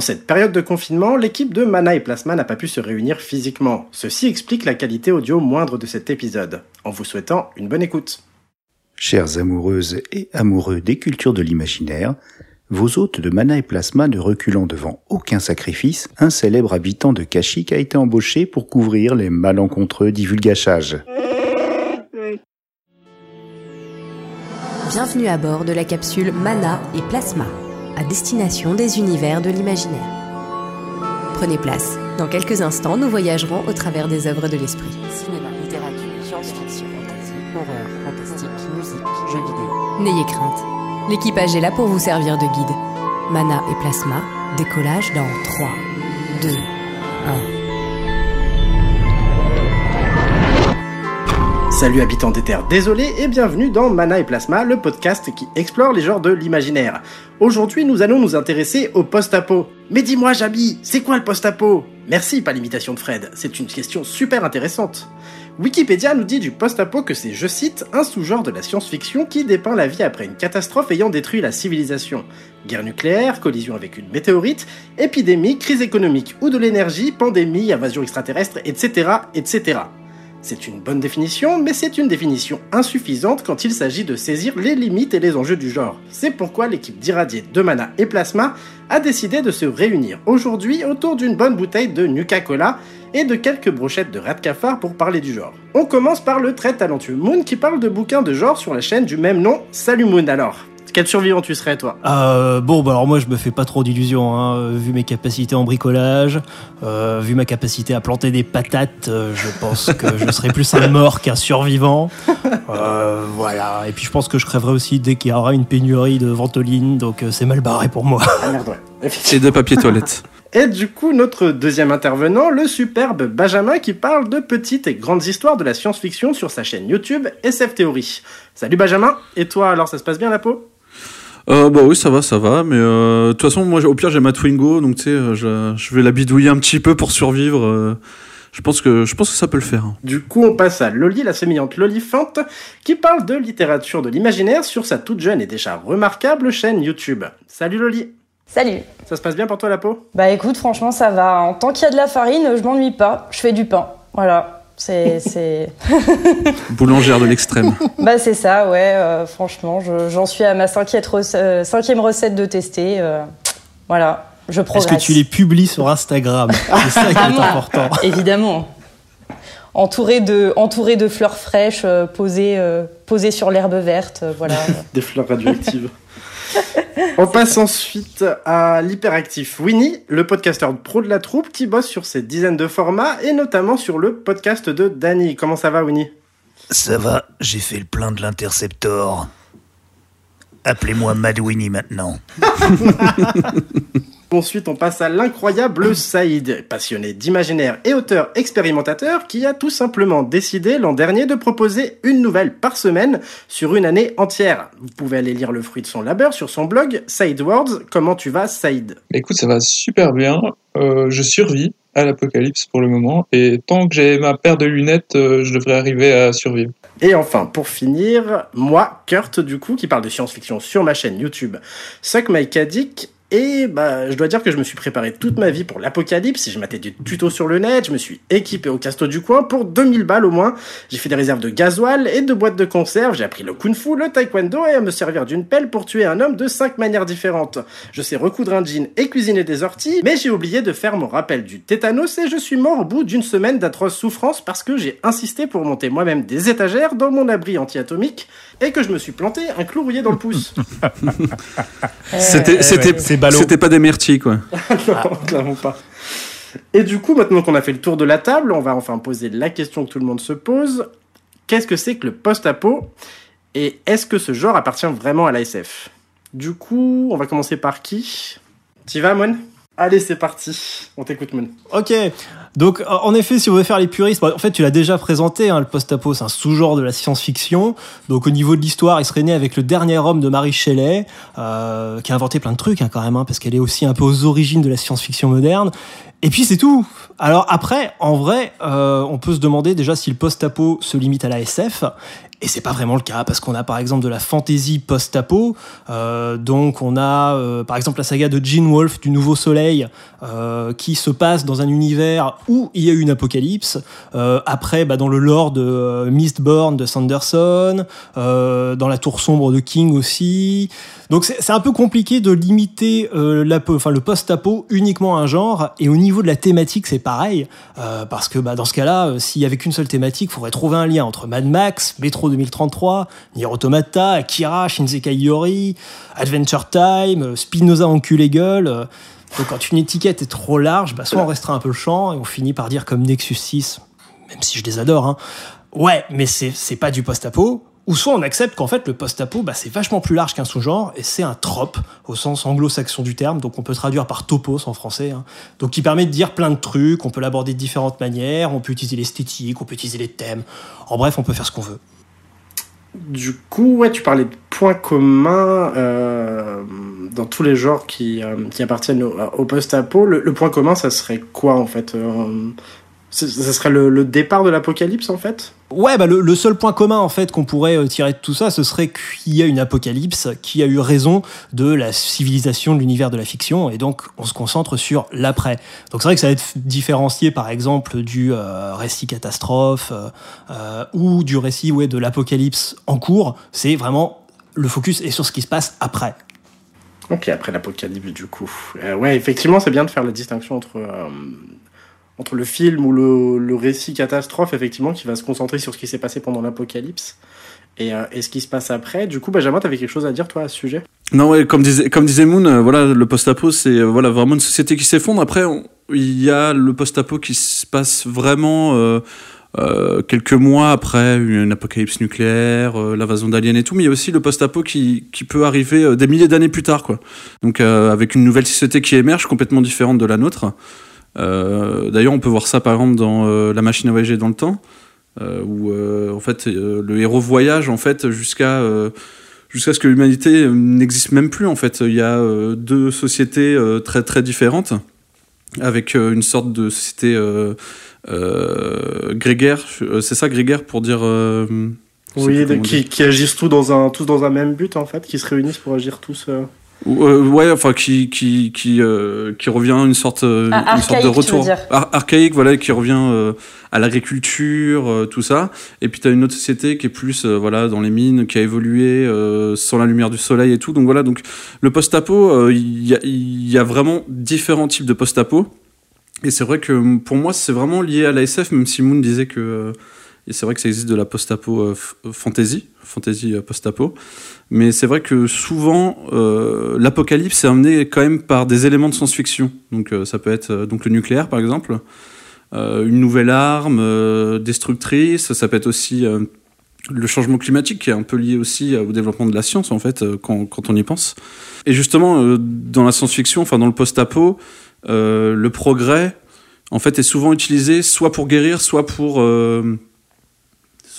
En cette période de confinement, l'équipe de Mana et Plasma n'a pas pu se réunir physiquement. Ceci explique la qualité audio moindre de cet épisode. En vous souhaitant une bonne écoute. Chères amoureuses et amoureux des cultures de l'imaginaire, vos hôtes de Mana et Plasma ne reculant devant aucun sacrifice, un célèbre habitant de Kashyyyk a été embauché pour couvrir les malencontreux divulgachages. Bienvenue à bord de la capsule Mana et Plasma, à destination des univers de l'imaginaire. Prenez place. Dans quelques instants, nous voyagerons au travers des œuvres de l'esprit. Cinéma, littérature, science-fiction, fantasy, horreur, fantastique, musique, jeux vidéo. N'ayez crainte. L'équipage est là pour vous servir de guide. Mana et Plasma, décollage dans 3, 2, 1. Salut habitants des terres désolés et bienvenue dans Mana et Plasma, le podcast qui explore les genres de l'imaginaire. Aujourd'hui, nous allons nous intéresser au post-apo. Mais dis-moi, Jabi, c'est quoi le post-apo? Merci, pas l'imitation de Fred, c'est une question super intéressante. Wikipédia nous dit du post-apo que c'est, je cite, un sous-genre de la science-fiction qui dépeint la vie après une catastrophe ayant détruit la civilisation. Guerre nucléaire, collision avec une météorite, épidémie, crise économique ou de l'énergie, pandémie, invasion extraterrestre, etc., etc. C'est une bonne définition, mais c'est une définition insuffisante quand il s'agit de saisir les limites et les enjeux du genre. C'est pourquoi l'équipe d'Irradier de Mana et Plasma a décidé de se réunir aujourd'hui autour d'une bonne bouteille de Nuka-Cola et de quelques brochettes de rat cafard pour parler du genre. On commence par le très talentueux Moon qui parle de bouquins de genre sur la chaîne du même nom. Salut Moon alors quel survivant tu serais, toi euh, Bon, bah alors moi, je me fais pas trop d'illusions, hein. vu mes capacités en bricolage, euh, vu ma capacité à planter des patates, euh, je pense que je serais plus un mort qu'un survivant. Euh, voilà. Et puis, je pense que je crèverais aussi dès qu'il y aura une pénurie de ventoline, donc euh, c'est mal barré pour moi. Ah merde, ouais. Et de papier toilette. Et du coup, notre deuxième intervenant, le superbe Benjamin, qui parle de petites et grandes histoires de la science-fiction sur sa chaîne YouTube SF Theory. Salut Benjamin, et toi alors ça se passe bien la peau? Euh, bah oui, ça va, ça va. Mais euh, de toute façon, moi, au pire, j'ai ma Twingo, donc tu sais, euh, je, je vais la bidouiller un petit peu pour survivre. euh, je pense que je pense que ça peut le faire. hein. Du coup, on passe à Loli, la sémillante Lolifante, qui parle de littérature de l'imaginaire sur sa toute jeune et déjà remarquable chaîne YouTube. Salut Loli, Salut. ça se passe bien pour toi la peau? Bah écoute, franchement, ça va. En tant qu'il y a de la farine, je m'ennuie pas. Je fais du pain. Voilà. C'est, c'est... Boulangère de l'extrême. bah c'est ça, ouais. euh, franchement, je- j'en suis à ma cinquième, euh, cinquième recette de tester. euh, voilà, je Est-ce progresse. que tu les publies sur Instagram? C'est ça qui est important. Évidemment. Entouré de, entouré de fleurs fraîches, euh, posées, euh, posées sur l'herbe verte, euh, voilà. Des fleurs radioactives. On passe ensuite à l'hyperactif Winnie, le podcasteur pro de la troupe qui bosse sur ses dizaines de formats et notamment sur le podcast de Danny. Comment ça va Winnie? Ça va, j'ai fait le plein de l'Interceptor. Appelez-moi Madwini maintenant. Ensuite, on passe à l'incroyable Saïd, passionné d'imaginaire et auteur expérimentateur qui a tout simplement décidé l'an dernier de proposer une nouvelle par semaine sur une année entière. Vous pouvez aller lire le fruit de son labeur sur son blog Saïd Words. Comment tu vas Saïd? Écoute, ça va super bien. Euh, je survis à l'apocalypse pour le moment. Et tant que j'ai ma paire de lunettes, euh, je devrais arriver à survivre. Et enfin, pour finir, moi, Kurt, du coup, qui parle de science-fiction sur ma chaîne YouTube Suck My Caddick. Et bah, je dois dire que je me suis préparé toute ma vie pour l'apocalypse. Je m'attais des tutos sur le net, je me suis équipé au casto du coin pour 2000 balles au moins. J'ai fait des réserves de gasoil et de boîtes de conserve. J'ai appris le kung-fu, le taekwondo et à me servir d'une pelle pour tuer un homme de 5 manières différentes. Je sais recoudre un jean et cuisiner des orties, mais j'ai oublié de faire mon rappel du tétanos et je suis mort au bout d'une semaine d'atroces souffrances parce que j'ai insisté pour monter moi-même des étagères dans mon abri anti-atomique et que je me suis planté un clou rouillé dans le pouce. C'était c'était c'était pas des myrtilles quoi. non, clairement pas. Et du coup, maintenant qu'on a fait le tour de la table, on va enfin poser la question que tout le monde se pose. Qu'est-ce que c'est que le post-apo Et est-ce que ce genre appartient vraiment à la SF Du coup, on va commencer par qui? T'y vas, Mon Allez, c'est parti. On t'écoute, Mon. Ok, donc en effet, si on veut faire les puristes, en fait, tu l'as déjà présenté, hein, le post-apo, c'est un sous-genre de la science-fiction. Donc au niveau de l'histoire, il serait né avec le dernier homme de Marie Shelley, euh, qui a inventé plein de trucs hein, quand même, hein, parce qu'elle est aussi un peu aux origines de la science-fiction moderne. Et puis c'est tout. Alors après, en vrai, euh, on peut se demander déjà si le post-apo se limite à la SF. Et c'est pas vraiment le cas parce qu'on a par exemple de la fantasy post-apo. Euh, donc on a euh, par exemple la saga de Gene Wolfe du Nouveau Soleil euh, qui se passe dans un univers où il y a eu une apocalypse. Euh, après, bah, dans le lore de euh, Mistborn de Sanderson, euh, dans la Tour sombre de King aussi. Donc c'est un peu compliqué de limiter euh, enfin, le post-apo uniquement à un genre. Et au niveau de la thématique, c'est pareil. Euh, parce que bah, dans ce cas-là, euh, s'il y avait qu'une seule thématique, il faudrait trouver un lien entre Mad Max, Metro 2033, Nier Automata, Akira, Shinsekai Yori, Adventure Time, euh, Spinoza enculé gueule. Donc quand une étiquette est trop large, bah, soit on restera un peu le champ et on finit par dire comme Nexus 6, même si je les adore, hein, ouais, mais c'est pas du post-apo. Ou soit on accepte qu'en fait le post-apo, bah, c'est vachement plus large qu'un sous-genre et c'est un trope au sens anglo-saxon du terme, donc on peut traduire par topos en français. hein. Donc qui permet de dire plein de trucs, on peut l'aborder de différentes manières, on peut utiliser l'esthétique, on peut utiliser les thèmes. En bref, on peut faire ce qu'on veut. Du coup, ouais, tu parlais de points communs euh, dans tous les genres qui, euh, qui appartiennent au, post-apo. Le, le point commun, ça serait quoi en fait euh, Ça serait le, le départ de l'apocalypse en fait? Ouais, bah le, le seul point commun en fait qu'on pourrait euh, tirer de tout ça, ce serait qu'il y a une apocalypse qui a eu raison de la civilisation de l'univers de la fiction, et donc on se concentre sur l'après. Donc c'est vrai que ça va être différencié par exemple du euh, récit catastrophe euh, ou du récit ouais, de l'apocalypse en cours. C'est vraiment le focus est sur ce qui se passe après. Ok, après l'apocalypse du coup. Euh, ouais, effectivement, c'est bien de faire la distinction entre, entre le film ou le, récit catastrophe, effectivement, qui va se concentrer sur ce qui s'est passé pendant l'apocalypse. Et, euh, et ce qui se passe après. Du coup, Benjamin, t'avais quelque chose à dire, toi, à ce sujet? Non, ouais, comme disait, comme disait Moon, euh, voilà, le post-apo, c'est euh, voilà, vraiment une société qui s'effondre. Après, il y a le post-apo qui se passe vraiment quelques mois après une apocalypse nucléaire, l'invasion d'aliens et tout, mais il y a aussi le post-apo qui, qui peut arriver des milliers d'années plus tard, quoi. Donc, avec une nouvelle société qui émerge, complètement différente de la nôtre. Euh, D'ailleurs, on peut voir ça par exemple dans euh, La machine à voyager dans le temps, euh, où en fait le héros voyage en fait jusqu'à jusqu'à ce que l'humanité n'existe même plus en fait. Il y a euh, deux sociétés euh, très très différentes avec euh, une sorte de société grégaire. C'est ça grégaire pour dire. Oui, qui, qui agissent tous dans, un, tous dans un même but, en fait, qui se réunissent pour agir tous. Euh. Ou, ouais, enfin qui qui qui euh, qui revient une sorte euh, une sorte de retour. Ar- archaïque, voilà, qui revient euh, à l'agriculture, tout ça. Et puis t'as une autre société qui est plus voilà dans les mines, qui a évolué sans la lumière du soleil et tout. Donc voilà, donc le post-apo, il y, a, y a vraiment différents types de post-apo. Et c'est vrai que pour moi, c'est vraiment lié à la SF, même si Moon disait que et c'est vrai que ça existe de la post-apo euh, f- fantasy, fantasy euh, post-apo. Mais c'est vrai que souvent, euh, l'apocalypse est amené quand même par des éléments de science-fiction. Donc euh, ça peut être euh, donc le nucléaire, par exemple, euh, une nouvelle arme euh, destructrice. Ça peut être aussi euh, le changement climatique, qui est un peu lié aussi euh, au développement de la science, en fait, euh, quand, on y pense. Et justement, euh, dans la science-fiction, enfin dans le post-apo, euh, le progrès, en fait, est souvent utilisé soit pour guérir, soit pour... euh,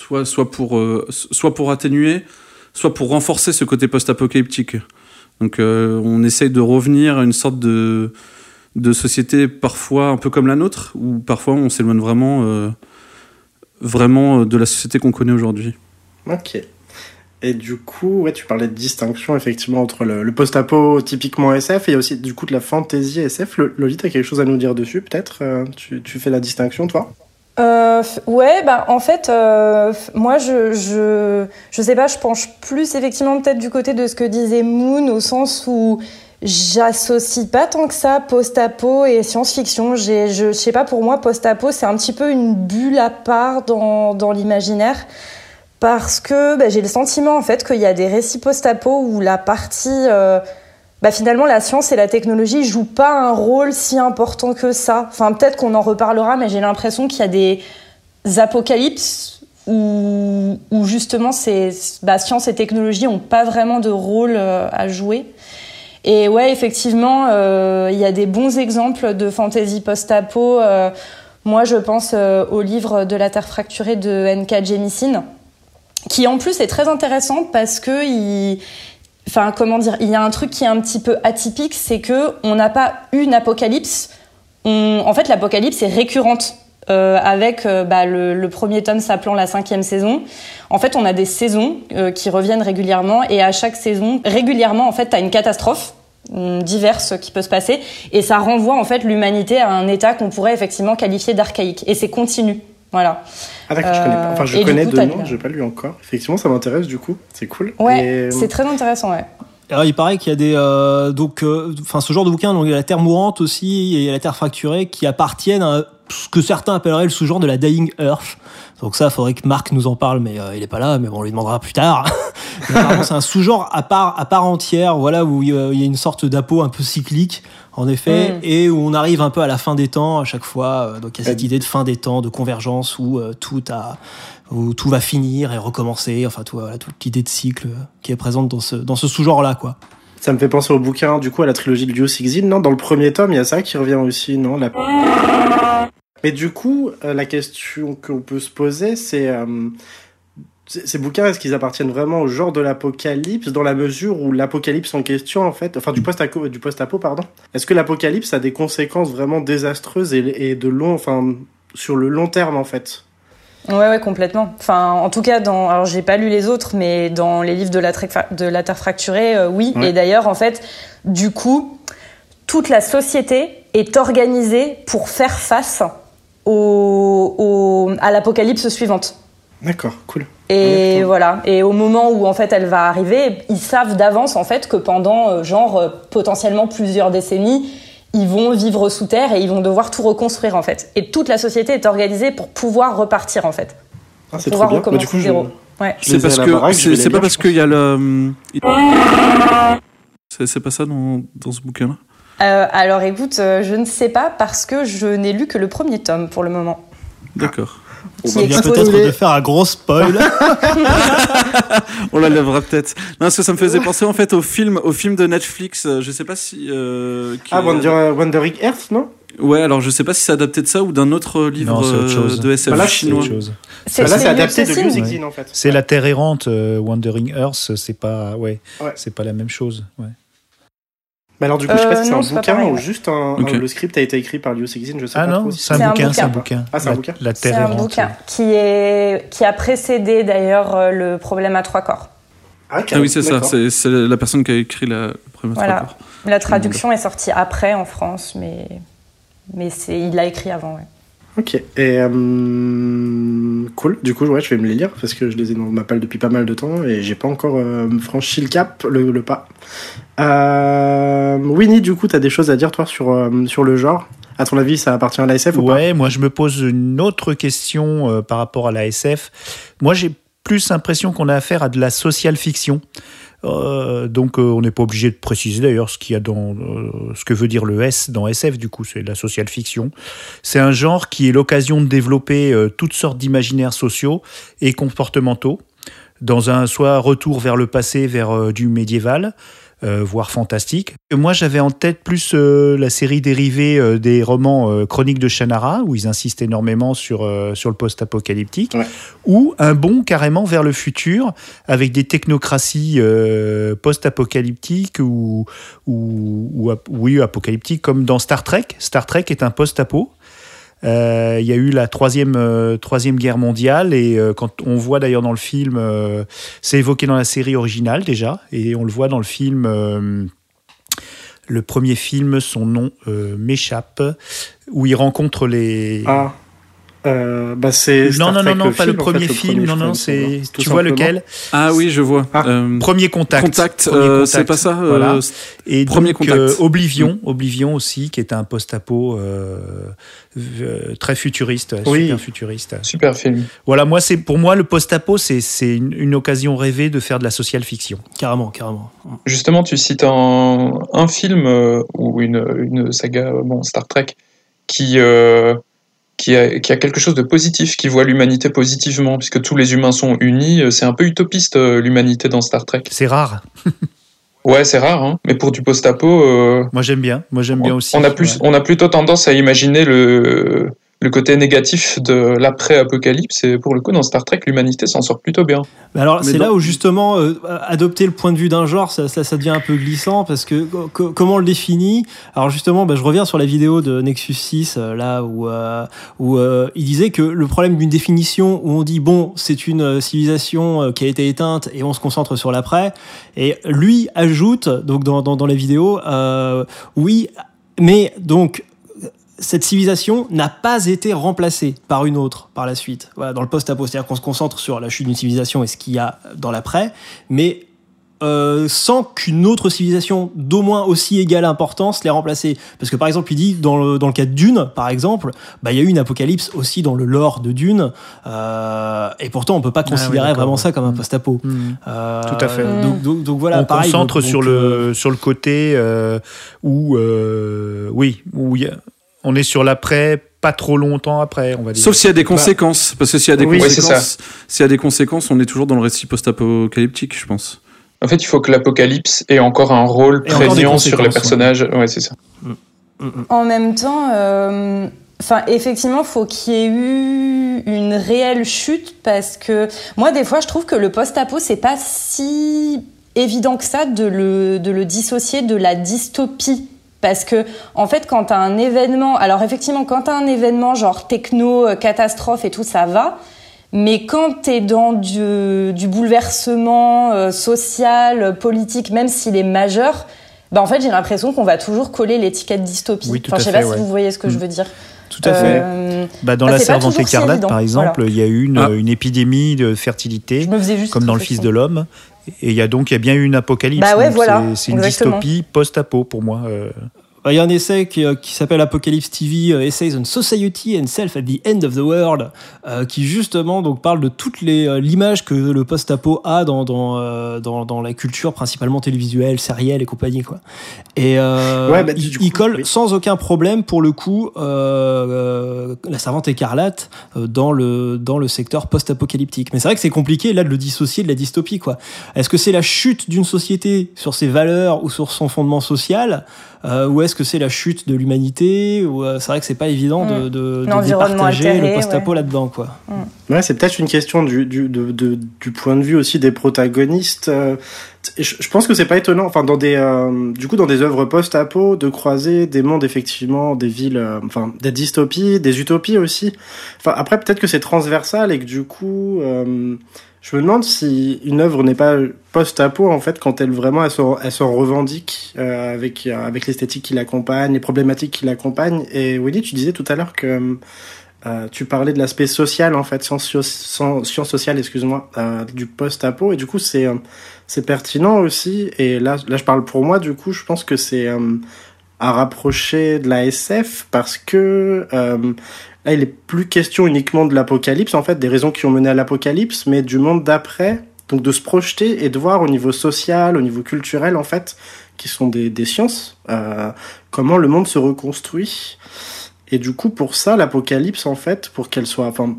soit, soit, pour, euh, soit pour atténuer, soit pour renforcer ce côté post-apocalyptique. Donc euh, on essaye de revenir à une sorte de, de société parfois un peu comme la nôtre, où parfois on s'éloigne vraiment, euh, vraiment de la société qu'on connaît aujourd'hui. Ok. Et du coup, ouais, tu parlais de distinction effectivement entre le, post-apo typiquement SF et aussi du coup de la fantasy SF. Le- Loli, t'as quelque chose à nous dire dessus peut-être tu, tu fais la distinction toi? Euh, ouais, bah en fait, euh, moi je, je je sais pas, je penche plus effectivement peut-être du côté de ce que disait Moon au sens où j'associe pas tant que ça post-apo et science-fiction. Je, je sais pas, pour moi post-apo c'est un petit peu une bulle à part dans dans l'imaginaire parce que bah, j'ai le sentiment en fait qu'il y a des récits post-apo où la partie euh, bah finalement la science et la technologie jouent pas un rôle si important que ça. Enfin peut-être qu'on en reparlera, mais j'ai l'impression qu'il y a des apocalypses où, justement c'est bah, science et technologie ont pas vraiment de rôle euh, à jouer. Et ouais effectivement euh, il y a des bons exemples de fantasy post-apo. euh, moi je pense au livre de la Terre fracturée de N.K. Jemisin qui en plus est très intéressant parce que il enfin comment dire, il y a un truc qui est un petit peu atypique, c'est que on n'a pas une apocalypse. En fait, l'apocalypse est récurrente euh, avec euh, bah, le, le premier tome s'appelant la cinquième saison. En fait, on a des saisons euh, qui reviennent régulièrement et à chaque saison, régulièrement, en fait, t'as une catastrophe hum, diverse qui peut se passer et ça renvoie en fait l'humanité à un état qu'on pourrait effectivement qualifier d'archaïque et c'est continu. Voilà. Ah d'accord, je connais pas. Enfin, je Euh, connais coup, de t'as nom, bien. j'ai pas lu encore. Effectivement, ça m'intéresse du coup, c'est cool. Ouais, Et- c'est très intéressant, ouais. Alors, il paraît qu'il y a des euh, donc euh, enfin ce genre de bouquin donc il y a la terre mourante aussi et la terre fracturée qui appartiennent à ce que certains appelleraient le sous-genre de la dying earth. Donc ça, faudrait que Marc nous en parle, mais euh, il est pas là, mais bon, on lui demandera plus tard. C'est un sous-genre à part à part entière, voilà où il y a il y a une sorte d'apo un peu cyclique en effet, Mm. et où on arrive un peu à la fin des temps à chaque fois. Euh, Donc il y a cette idée de fin des temps, de convergence où euh, tout a où tout va finir et recommencer. Enfin, tout, voilà, toute l'idée de cycle qui est présente dans ce dans ce sous-genre là, quoi. Ça me fait penser au bouquin, du coup, à la trilogie de Liu Sixin. Non, dans le premier tome, il y a ça qui revient aussi, non? La... Mais du coup, euh, la question qu'on peut se poser, c'est... euh, ces bouquins, est-ce qu'ils appartiennent vraiment au genre de l'apocalypse, dans la mesure où l'apocalypse en question, en fait... Enfin, du post-apo, du post-apo pardon. Est-ce que l'apocalypse a des conséquences vraiment désastreuses et, et de long... Enfin, sur le long terme, en fait? Ouais, ouais, complètement. Enfin, en tout cas, dans, alors j'ai pas lu les autres, mais dans les livres de la, tra- de la Terre fracturée, euh, oui. Ouais. Et d'ailleurs, en fait, du coup, toute la société est organisée pour faire face au, au- à l'apocalypse suivante. D'accord, cool. Et Ouais, voilà. Et au moment où en fait elle va arriver, ils savent d'avance en fait que pendant euh, genre euh, potentiellement plusieurs décennies, ils vont vivre sous terre et ils vont devoir tout reconstruire en fait. Et toute la société est organisée pour pouvoir repartir en fait, Ah, c'est pouvoir trop bien. Bah, recommencer du coup, je... zéro. Ouais. je C'est parce que c'est pas parce qu'il y a le. C'est c'est pas ça dans, dans ce bouquin-là? Euh, alors écoute, euh, je ne sais pas parce que je n'ai lu que le premier tome pour le moment. D'accord. On vient exposé- peut-être de faire un gros spoil. On la lèvera peut-être. Non, parce que ça me faisait penser en fait au film, au film de Netflix. euh, Je sais pas si. euh, qui Ah, est- Wonder, Wandering Earth, non? Ouais, alors je sais pas si c'est adapté de ça ou d'un autre livre Non, c'est autre euh, chose. de SF Bah là, chinois. C'est Bah Là, c'est Liu adapté de. Liu Sixin, en fait. C'est la Terre errante, euh, Wandering Earth, c'est pas, ouais, Ouais. c'est pas la même chose. Ouais. Mais alors, du coup, je sais pas Euh, si c'est non, un c'est pas bouquin ou juste un, un- Le script a été écrit par Liu Sixin, je sais Ah pas non, trop. si c'est un, un bouquin, c'est un bouquin. Ah, c'est un La- bouquin La C'est Terre un errante. bouquin qui, est, qui a précédé d'ailleurs euh, le problème à trois corps. Ah, Ah oui, c'est ça. C'est la personne qui a écrit la, le premier Voilà. rapport. La traduction est sortie après en France, mais, mais c'est, il l'a écrit avant. Ouais. Ok. Et euh, cool. Du coup, je vais me les lire parce que je les ai dans ma palle depuis pas mal de temps et j'ai pas encore euh, franchi le cap, le, pas. Euh, Winnie, du coup, t'as des choses à dire toi sur sur le genre? À ton avis, ça appartient à la SF ou pas? Ouais, moi je me pose une autre question par rapport à la SF. Moi j'ai plus l'impression qu'on a affaire à de la social fiction. Euh, donc euh, on n'est pas obligé de préciser d'ailleurs ce qu'il y a dans euh, ce que veut dire le S dans SF du coup c'est la social fiction. C'est un genre qui est l'occasion de développer toutes sortes d'imaginaires sociaux et comportementaux dans un soit retour vers le passé vers du médiéval euh, voire fantastique. Moi, j'avais en tête plus euh, la série dérivée euh, des romans Chroniques de Shannara, où ils insistent énormément sur, sur le post-apocalyptique, Ouais. ou un bond carrément vers le futur, avec des technocraties post-apocalyptiques ou, ou, oui, apocalyptiques, comme dans Star Trek. Star Trek est un post-apo. Euh, Il y a eu la troisième, euh, guerre mondiale et euh, quand on voit d'ailleurs dans le film, c'est évoqué dans la série originale déjà et on le voit dans le film. le premier film, son nom m'échappe, où il rencontre les. Ah. Euh, bah c'est non, non, non, non, pas le premier fait, film, non, non, c'est. hein, Tu vois lequel Ah oui, je vois. Ah. Euh, Premier contact. Euh, contact. c'est pas ça. Voilà. Et Premier donc, contact. euh, Oblivion, Oblivion aussi, qui est un post-apo très futuriste, super futuriste. Super film. Voilà, moi, c'est pour moi le post-apo, c'est c'est une, une occasion rêvée de faire de la social fiction. carrément, carrément. Justement, tu cites un, un film euh, ou une, une saga, bon, Star Trek, qui, euh, qui, a, qui a quelque chose de positif, qui voit l'humanité positivement, puisque tous les humains sont unis. Euh, C'est un peu utopiste, euh, l'humanité dans Star Trek. C'est rare. Ouais, c'est rare, hein, mais pour du post-apo, euh, Moi, j'aime bien. Moi, j'aime bien aussi. on, a plus, Ouais. on a plutôt tendance à imaginer le, le côté négatif de l'après-apocalypse. Et pour le coup, dans Star Trek, l'humanité s'en sort plutôt bien. Mais alors, c'est dans- là où justement euh, adopter le point de vue d'un genre, ça, ça, ça devient un peu glissant parce que co- comment on le définit? Alors justement, bah, je reviens sur la vidéo de Nexus 6 euh, là où euh, où euh, il disait que le problème d'une définition où on dit bon, c'est une euh, civilisation euh, qui a été éteinte et on se concentre sur l'après, et lui ajoute donc dans dans, dans la vidéo, euh, oui, mais donc cette civilisation n'a pas été remplacée par une autre par la suite. Voilà, dans le post-apo, c'est-à-dire qu'on se concentre sur la chute d'une civilisation et ce qu'il y a dans l'après, mais euh, sans qu'une autre civilisation d'au moins aussi égale importance l'ait remplacée. Parce que par exemple, il dit dans le, dans le cas de Dune, par exemple, bah, il y a eu une apocalypse aussi dans le lore de Dune, euh, et pourtant on peut pas oui, considérer vraiment ouais. ça comme un Mm. post-apo. Mm. Euh, Tout à fait. Donc, donc, donc voilà, on pareil, concentre donc- sur le sur le côté euh, où euh, oui où il y a- on est sur l'après pas trop longtemps après on va dire Sauf s'il y a des conséquences, parce que s'il y a des Oui, conséquences, s'il y a des conséquences, on est toujours dans le récit post-apocalyptique, je pense. En fait, il faut que l'apocalypse ait encore un rôle Et prégnant sur les personnages. Ouais, c'est ça. En même temps, euh, enfin, effectivement, faut qu'il y ait eu une réelle chute parce que moi, des fois, je trouve que le post-apo, c'est pas si évident que ça de le, de le dissocier de la dystopie. Parce que, en fait, quand t'as un événement, alors effectivement, quand t'as un événement genre techno, euh, catastrophe et tout, ça va. Mais quand t'es dans du, du bouleversement euh, social, politique, même s'il est majeur, bah en fait, j'ai l'impression qu'on va toujours coller l'étiquette dystopie. Oui, tout enfin, à je sais fait, pas ouais. si vous voyez ce que je veux dire. tout à fait. Euh, bah, dans bah, la servante si écarlate évident, par exemple voilà. il y a eu une, Ah. une épidémie de fertilité je me faisais juste comme dans le. Fils de l'homme et il y a donc il y a bien eu une apocalypse Bah ouais, voilà, c'est- une dystopie post-apo pour moi euh. Il y a un essai qui, euh, qui s'appelle Apocalypse TV, euh, Essays on Society and Self at the End of the World, euh, qui justement donc parle de toute les l'image que le post-apo a dans dans, euh, dans dans la culture principalement télévisuelle, sérielle et compagnie quoi. Et euh, Ouais, bah, il, du coup, il colle oui. sans aucun problème pour le coup la servante écarlate dans le dans le secteur post-apocalyptique. Mais c'est vrai que c'est compliqué là de le dissocier de la dystopie quoi. Est-ce que c'est la chute d'une société sur ses valeurs ou sur son fondement social euh, ou est-ce que c'est la chute de l'humanité ou euh, c'est vrai que c'est pas évident de, de, de L'environnement départager altéré, le post-apo ouais. là-dedans quoi. Ouais, c'est peut-être une question du, du, de- de- du point de vue aussi des protagonistes. Euh, Je, je pense que c'est pas étonnant, enfin dans des, euh, du coup dans des œuvres post-apo, de croiser des mondes effectivement, des villes, euh, enfin des dystopies, des utopies aussi. Enfin après peut-être que c'est transversal et que du coup, euh, je me demande si une œuvre n'est pas post-apo en fait quand elle vraiment elle s'en revendique euh, avec euh, avec l'esthétique qui l'accompagne, les problématiques qui l'accompagnent. Et Willy, tu disais tout à l'heure que euh, tu parlais de l'aspect social en fait, science, science sociales, excuse-moi, du post-apo. Et du coup c'est c'est pertinent aussi. Et là là je parle pour moi. Du coup je pense que c'est à rapprocher de la SF parce que là il est plus question uniquement de l'apocalypse en fait des raisons qui ont mené à l'apocalypse mais du monde d'après donc de se projeter et de voir au niveau social, au niveau culturel en fait, qui sont des, des sciences, euh, comment le monde se reconstruit. Et du coup, pour ça, l'apocalypse, en fait, pour qu'elle soit, enfin,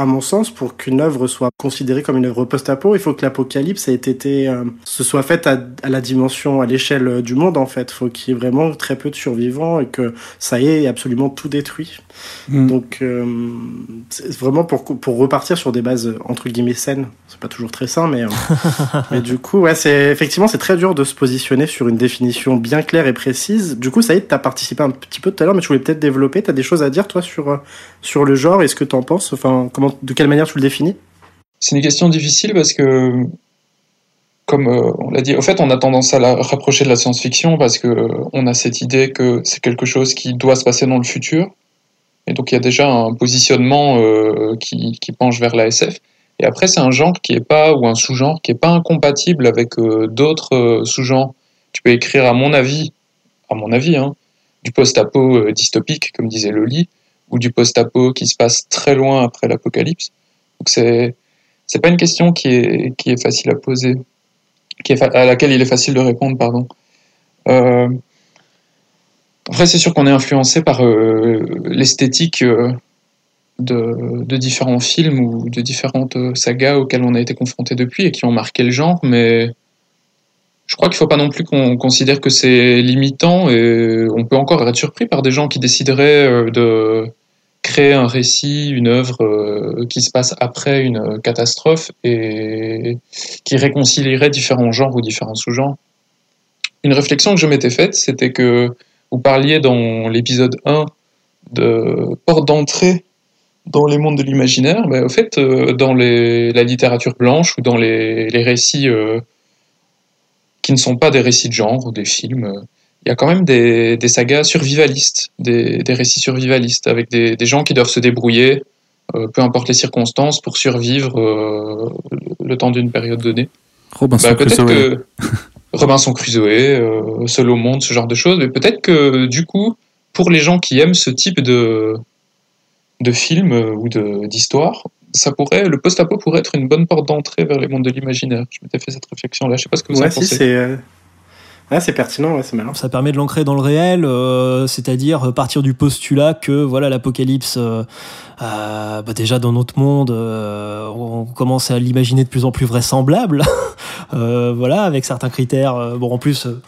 à mon sens, pour qu'une œuvre soit considérée comme une œuvre post-apo, il faut que l'apocalypse ait été, euh, se soit faite à, à la dimension, à l'échelle euh, du monde, en fait. Il faut qu'il y ait vraiment très peu de survivants et que ça y est absolument tout détruit. Mm. Donc, euh, c'est vraiment pour, pour repartir sur des bases, entre guillemets, saines. C'est pas toujours très sain, mais, euh, mais du coup, ouais, c'est, effectivement, c'est très dur de se positionner sur une définition bien claire et précise. Du coup, ça y est, t'as participé un petit peu tout à l'heure, mais tu voulais peut-être développer. T'as des choses à dire, toi, sur, euh, sur le genre et ce que t'en penses? Enfin, comment, de quelle manière tu le définis? C'est une question difficile parce que, comme euh, on l'a dit, au fait, on a tendance à la rapprocher de la science-fiction parce que euh, on a cette idée que c'est quelque chose qui doit se passer dans le futur. Et donc, il y a déjà un positionnement euh, qui, penche vers la SF. Et après, c'est un genre qui est pas, ou un sous-genre qui est pas incompatible avec d'autres sous-genres. Tu peux écrire, à mon avis, à mon avis, hein, du post-apo dystopique, comme disait Loli, ou du post-apo qui se passe très loin après l'apocalypse. Donc, c'est, c'est pas une question qui est, qui est facile à poser, qui est à laquelle il est facile de répondre, pardon. Euh, après, c'est sûr qu'on est influencé par euh, l'esthétique euh, de, de différents films ou de différentes euh, sagas auxquelles on a été confronté depuis et qui ont marqué le genre, mais je crois qu'il faut pas non plus qu'on considère que c'est limitant et on peut encore être surpris par des gens qui décideraient de créer un récit, une œuvre euh, qui se passe après une catastrophe et qui réconcilierait différents genres ou différents sous-genres. Une réflexion que je m'étais faite, c'était que vous parliez dans l'épisode 1 de porte d'entrée dans les mondes de l'imaginaire. Mais au fait, euh, dans la littérature blanche ou dans les, récits euh, qui ne sont pas des récits de genre ou des films, euh, il y a quand même des, des sagas survivalistes, des, des récits survivalistes, avec des, des gens qui doivent se débrouiller, euh, peu importe les circonstances, pour survivre euh, le temps d'une période donnée. Robinson Bah, Crusoe. que Robinson Crusoe, euh, Seul au monde, ce genre de choses, mais peut-être que du coup, pour les gens qui aiment ce type de, de film euh, ou de- d'histoire, ça pourrait, le post-apo pourrait être une bonne porte d'entrée vers les mondes de l'imaginaire. Je m'étais fait cette réflexion-là, je sais pas ce que vous en Ouais, pensez. Euh, Ouais, c'est pertinent, ouais, c'est malin. Ça permet de l'ancrer dans le réel, euh, c'est-à-dire partir du postulat que voilà l'apocalypse, euh, euh, bah déjà dans notre monde, euh, on commence à l'imaginer de plus en plus vraisemblable, Euh, voilà, avec certains critères. euh, bon, en plus, euh,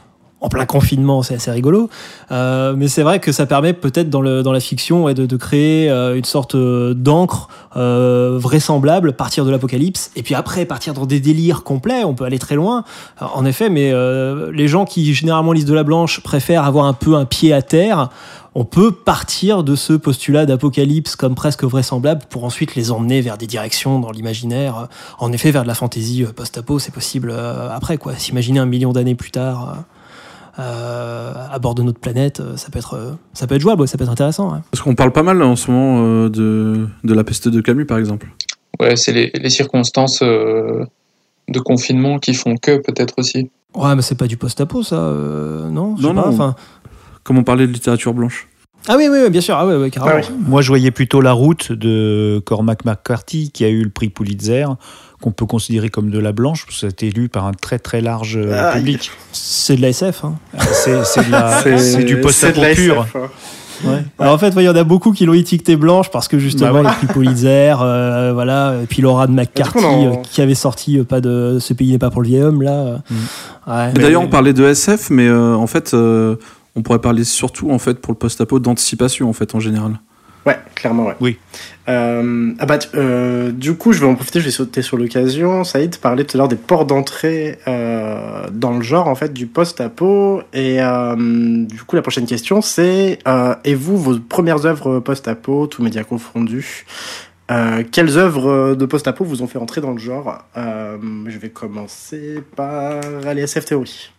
en plein confinement, c'est assez rigolo, Euh, mais c'est vrai que ça permet peut-être dans, dans la fiction ouais, de, de créer euh, une sorte euh, d'encre euh, vraisemblable, partir de l'apocalypse, et puis après partir dans des délires complets. On peut aller très loin. Alors, En effet, mais euh, les gens qui généralement lisent de la blanche préfèrent avoir un peu un pied à terre. On peut partir de ce postulat d'apocalypse comme presque vraisemblable pour ensuite les emmener vers des directions dans l'imaginaire. En effet, vers de la fantaisie euh, post-apo, c'est possible euh, après quoi. S'imaginer un million d'années plus tard. Euh, à bord de notre planète, euh, ça peut être, euh, ça peut être jouable, ça peut être intéressant. ouais. Parce qu'on parle pas mal en ce moment euh, de, de la peste de Camus, par exemple. Ouais, c'est les, les circonstances euh, de confinement qui font que peut-être aussi. Ouais, mais c'est pas du post-apo, ça, euh, non? Non, pas, non. enfin- Comme on parlait de littérature blanche. Ah oui, oui, oui, bien sûr, ah ouais, ouais, carrément. Ah oui. Moi, je voyais plutôt La Route de Cormac McCarthy, qui a eu le prix Pulitzer, qu'on peut considérer comme de la blanche, parce que ça a été lu par un très très large euh, Ah, public. C'est de la SF. Hein. C'est c'est de la- c'est du post-apo pur. SF, hein. Ouais. Alors en fait, ouais, il y en a beaucoup qui l'ont étiqueté blanche parce que justement Bah ouais. les prix Pulitzer, euh, voilà, et puis Laura de McCarthy on en- euh, qui avait sorti euh, pas de Ce pays n'est pas pour le vieil homme là. ouais. Et D'ailleurs, on parlait de SF, mais euh, en fait, euh, on pourrait parler surtout en fait pour le post-apo d'anticipation en fait en général. Ouais, clairement, ouais. Oui. Euh, ah bah, euh, du coup, je vais en profiter, je vais sauter sur l'occasion. Saïd parlait tout à l'heure des ports d'entrée euh, dans le genre, en fait, du post-apo. Et euh, du coup, la prochaine question, c'est euh, Et vous, vos premières œuvres post-apo, tous médias confondus, euh, quelles œuvres de post-apo vous ont fait entrer dans le genre? Euh, Je vais commencer par les SF Theory.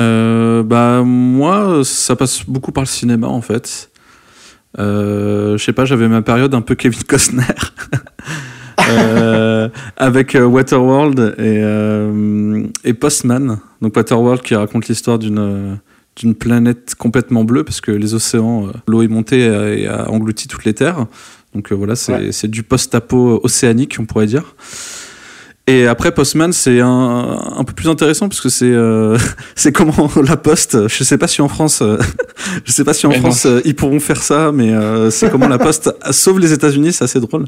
Euh, bah moi, ça passe beaucoup par le cinéma en fait. Euh, je sais pas, j'avais ma période un peu Kevin Costner Euh, avec euh, Waterworld et, euh, et Postman. Donc Waterworld qui raconte l'histoire d'une d'une planète complètement bleue parce que les océans, l'eau est montée et, a englouti toutes les terres. Donc euh, voilà, c'est Ouais. c'est du post-apo océanique, on pourrait dire. Et après Postman, c'est un, un peu plus intéressant parce que c'est euh, c'est comment la Poste. Je sais pas si en France, euh, je sais pas si en Mais. France euh, ils pourront faire ça, mais euh, c'est comment la Poste sauve les États-Unis, c'est assez drôle.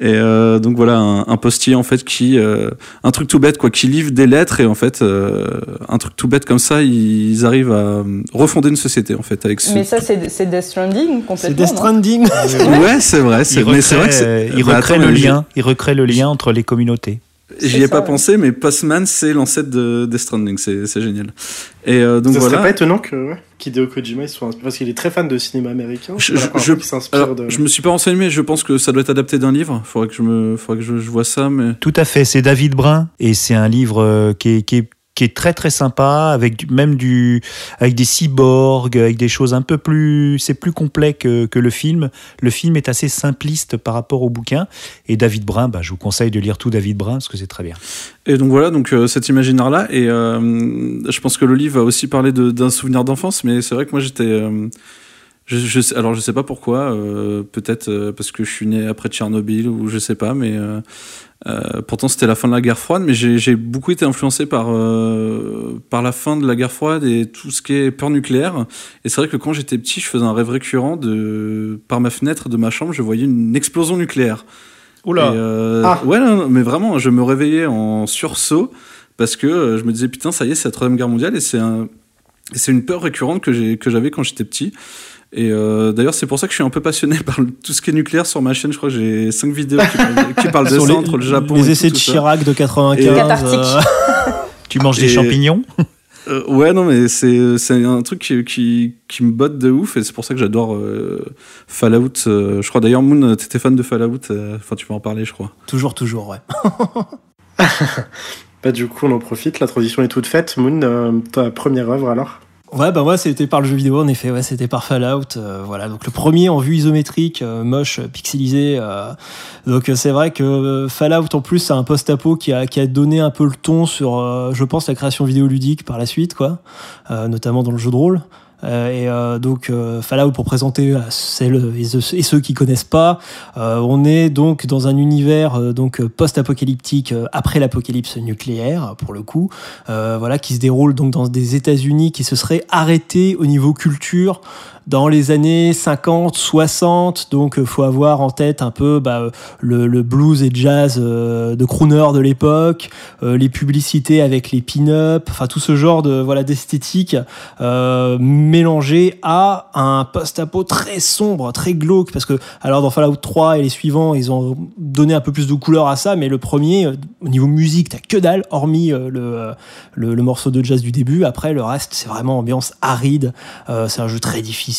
Et euh, donc voilà, un, un postier en fait qui, euh, un truc tout bête quoi, qui livre des lettres et en fait euh, un truc tout bête comme ça, ils arrivent à refonder une société en fait avec ce. Mais ça, c'est c'est Death Stranding C'est complètement. Death non Stranding. Ouais, c'est vrai. c'est- Mais c'est vrai que recrée, c'est- il Bah, recrée attends, le lien. Il recrée le lien entre les communautés. J'y ai pas ouais. pensé, mais Postman, c'est l'ancêtre de Death Stranding, c'est génial. Et euh, donc Ça voilà. serait pas étonnant que ouais, qu'Hideo Kojima il soit inspiré, parce qu'il est très fan de cinéma américain. Je- je- Alors, de. me suis pas renseigné, mais je pense que ça doit être adapté d'un livre. Faudrait que je me, faudrait que je, je vois ça, mais. Tout à fait, c'est David Brun et c'est un livre euh, qui est, qui est, qui est très très sympa avec même du avec des cyborgs, avec des choses un peu plus c'est plus complet que, le film. Le film est assez simpliste par rapport au bouquin et David Brun, bah, je vous conseille de lire tout David Brun parce que c'est très bien. Et donc voilà, donc euh, cet imaginaire-là. Et euh, je pense que le livre va aussi parler d'un souvenir d'enfance, mais c'est vrai que moi j'étais. euh, je, je alors je sais pas pourquoi, euh, peut-être parce que je suis né après Tchernobyl ou je sais pas, mais euh, pourtant c'était la fin de la guerre froide, mais j'ai j'ai beaucoup été influencé par euh, par la fin de la guerre froide et tout ce qui est peur nucléaire. Et c'est vrai que quand j'étais petit, je faisais un rêve récurrent de par ma fenêtre de ma chambre, je voyais une explosion nucléaire. Et, euh, Ah. Ouais, non, non, mais vraiment, je me réveillais en sursaut parce que euh, je me disais putain, ça y est, c'est la troisième guerre mondiale et c'est un, et c'est une peur récurrente que j'ai que j'avais quand j'étais petit. Et euh, d'ailleurs, c'est pour ça que je suis un peu passionné par le- tout ce qui est nucléaire sur ma chaîne. Je crois que j'ai cinq vidéos qui parlent, qui parlent les- entre le Japon les et essais tout, de tout ça. Chirac de 95. Et- Cathartique. euh, Tu manges des champignons Euh, ouais, non, mais c'est c'est un truc qui, qui, qui me botte de ouf et c'est pour ça que j'adore euh, Fallout. euh, je crois d'ailleurs, Moon, t'étais fan de Fallout. euh, Enfin, tu peux en parler, je crois. toujours, toujours, ouais. Bah, du coup, on en profite, la transition est toute faite. Moon, euh, ta première œuvre alors? Ouais, bah moi c'était par le jeu vidéo en effet, ouais, c'était par Fallout. euh, voilà, donc le premier en vue isométrique, euh, moche, euh, pixelisé. euh, donc c'est vrai que Fallout en plus c'est un post-apo qui a, qui a donné un peu le ton sur, je pense, la création vidéoludique par la suite, quoi, notamment dans le jeu de rôle. Euh, et euh, donc euh, Fallout pour présenter à celles et, ceux- qui connaissent pas, on est donc dans un univers donc post-apocalyptique après l'apocalypse nucléaire pour le coup, voilà qui se déroule donc dans des États-Unis qui se seraient arrêtés au niveau culture dans les années 50, 60. Donc, euh, faut avoir en tête un peu bah, euh, le, blues et jazz euh, de crooner de l'époque, les publicités avec les pin-up, enfin tout ce genre de voilà d'esthétique euh, mélangé à un post-apo très sombre, très glauque. Parce que alors dans Fallout 3 et les suivants, ils ont donné un peu plus de couleur à ça, mais le premier, au niveau musique, t'as que dalle, hormis le, le, morceau de jazz du début. Après, le reste, c'est vraiment ambiance aride. C'est un jeu très difficile.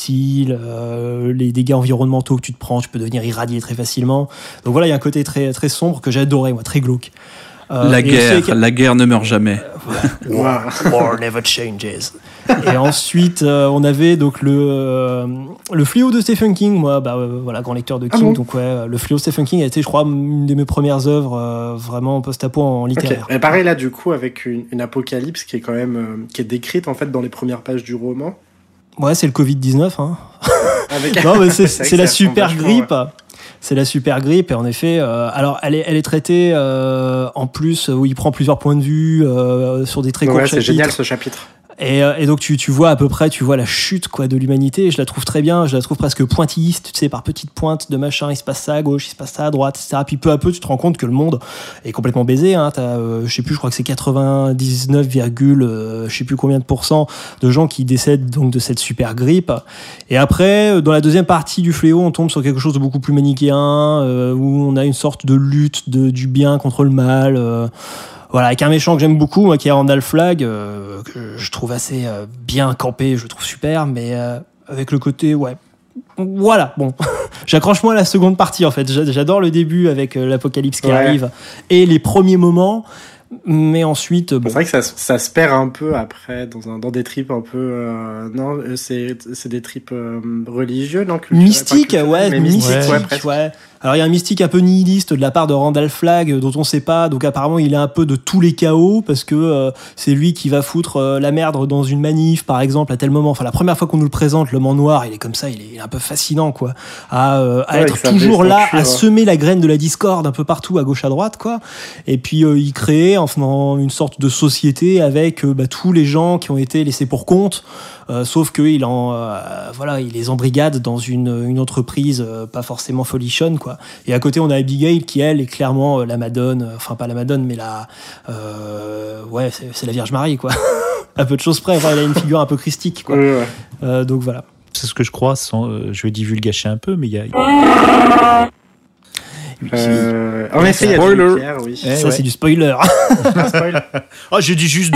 Euh, les dégâts environnementaux que tu te prends, tu peux devenir irradié très facilement. Donc voilà, il y a un côté très, très sombre que adoré, moi, très glauque. Euh, la aussi guerre, la guerre ne meurt jamais. War, war never changes. Et ensuite, euh, on avait donc le, euh, le fléau de Stephen King. Moi, bah, euh, voilà, grand lecteur de Ah King. bon donc, ouais, le fléau de Stephen King a été, je crois, une de mes premières œuvres euh, vraiment post-apo en littéraire. Et pareil là, du coup, avec une, une apocalypse qui est quand même euh, qui est décrite en fait dans les premières pages du roman. Ouais, c'est le Covid-19. Hein. Avec... Non, mais c'est C'est c'est la super grippe. C'est la super grippe et en effet, euh, alors elle est, elle est traitée euh, en plus où il prend plusieurs points de vue euh, sur des très courts Ouais, c'est chapitres. génial ce chapitre. Et, euh, et donc tu, tu vois à peu près, tu vois la chute quoi de l'humanité. Je la trouve très bien. Je la trouve presque pointilliste, tu sais, par petites pointes de machin. Il se passe ça à gauche, il se passe ça à droite, etc. Puis peu à peu, tu te rends compte que le monde est complètement baisé. Hein. T'as, euh, je sais plus, je crois que c'est 99, euh, je sais plus combien de pourcents de gens qui décèdent donc de cette super grippe. Et après, euh, dans la deuxième partie du fléau, on tombe sur quelque chose de beaucoup plus manichéen, où on a une sorte de lutte de, du bien contre le mal. Voilà, avec un méchant que j'aime beaucoup, moi, qui est Randall Flag, euh, que je trouve assez euh, bien campé, je le trouve super, mais euh, avec le côté, ouais. Voilà, bon. J'accroche moi à la seconde partie, en fait. J'a- J'adore le début avec euh, l'apocalypse qui Ouais. arrive et les premiers moments, mais ensuite, bon. C'est vrai que ça, ça se perd un peu après dans, un, dans des tripes un peu. euh, non, c'est des tripes religieux, non Mystique, ouais, mystique, ouais. ouais. Alors il y a un mystique un peu nihiliste de la part de Randall Flagg euh, dont on sait pas. Donc apparemment il est un peu de tous les chaos parce que euh, c'est lui qui va foutre euh, la merde dans une manif par exemple à tel moment. Enfin la première fois qu'on nous le présente, l'homme en noir, il est comme ça, il est, il est un peu fascinant quoi, à, euh, à Ouais, être toujours là, à hein. semer la graine de la discorde un peu partout à gauche à droite quoi. Et puis euh, il crée en faisant une sorte de société avec bah, tous les gens qui ont été laissés pour compte. Euh, sauf que il en euh, voilà, il les embrigade dans une, une entreprise euh, pas forcément folichonne quoi. Et à côté on a Abigail qui elle est clairement la Madone, enfin pas la Madone mais la euh, ouais c'est c'est la Vierge Marie quoi. à peu de choses près, enfin, elle a une figure un peu christique quoi. Ouais, ouais. Euh, donc voilà. C'est ce que je crois, sans, euh, je vais divulgacher un peu, mais il y a. Euh, en effet, il y a Spoiler. du Pierre, oui. Eh Ça ouais. c'est du spoiler. Ah, spoil. Oh, j'ai dit juste.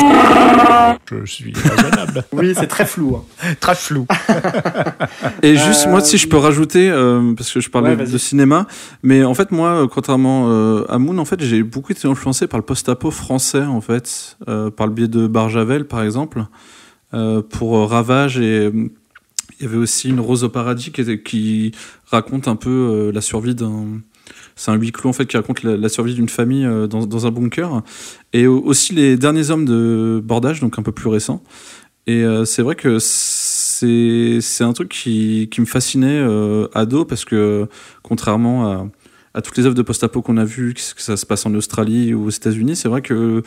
je suis raisonnable. Oui, c'est très flou. hein. Très flou. Et juste, Euh, moi, si je peux rajouter, euh, parce que je parlais Ouais, de cinéma, mais en fait, moi, euh, contrairement euh, à Moon, en fait, j'ai beaucoup été influencé par le post-apo français, en fait, euh, par le biais de Barjavel, par exemple, euh, pour euh, Ravage, et euh, il y avait aussi une Rose au paradis qui, était- qui raconte un peu euh, la survie d'un. C'est un huis clos en fait qui raconte la, survie d'une famille euh, dans, dans un bunker. Et au- aussi les derniers hommes de bordage donc un peu plus récents. Et euh, c'est vrai que c'est un truc qui, qui me fascinait euh, ado parce que contrairement à, à toutes les œuvres de post-apo qu'on a vues, que ça se passe en Australie ou aux États-Unis, c'est vrai que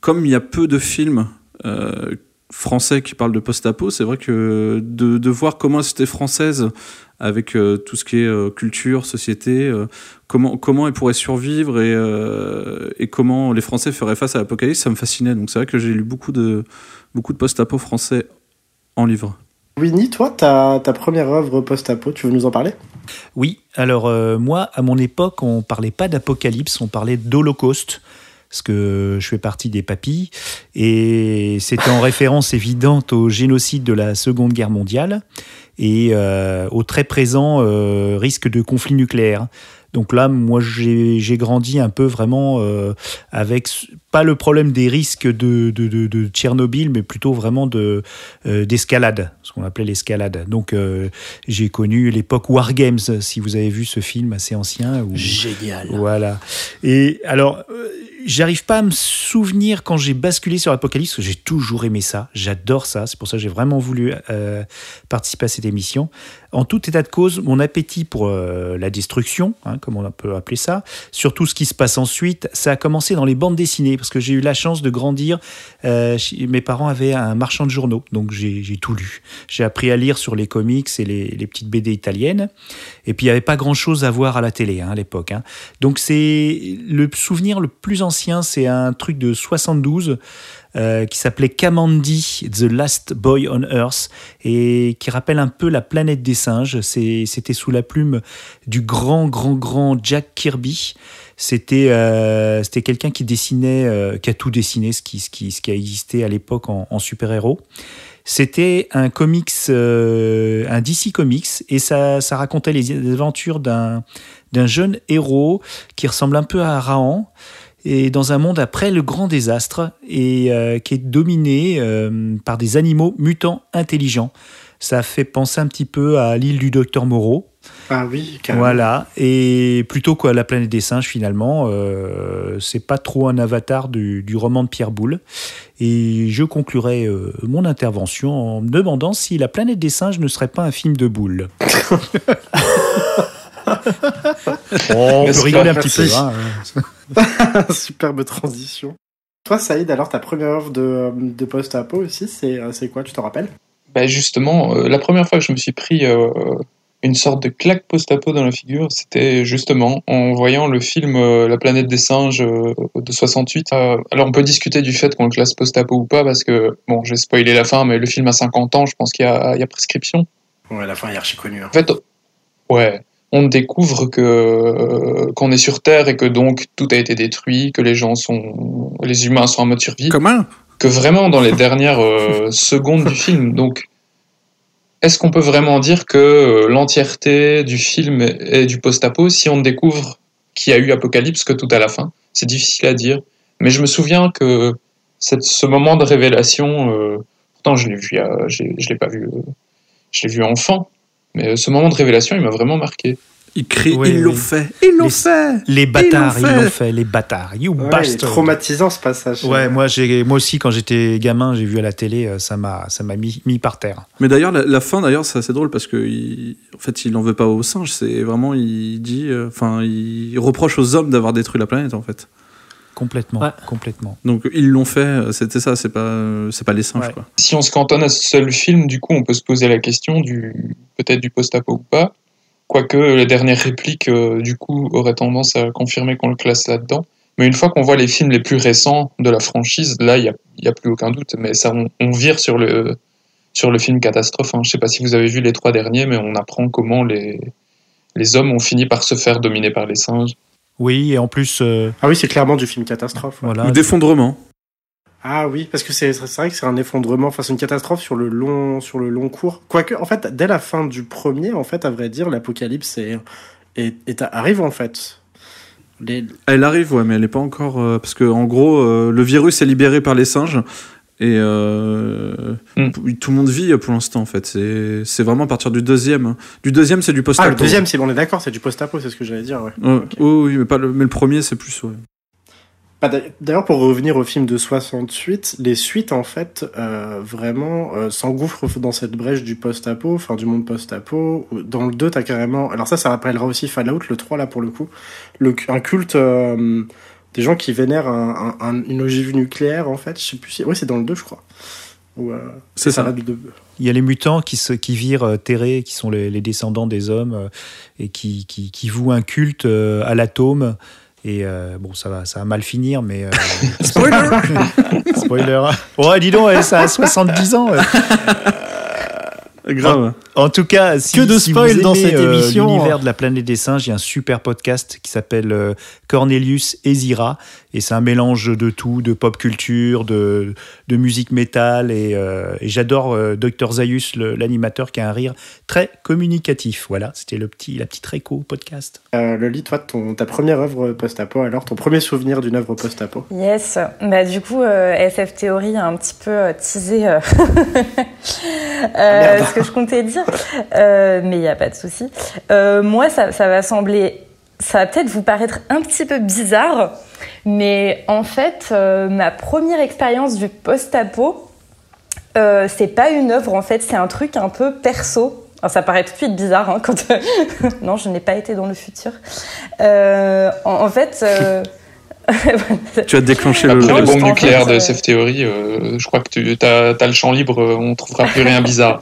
comme il y a peu de films euh, français qui parlent de post-apo, c'est vrai que de, de voir comment la société française, avec euh, tout ce qui est euh, culture, société, euh, comment, comment elle pourrait survivre et, euh, et comment les Français feraient face à l'apocalypse, ça me fascinait. Donc c'est vrai que j'ai lu beaucoup de, beaucoup de post-apo français en livre. Winnie, toi, ta, ta première œuvre post-apo, tu veux nous en parler? Oui, alors euh, moi, à mon époque, on parlait pas d'apocalypse, on parlait d'holocauste parce que je fais partie des papilles, et c'était en référence évidente au génocide de la Seconde Guerre mondiale et euh, au très présent euh, risque de conflit nucléaire. Donc là, moi, j'ai grandi un peu vraiment euh, avec pas le problème des risques de, de, de, de Tchernobyl, mais plutôt vraiment de d'escalade, ce qu'on appelait l'escalade. Donc j'ai connu l'époque War Games, si vous avez vu ce film assez ancien. Où, Génial. voilà. Et alors, j'arrive pas à me souvenir quand j'ai basculé sur Apocalypse, j'ai toujours aimé ça. J'adore ça. C'est pour ça que j'ai vraiment voulu euh, participer à cette émission. En tout état de cause, mon appétit pour euh, la destruction, hein, comme on peut appeler ça, surtout ce qui se passe ensuite, ça a commencé dans les bandes dessinées, parce que j'ai eu la chance de grandir. euh, mes parents avaient un marchand de journaux, donc j'ai tout lu. J'ai appris à lire sur les comics et les, les petites BD italiennes. Et puis, il n'y avait pas grand-chose à voir à la télé hein, à l'époque. hein. Donc, c'est le souvenir le plus ancien, c'est un truc de 72 euh, qui s'appelait Kamandi, The Last Boy on Earth, et qui rappelle un peu la planète des singes. C'était sous la plume du grand, grand, grand Jack Kirby. C'était euh, quelqu'un qui dessinait, euh, qui a tout dessiné, ce qui, ce qui, ce qui a existé à l'époque en, super-héros. C'était un comics, euh, un DC Comics, et ça, ça racontait les aventures d'un jeune héros qui ressemble un peu à Rahan, et dans un monde après le grand désastre, et euh, qui est dominé euh, par des animaux mutants intelligents. Ça fait penser un petit peu à l'île du docteur Moreau. Ah oui, carrément. Voilà, et plutôt qu'à la planète des singes, finalement, euh, c'est pas trop un avatar du, du roman de Pierre Boulle. Et je conclurai euh, mon intervention en me demandant si la planète des singes ne serait pas un film de Boulle. on peut rigoler un petit peu. Hein. Superbe transition. Toi, Saïd, alors ta première œuvre de, de post-apo aussi, c'est euh, c'est quoi, tu te rappelles? Bah justement, euh, la première fois que je me suis pris euh, une sorte de claque post-apo dans la figure, c'était justement en voyant le film euh, La planète des singes euh, de 68. Euh, alors on peut discuter du fait qu'on le classe post-apo ou pas, parce que, bon, j'ai spoilé la fin, mais le film a 50 ans, je pense qu'il y, a il y a prescription. Ouais, la fin est archi connue. hein. En fait, ouais, on découvre que euh, qu'on est sur Terre et que donc tout a été détruit, que les gens sont, les humains sont en mode survie Comment? Que vraiment dans les dernières euh, secondes du film. Donc, est-ce qu'on peut vraiment dire que euh, l'entièreté du film est du post-apo si on ne découvre qu'il y a eu Apocalypse que tout à la fin? C'est difficile à dire. Mais je me souviens que cette, ce moment de révélation, euh, pourtant je l'ai vu, je l'ai pas vu, je l'ai vu enfant, mais euh, ce moment de révélation, il m'a vraiment marqué. Il crie, Oui, ils l'ont oui. fait, ils l'ont Les- fait. Les bâtards, ils l'ont fait, les bâtards. You Ouais, il est bastard. traumatisant ce passage. Ouais, moi, j'ai, moi aussi, quand j'étais gamin, j'ai vu à la télé, euh, ça m'a, ça m'a mis, mis par terre. Mais d'ailleurs, la, la fin, d'ailleurs, c'est assez drôle parce que, il- en fait, il en veut pas aux singes. C'est vraiment, il dit, euh, enfin, il reproche aux hommes d'avoir détruit la planète, en fait. Complètement, Ouais. complètement. Donc, ils l'ont fait. euh, C'était ça. C'est pas, euh, c'est pas les singes, Ouais. quoi. Si on se cantonne à ce seul film, du coup, on peut se poser la question du peut-être du post-apo ou pas. Quoique les dernières répliques, euh, du coup, auraient tendance à confirmer qu'on le classe là-dedans. Mais une fois qu'on voit les films les plus récents de la franchise, là, il n'y a, y a plus aucun doute. Mais ça, on, on vire sur le, sur le film catastrophe. hein. Je ne sais pas si vous avez vu les trois derniers, mais on apprend comment les, les hommes ont fini par se faire dominer par les singes. Oui, et en plus, euh, Ah oui, c'est clairement du film catastrophe. ouais. voilà. Ou d'effondrement. Ah oui, parce que c'est c'est vrai que c'est un effondrement, enfin c'est une catastrophe sur le long sur le long cours. Quoique, en fait, dès la fin du premier, en fait, à vrai dire, l'apocalypse est, est, est- arrive en fait. Les- Elle arrive, ouais, mais elle est pas encore. euh, parce que, en gros, euh, le virus est libéré par les singes. Et euh, Mm. tout le monde vit pour l'instant, en fait. C'est c'est vraiment à partir du deuxième. hein. Du deuxième, c'est du Ah, post-apo. le deuxième, c'est bon, on est d'accord, c'est du post-apo, c'est ce que j'allais dire. Ouais. Oui, oui, mais, pas le, mais le premier, c'est plus. Ouais. Bah, D'ailleurs, pour revenir au film de 68, les suites, en fait, euh, vraiment euh, s'engouffrent dans cette brèche du post-apo, enfin du monde post-apo. Dans le 2, t'as carrément... Alors ça, ça rappellera aussi Fallout, le 3, là, pour le coup. Le, un culte euh, des gens qui vénèrent un, un- un- une ogive nucléaire, en fait. Je sais plus si... Oui, c'est dans le 2, je crois. Euh, C'est ça. de- Il y a les mutants qui, se, qui virent euh, terrés, qui sont les, les descendants des hommes, euh, et qui, qui, qui vouent un culte à l'atome. Et euh, bon, ça va, ça va mal finir, mais. euh, Spoiler Spoiler. Ouais, dis donc, ça a 70 ans. Grave. En tout cas, si, Que de si spoil vous dans aimez, cette euh, émission. L'univers de la planète des singes, il y a un super podcast qui s'appelle euh, Cornelius et Zira. Et c'est un mélange de tout, de pop culture, de, de musique métal. Et, euh, et j'adore euh, Dr Zayus, l'animateur, qui a un rire très communicatif. Voilà, c'était le petit, la petite réco podcast. Euh, Loli, toi, ton, ta première œuvre post-apo, alors ton premier souvenir d'une œuvre post-apo? Yes, bah du coup euh, SF Theory a un petit peu euh, teasé euh, euh, merde. ce que je comptais dire, Euh, mais il n'y a pas de souci. Euh, moi, ça, ça va sembler, ça va peut-être vous paraître un petit peu bizarre, mais en fait, euh, ma première expérience du post-apo, euh, c'est pas une œuvre en fait, c'est un truc un peu perso. Alors, ça paraît tout de suite bizarre hein, quand non, je n'ai pas été dans le futur. Euh, en, en fait. euh, Tu as déclenché le. Après Non, les bombes en nucléaires fait, de SF Theory, euh, je crois que tu as, le champ libre, on trouvera plus rien bizarre.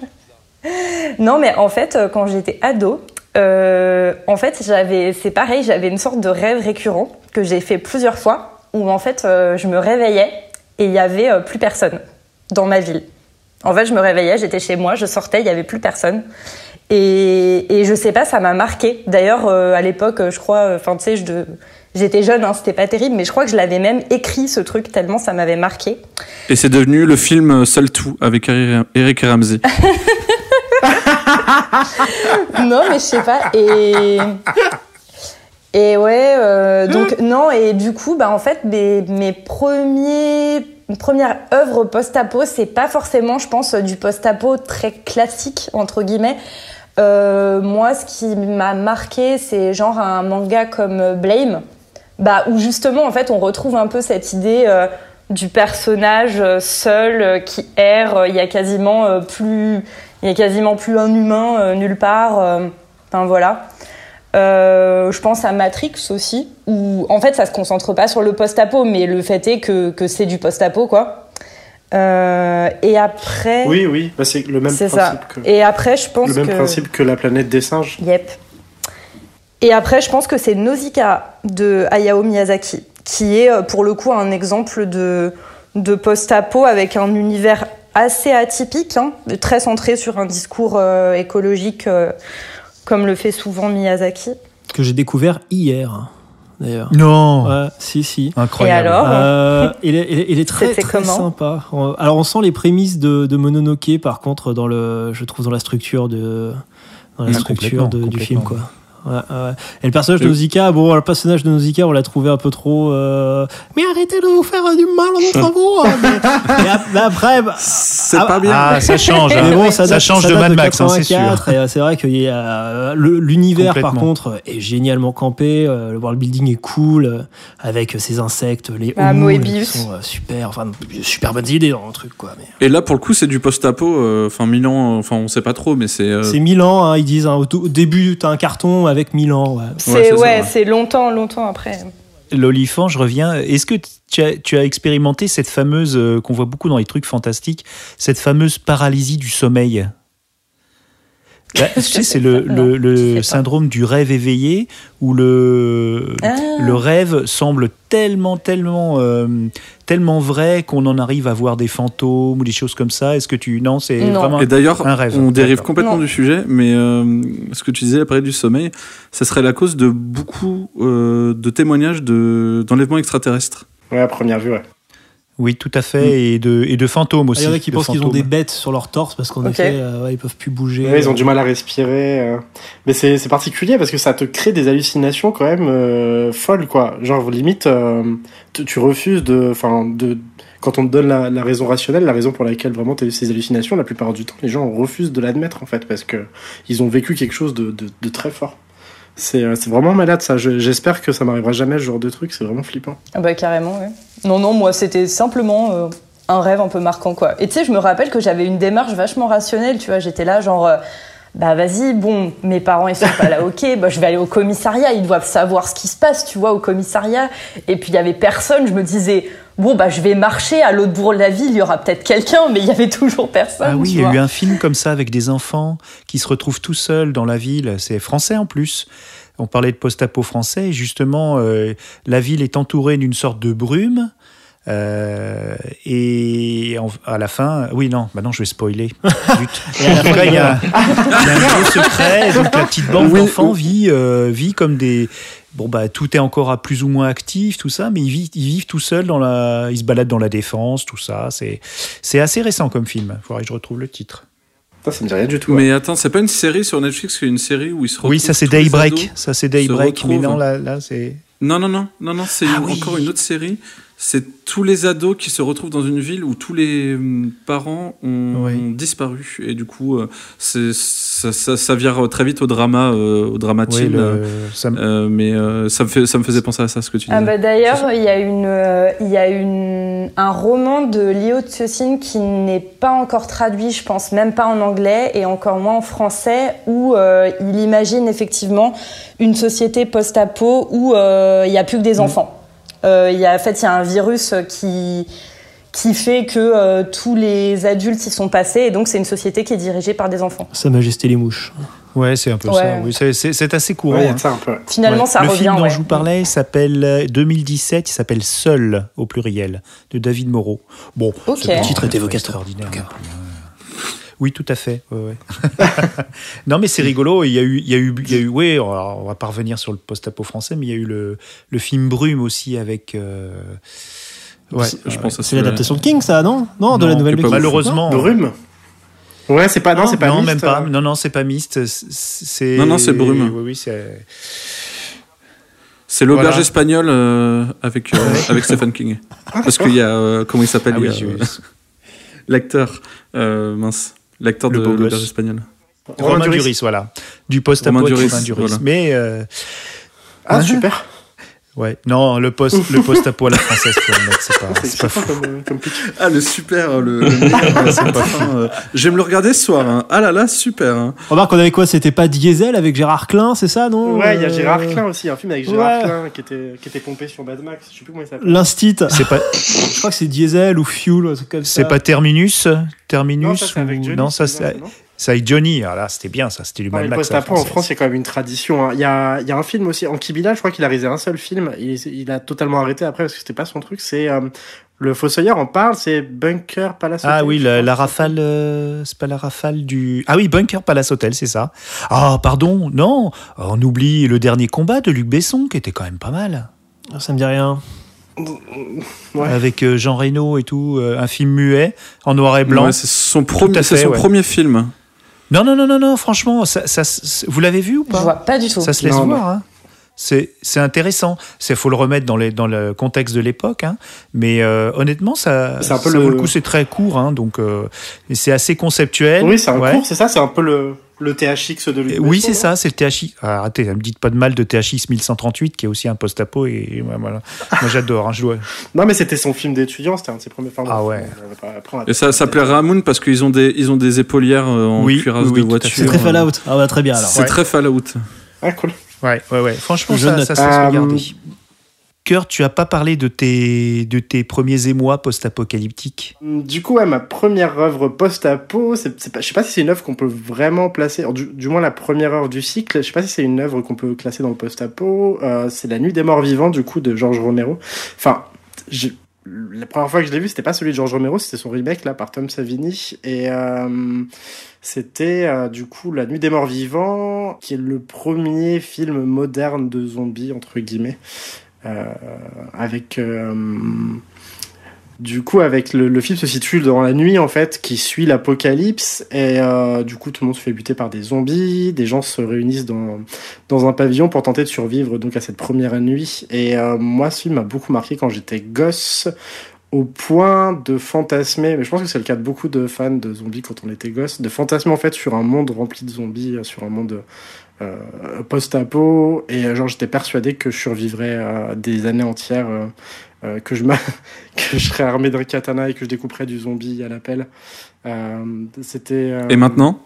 Non, mais en fait, quand j'étais ado, euh, en fait, j'avais, c'est pareil, j'avais une sorte de rêve récurrent que j'ai fait plusieurs fois, où en fait, euh, je me réveillais et il y avait euh, plus personne dans ma ville. En fait, je me réveillais, j'étais chez moi, je sortais, il y avait plus personne. Et, et je sais pas, ça m'a marqué. D'ailleurs, à l'époque, je crois, enfin, tu sais, je j'étais jeune, hein, c'était pas terrible, mais je crois que je l'avais même écrit ce truc tellement ça m'avait marqué. Et c'est devenu le film Seul Tout avec Eric Eric Ramsey. non, mais je sais pas. Et. Et ouais, euh, donc non, et du coup, bah en fait, mes, mes premiers, premières œuvres post-apo, c'est pas forcément, je pense, du post-apo très classique, entre guillemets. Euh, moi, ce qui m'a marqué, c'est genre un manga comme Blame, bah, où justement, en fait, on retrouve un peu cette idée euh, du personnage seul qui erre. Il y a quasiment plus, il y a quasiment plus un humain euh, nulle part. euh, Enfin voilà. Euh, je pense à Matrix aussi, où en fait ça se concentre pas sur le post-apo, mais le fait est que, que c'est du post-apo quoi. Et après, Oui, oui, bah, c'est le même c'est principe ça. que Et après, je pense le même que principe que la planète des singes. Yep. Et après, je pense que c'est Nausicaa de Hayao Miyazaki, qui est pour le coup un exemple de, de post-apo avec un univers assez atypique, hein, très centré sur un discours euh, écologique, euh, comme le fait souvent Miyazaki. Que j'ai découvert hier, d'ailleurs. Non Ouais, si, si. Incroyable. Et alors Euh, il, est, il est- il est très, C'était très sympa. Alors, on sent les prémices de, de Mononoke, par contre, dans le, je trouve dans la structure de, dans la Ah, structure de- complètement, du film, quoi. Ouais, ouais. Et le personnage de Euh. Nausicaa, bon, le personnage de Nausicaa, on l'a trouvé un peu trop. euh, Mais arrêtez de vous faire du mal nos travaux. hein. mais, mais ap- mais après, bah, C'est Ah, pas bien. Ah, ça change. hein. mais bon, ça, ça, date- change ça de Mad Max, hein, c'est sûr. 84, et, euh, c'est vrai que euh, l'univers, par contre, est génialement campé. euh, le world building est cool, euh, avec ces insectes, les Ah, Moebius. qui sont euh, super, enfin, super bonnes idées dans le truc, quoi. Mais, Et là, pour le coup, c'est du post-apo. euh, Enfin, Milan, enfin, on sait pas trop, mais c'est. euh, C'est Milan, hein, ils disent. hein, au, au début, t'as un carton avec Milan. Ouais. C'est ouais, ouais. longtemps, longtemps après. L'olifant, je reviens. Est-ce que tu as, tu as expérimenté cette fameuse, euh, qu'on voit beaucoup dans les trucs fantastiques, cette fameuse paralysie du sommeil? Bah, Tu sais, c'est le, syndrome du rêve éveillé où le, Ah. le rêve semble tellement, tellement, euh, tellement vrai qu'on en arrive à voir des fantômes ou des choses comme ça. Est-ce que tu. Non, c'est Non. vraiment. Et d'ailleurs, Un rêve. on dérive complètement Non. du sujet, mais euh, ce que tu disais après du sommeil, ça serait la cause de beaucoup euh, de témoignages de- d'enlèvements extraterrestres. Ouais, à première vue, ouais. Oui, tout à fait. Et, de, et de fantômes Ah, aussi. Il y en a qui pensent qu'ils ont des bêtes sur leur torse parce qu'en Ok. effet, euh, ouais, ils peuvent plus bouger. Ouais, ils ont du mal à respirer. euh. Mais c'est c'est particulier parce que ça te crée des hallucinations quand même euh, folles, quoi. Genre, limite, euh, tu, tu refuses de. Enfin, de. Quand on te donne la, la raison rationnelle, la raison pour laquelle vraiment tu as eu ces hallucinations, la plupart du temps, les gens refusent de l'admettre en fait parce que ils ont vécu quelque chose de, de, de très fort. C'est euh, c'est vraiment malade ça. Je- J'espère que ça m'arrivera jamais ce genre de truc. C'est vraiment flippant. Ah bah carrément, ouais. Non, non, moi c'était simplement euh, un rêve un peu marquant, quoi. Et tu sais, je me rappelle que j'avais une démarche vachement rationnelle, tu vois. J'étais là, genre, euh, bah vas-y, bon, mes parents ils sont pas là, ok, bah je vais aller au commissariat, ils doivent savoir ce qui se passe, tu vois, au commissariat. Et puis il y avait personne, je me disais, bon, bah je vais marcher à l'autre bout de la ville, il y aura peut-être quelqu'un, mais il y avait toujours personne. Ah oui, il y a eu un film comme ça avec des enfants qui se retrouvent tout seuls dans la ville. C'est français en plus. On parlait de post-apo français. Et justement, euh, la ville est entourée d'une sorte de brume Euh, et en- à la fin, oui, non, bah non, je vais spoiler. Zut. Et à la En tout fin, cas, il y a, il il y a un gros secret. et Donc la petite bande d'enfants vit, euh, vit comme des. Bon, bah, tout est encore à plus ou moins actif, tout ça, mais ils vivent, ils vivent tout seuls dans la. Ils se baladent dans la défense, tout ça. C'est, c'est assez récent comme film. Faudrait que je retrouve le titre. Ça me dit rien du tout. Mais attends, c'est pas une série sur Netflix, c'est une série où ils se retrouvent. Oui, ça c'est Daybreak. Ça c'est Daybreak. Mais non, là, là c'est. Non, non, non, non, non, c'est Ah oui. encore une autre série. C'est tous les ados qui se retrouvent dans une ville où tous les hum, parents ont, Oui. ont disparu. Et du coup, euh, c'est- ça, ça, ça vire très vite au drama, euh, au drama Oui, teen. le- ça me- Euh, mais euh, ça, me fait, ça me faisait penser à ça, ce que tu disais. Ah bah D'ailleurs, il y a, une, euh, il y a une, un roman de Léo Tsusin qui n'est pas encore traduit, je pense même pas en anglais et encore moins en français, où euh, il imagine effectivement une société post-apo où euh, il n'y a plus que des enfants. Euh, il y a, en fait, il y a un virus qui, qui fait que euh, tous les adultes y sont passés et donc c'est une société qui est dirigée par des enfants. Sa Majesté les mouches. Ouais, c'est un peu Ouais. ça. Oui, c'est- c'est c'est assez courant. Ouais, hein. peu. Finalement, Ouais. ça le revient. film dont ouais. je vous parlais s'appelle euh, 2017, il s'appelle Seul au pluriel de David Moreau. Bon, Ok. c'est pas Le titre est évocateur, extraordinaire. en tout cas. non plus, ouais. Oui, tout à fait. ouais, ouais. non, mais c'est rigolo. Il y a eu, il y a eu, il y a eu. Oui, alors, on va pas revenir sur le post-apo français, mais il y a eu le, le film Brume aussi avec. euh, Ouais, je pense C'est l'adaptation de King, ça, non? Non, de la Non, nouvelle King. Malheureusement. Brume Ouais, c'est pas, non, c'est pas non, Myst, même pas. euh. Non, non, c'est pas Myst. c'est-. Non, non, c'est Brume. Oui, oui, c'est. C'est l'auberge Voilà. espagnole euh, avec, euh, avec Stephen King. Parce qu'il y a. euh, comment il s'appelle Ah oui, euh. L'acteur. euh, mince. L'acteur de l'auberge espagnole. Romain Duris. voilà. Du post-apo Romain Duris, Romain Duris. voilà. Mais euh, Ah, super. Ouais, non, le post, le post-apo à la française, le c'est pas, C'est c'est pas fou. comme, euh, comme. Ah, le super, le, le meilleur, c'est pas fin. euh. Je vais me le regarder ce soir. hein. Ah là là, super. hein. Remarque, on avait quoi C'était pas Diesel avec Gérard Klein, c'est ça, non? Ouais, il y a Gérard Klein aussi, un film avec Gérard ouais. Klein qui était, qui était pompé sur Mad Max. Je sais plus comment il s'appelle. L'Instit. C'est pas, Je crois que c'est Diesel ou Fuel, un truc comme ça. c'est pas Terminus, Terminus Non, ça c'est avec ou- Johnny. non, ça c'est c'est avec Johnny. Ah là, c'était bien, ça, c'était du Mad mais Max. à la post-apo en. France, c'est quand même une tradition. hein. Il y, a, il y a un film aussi, Anki Bilal, je crois qu'il a réalisé un seul film. Il, il a totalement arrêté après parce que c'était pas son truc. C'est euh, le Fossoyeur en parle, c'est Bunker Palace Ah Hotel, oui, je la, rafale, euh, c'est pas la rafale du. Ah oui, Bunker Palace Hotel, c'est ça. Ah, pardon, non, on oublie le dernier combat de Luc Besson, qui était quand même pas mal. Ah, Ça me dit rien. Ouais. Avec euh, Jean Reno et tout, un film muet, en noir et blanc. Ouais, c'est son, premier, fait, son ouais. premier film. Non, non, non, non, non, franchement, ça, ça, s- vous l'avez vu ou Je pas vois pas du tout. Ça se laisse Non, voir. Hein. C'est c'est intéressant. Il faut le remettre dans, les, dans le contexte de l'époque. Hein. Mais euh, honnêtement, ça, C'est un peu ça le- vaut le coup. C'est très court. Hein, donc, euh, c'est assez conceptuel. Oui, c'est un Ouais. cours, c'est ça, c'est un peu le, le THX de Et Oui, c'est ça, c'est le THX. Ah, arrêtez, ne me dites pas de mal de THX 1138, qui est aussi un post-apo. Et, voilà. Moi, j'adore. Hein, je dois... Non, mais c'était son film d'étudiant, c'était un de ses premiers films. Ah ouais. Après, a- Et ça, ça plairait à Moon parce qu'ils ont des, ils ont des épaulières euh, en Oui, cuirasse oui, de voiture. C'est très Fallout. Ah bah très bien alors. C'est Ouais. très Fallout. Ah, cool. Ouais, ouais, ouais. Franchement, Je ça, note. ça se Euh, regarder. Kurt, tu as pas parlé de tes, de tes premiers émois post-apocalyptiques Du coup, ouais, ma première œuvre post-apo, c'est, c'est pas, je sais pas si c'est une œuvre qu'on peut vraiment placer, du moins la première œuvre du cycle, je sais pas si c'est une œuvre qu'on peut classer dans le post-apo, euh, c'est La Nuit des Morts Vivants, du coup, de Georges Romero. Enfin, je- la première fois que je l'ai vu, c'était pas celui de Georges Romero, c'était son remake, là, par Tom Savini, et euh, c'était, euh, du coup, La Nuit des Morts Vivants, qui est le premier film moderne de zombies, entre guillemets, euh, avec... du coup, avec le, film se situe dans la nuit en fait, qui suit l'apocalypse et euh, du coup tout le monde se fait buter par des zombies. Des gens se réunissent dans dans un pavillon pour tenter de survivre donc à cette première nuit. Et euh, moi, ce film m'a beaucoup marqué quand j'étais gosse, au point de fantasmer. Mais je pense que c'est le cas de beaucoup de fans de zombies quand on était gosse, de fantasmer en fait sur un monde rempli de zombies, euh, sur un monde post-apo. Et genre j'étais persuadé que je survivrais des années entières. Euh, que je m'a- que je serais armé d'un katana et que je découperais du zombie à l'appel. Euh, c'était. euh, Et maintenant?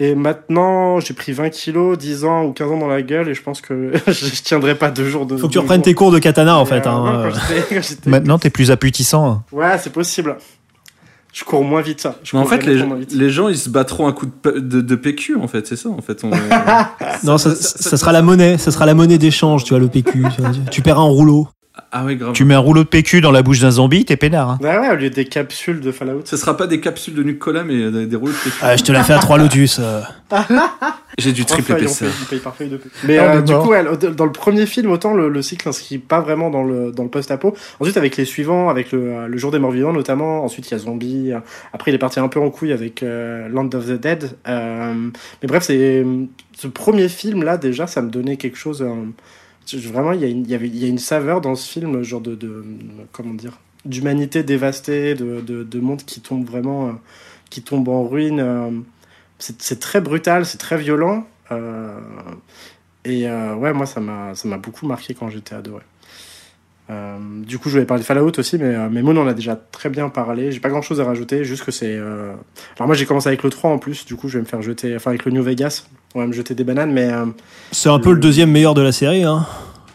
Et maintenant, j'ai pris 20 kilos, 10 ans ou 15 ans dans la gueule et je pense que je tiendrai pas deux jours de. Faut que tu reprennes jours. tes cours de katana en Et, fait. euh, hein. ouais, quand j'étais- quand j'étais- Maintenant, t'es plus apputissant. hein. Ouais, c'est possible. Je cours moins vite, ça. Je Mais en fait, les, gens, ils se battront un coup de, pe- de, de PQ, en fait, c'est ça, en fait. On... Non, ça, ça- ça sera la monnaie, ça sera la monnaie d'échange, tu vois, le PQ. tu vois, tu- Tu paieras en rouleau. Ah ouais, grave. Tu mets un rouleau de PQ dans la bouche d'un zombie, t'es peinard. Hein. Bah ouais, au lieu des capsules de Fallout. Ce sera pas des capsules de Nucola, mais des, des rouleaux de PQ. Ah, je te la fais à 3 Lotus. euh. J'ai du triple épaisseur. Mais Ah, euh, du coup, dans le premier film, autant le, le cycle s'inscrit pas vraiment dans le, dans le post-apo. Ensuite, avec les suivants, avec le, euh, le jour des morts vivants notamment. Ensuite, il y a Zombie. Euh, Après, il est parti un peu en couille avec euh, Land of the Dead. Euh, mais bref, c'est ce premier film là déjà, ça me donnait quelque chose. euh, vraiment, il y, a une, saveur dans ce film, genre de, comment dire, d'humanité dévastée, de, de, de monde qui tombe vraiment, euh, qui tombe en ruine. euh, c'est très brutal, c'est très violent. euh, et ouais, moi, ça m'a beaucoup marqué quand j'étais ado. ouais. Du coup, je voulais parler de Fallout aussi, mais, mais Moon en a déjà très bien parlé. J'ai pas grand chose à rajouter, juste que c'est. Alors, moi, j'ai commencé avec le 3 en plus, du coup, je vais me faire jeter. Enfin, avec le New Vegas, on va me jeter des bananes, mais. euh, C'est un peu le deuxième meilleur de la série, hein.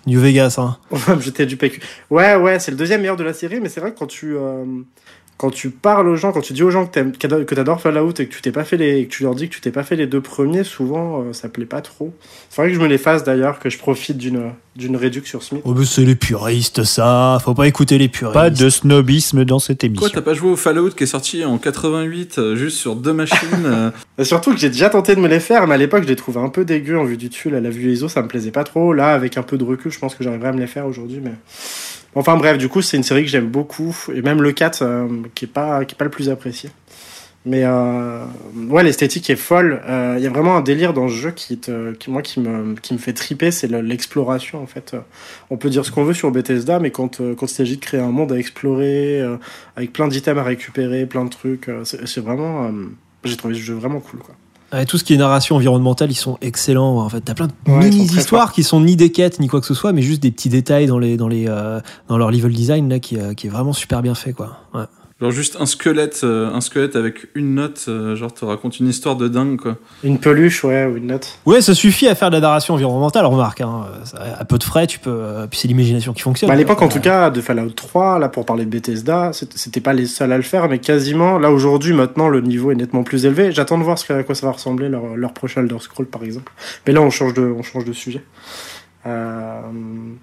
New Vegas, hein. On va me jeter du PQ. Ouais, ouais, c'est le deuxième meilleur de la série, mais c'est vrai que quand tu, euh, quand tu parles aux gens, quand tu dis aux gens que que t'adores Fallout et que tu t'es pas fait les, que tu leur dis que tu t'es pas fait les deux premiers, souvent, euh, ça plaît pas trop. C'est vrai que je me les fasse d'ailleurs, que je profite d'une, d'une réduction sur Smith. Oh, mais c'est les puristes, ça. Faut pas écouter les puristes. Pas de snobisme dans cette émission. Quoi, t'as pas joué au Fallout qui est sorti en 88, euh, juste sur deux machines euh, surtout que j'ai déjà tenté de me les faire, mais à l'époque, je les trouvais un peu dégueux en vue du dessus. Là, la vue ISO, ça me plaisait pas trop. Là, avec un peu de recul, je pense que j'arriverai à me les faire aujourd'hui, mais. Enfin bref, du coup, c'est une série que j'aime beaucoup, et même le 4, euh, qui est pas, qui est pas le plus apprécié. Mais euh, ouais, l'esthétique est folle. Euh, Il y a vraiment un délire dans ce jeu qui, te, qui moi, qui me, qui me fait triper, c'est le- l'exploration en fait. Euh, On peut dire ce qu'on veut sur Bethesda, mais quand, euh, quand il s'agit de créer un monde à explorer, euh, avec plein d'items à récupérer, plein de trucs, euh, c'est vraiment, euh, j'ai trouvé ce jeu vraiment cool quoi. Ouais, tout ce qui est narration environnementale, ils sont excellents. En fait, t'as plein de Ouais, très mini-histoires qui sont ni des quêtes ni quoi que ce soit, mais juste des petits détails dans les dans les euh, dans leur level design là qui, euh, qui est vraiment super bien fait quoi. Ouais. Genre juste un squelette, euh, un squelette avec une note, euh, genre te raconte une histoire de dingue quoi. Une peluche, ouais, ou une note. Ouais, ça suffit à faire de la narration environnementale, remarque. Hein. À peu de frais, tu peux. euh, Puis c'est l'imagination qui fonctionne. Bah, à l'époque, en tout cas, de Fallout 3, là, pour parler de Bethesda, c'était c'était pas les seuls à le faire, mais quasiment. Là, aujourd'hui, maintenant, le niveau est nettement plus élevé. J'attends de voir ce que, à quoi ça va ressembler leur, leur prochain Elder Scroll, par exemple. Mais là, on change de, on change de sujet. Euh,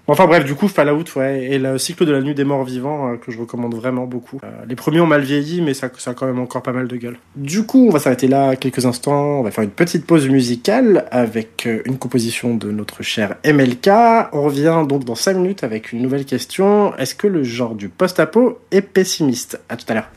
Enfin bref, du coup, Fallout, ouais, et le cycle de la nuit des morts vivants euh, que je recommande vraiment beaucoup. Euh, les premiers ont mal vieilli, mais ça, ça a quand même encore pas mal de gueule. Du coup, on va s'arrêter là quelques instants. On va faire une petite pause musicale avec euh, une composition de notre cher MLK. On revient donc dans 5 minutes avec une nouvelle question. Est-ce que le genre du post-apo est pessimiste? À tout à l'heure.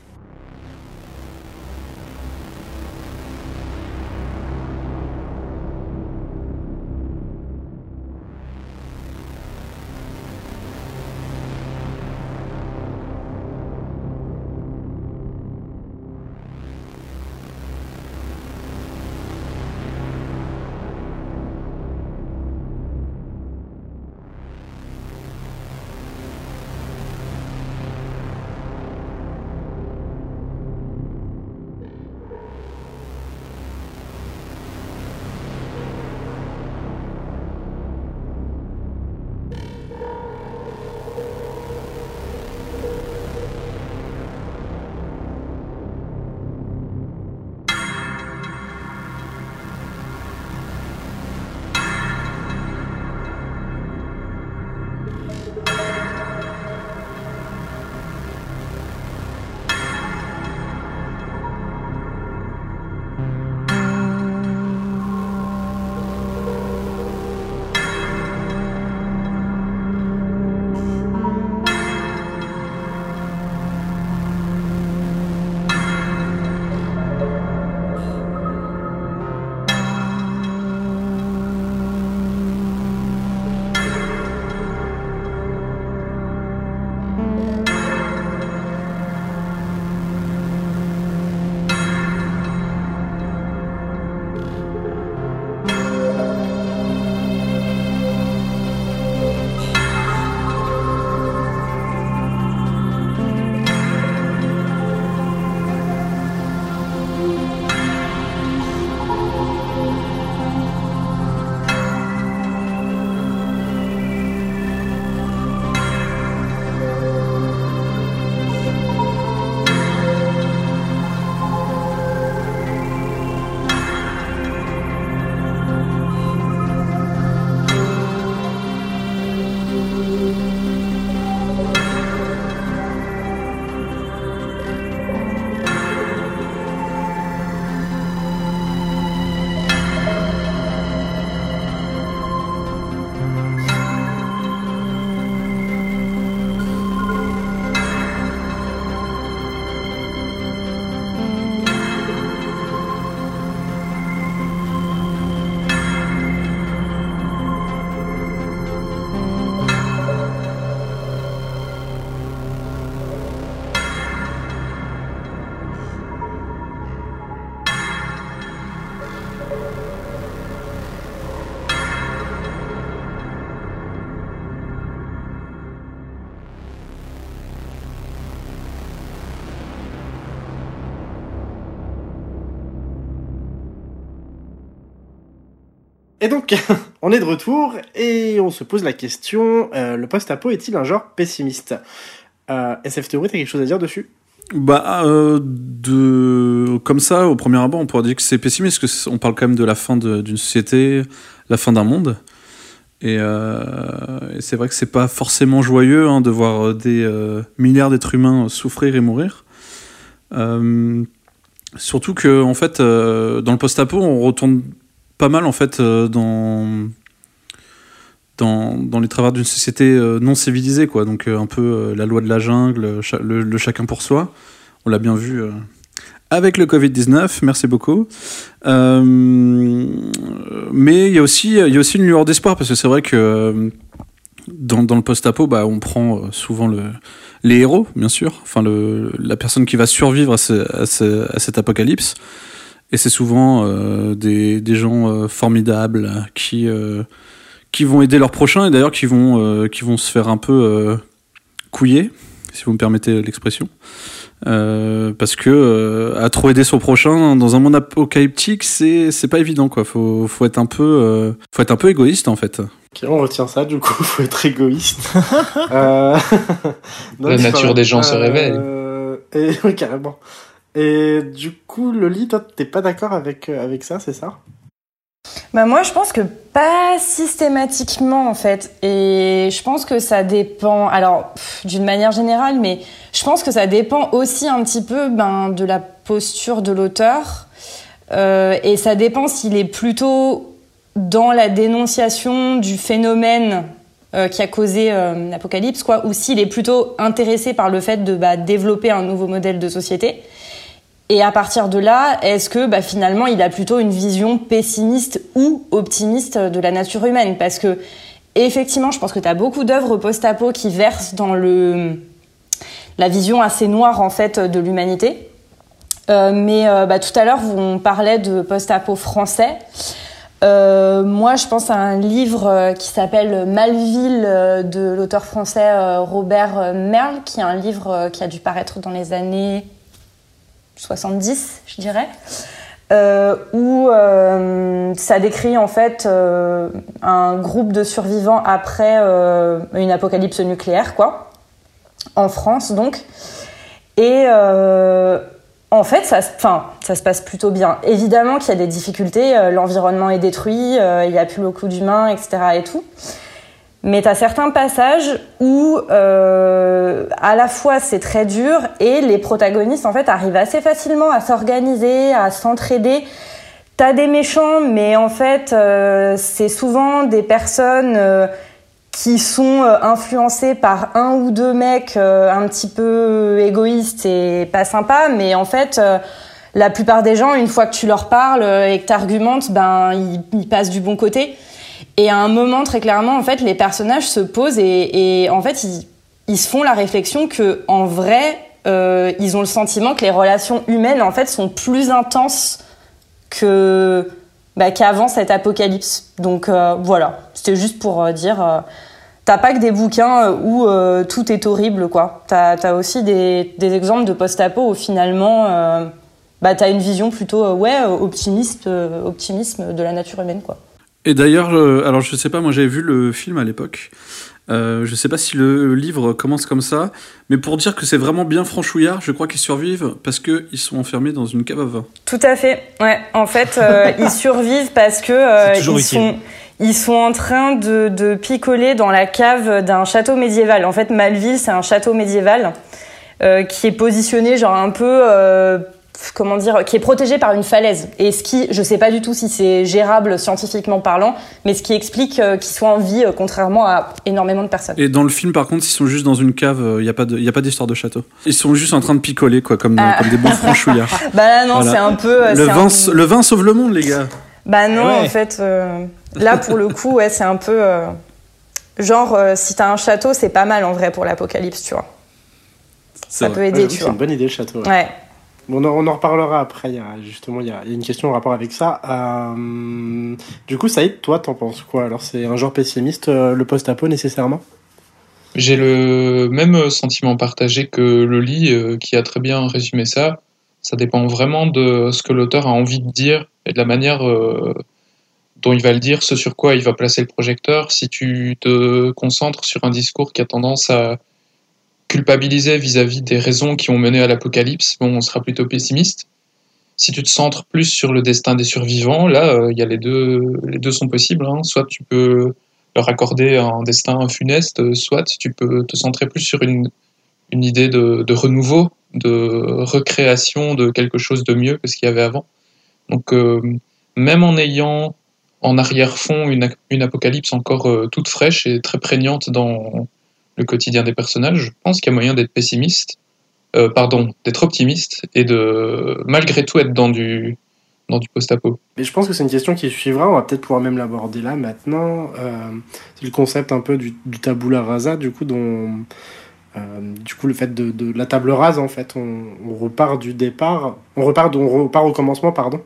Et donc, on est de retour et on se pose la question euh, le post-apo est-il un genre pessimiste? Euh, SF Theory, t'as quelque chose à dire dessus? Bah, euh, de... comme ça, au premier abord, on pourrait dire que c'est pessimiste, parce qu'on parle quand même de la fin d'une société, la fin d'un monde. Et, euh, et c'est vrai que c'est pas forcément joyeux hein, de voir des milliards d'êtres humains souffrir et mourir. Surtout que, en fait, dans le post-apo, on retourne pas mal en fait euh, dans dans, dans les travers d'une société euh, non civilisée, quoi. Donc euh, un peu la loi de la jungle, le, chacun pour soi. On l'a bien vu avec le Covid-19, merci beaucoup. Mais il y, a aussi- il y aussi une lueur d'espoir, parce que c'est vrai que dans, dans le post-apo, bah, on prend souvent le, les héros, bien sûr, enfin le, la personne qui va survivre à, ce- à ce- à cet apocalypse. Et c'est souvent euh, des, des gens euh, formidables qui, euh, qui vont aider leurs prochains et d'ailleurs qui vont, euh, qui vont se faire un peu euh, couiller, si vous me permettez l'expression. Euh, parce que euh, à trop aider son prochain dans un monde apocalyptique, c'est c'est pas évident quoi. Faut faut être un peu euh, faut être un peu égoïste en fait. Ok, on retient ça, du coup, faut être égoïste. Euh, non, La nature pas- des gens se révèle. Euh, Et, oui, carrément. Et du coup, Loli, toi, t'es pas d'accord avec, euh, avec ça, c'est ça? Bah moi, je pense que pas systématiquement en fait, et je pense que ça dépend. Alors, d'une manière générale, mais je pense que ça dépend aussi un petit peu ben, de la posture de l'auteur, Euh, et ça dépend s'il est plutôt dans la dénonciation du phénomène euh, qui a causé l'apocalypse, quoi, ou s'il est plutôt intéressé par le fait de bah, développer un nouveau modèle de société. Et à partir de là, est-ce que bah, finalement il a plutôt une vision pessimiste ou optimiste de la nature humaine? Parce que effectivement, je pense que tu as beaucoup d'œuvres post-apo qui versent dans le la vision assez noire en fait de l'humanité. Euh, mais euh, bah, tout à l'heure, on parlait de post-apo français. Euh, moi, je pense à un livre qui s'appelle Malville de l'auteur français Robert Merle, qui est un livre qui a dû paraître dans les années 70, je dirais, euh, où euh, ça décrit en fait euh, un groupe de survivants après une apocalypse nucléaire, quoi, en France donc. Et en fait, ça, ça se passe plutôt bien. Évidemment qu'il y a des difficultés, l'environnement est détruit, il n'y a plus beaucoup d'humains, etc. et tout. Mais tu as certains passages où euh, à la fois c'est très dur et les protagonistes en fait arrivent assez facilement à s'organiser, à s'entraider. T'as des méchants, mais en fait euh, c'est souvent des personnes euh, qui sont euh, influencées par un ou deux mecs euh, un petit peu égoïstes et pas sympas, mais en fait euh, la plupart des gens, une fois que tu leur parles euh, et que t'argumentes, ben ils, ils passent du bon côté. Et à un moment, très clairement, en fait, les personnages se posent et, en fait, ils, se font la réflexion que, en vrai, euh, ils ont le sentiment que les relations humaines, en fait, sont plus intenses que bah, qu'avant cet apocalypse. Donc euh, voilà, c'était juste pour euh, dire, euh, t'as pas que des bouquins où tout est horrible, quoi. T'as as aussi des, des exemples de post-apo où finalement, bah, t'as une vision plutôt, ouais, optimiste, optimisme de la nature humaine, quoi. Et d'ailleurs, euh, alors je sais pas, moi j'avais vu le film à l'époque. Euh, je sais pas si le livre commence comme ça, mais pour dire que c'est vraiment bien franchouillard, je crois qu'ils survivent parce qu'ils sont enfermés dans une cave à vin. Tout à fait. Ouais. En fait, euh, ils survivent parce que euh, ils utile. sont ils sont en train de, de picoler dans la cave d'un château médiéval. En fait, Malville, c'est un château médiéval euh, qui est positionné genre un peu euh, comment dire, qui est protégé par une falaise. Et ce qui, je sais pas du tout si c'est gérable scientifiquement parlant, mais ce qui explique euh, qu'ils soient en vie, euh, contrairement à énormément de personnes. Et dans le film, par contre, ils sont juste dans une cave, il n'y a pas de- y a pas d'histoire de château. Ils sont juste en train de picoler, quoi, comme, Ah. comme des bons franchouillards. Bah là, non, Voilà. c'est un peu. euh, le, c'est vin, un- le vin sauve le monde, les gars. Bah non, Ouais. en fait, euh, là pour le coup, ouais, c'est un peu euh, genre euh, si t'as un château, c'est pas mal en vrai pour l'apocalypse, tu vois. C'est Ça vrai. peut aider, tu C'est vois. une bonne idée, le château. ouais. Ouais. On, en, reparlera après. Justement, il y, a, une question en rapport avec ça. Euh, du coup, Saïd, toi, t'en penses quoi? Alors, c'est un genre pessimiste, euh, le post-apo, nécessairement? J'ai le même sentiment partagé que Loli, euh, qui a très bien résumé ça. Ça dépend vraiment de ce que l'auteur a envie de dire et de la manière dont il va le dire, ce sur quoi il va placer le projecteur. Si tu te concentres sur un discours qui a tendance à culpabiliser vis-à-vis des raisons qui ont mené à l'apocalypse, bon, on sera plutôt pessimiste. Si tu te centres plus sur le destin des survivants, là, euh, y a les deux, les deux sont possibles. hein. Soit tu peux leur accorder un destin funeste, euh, soit tu peux te centrer plus sur une, une idée de, renouveau, de recréation de quelque chose de mieux que ce qu'il y avait avant. Donc, euh, même en ayant en arrière-fond une, une apocalypse encore toute fraîche et très prégnante dans le quotidien des personnages, je pense qu'il y a moyen d'être pessimiste, euh, pardon, d'être optimiste et de malgré tout être dans du, dans du post-apo. Mais je pense que c'est une question qui suivra, on va peut-être pouvoir même l'aborder là maintenant. Euh, c'est le concept un peu du, du tabula rasa, du coup, euh, du coup, le fait de, de la table rase, en fait, on, on repart du départ, on repart, on repart au commencement, pardon.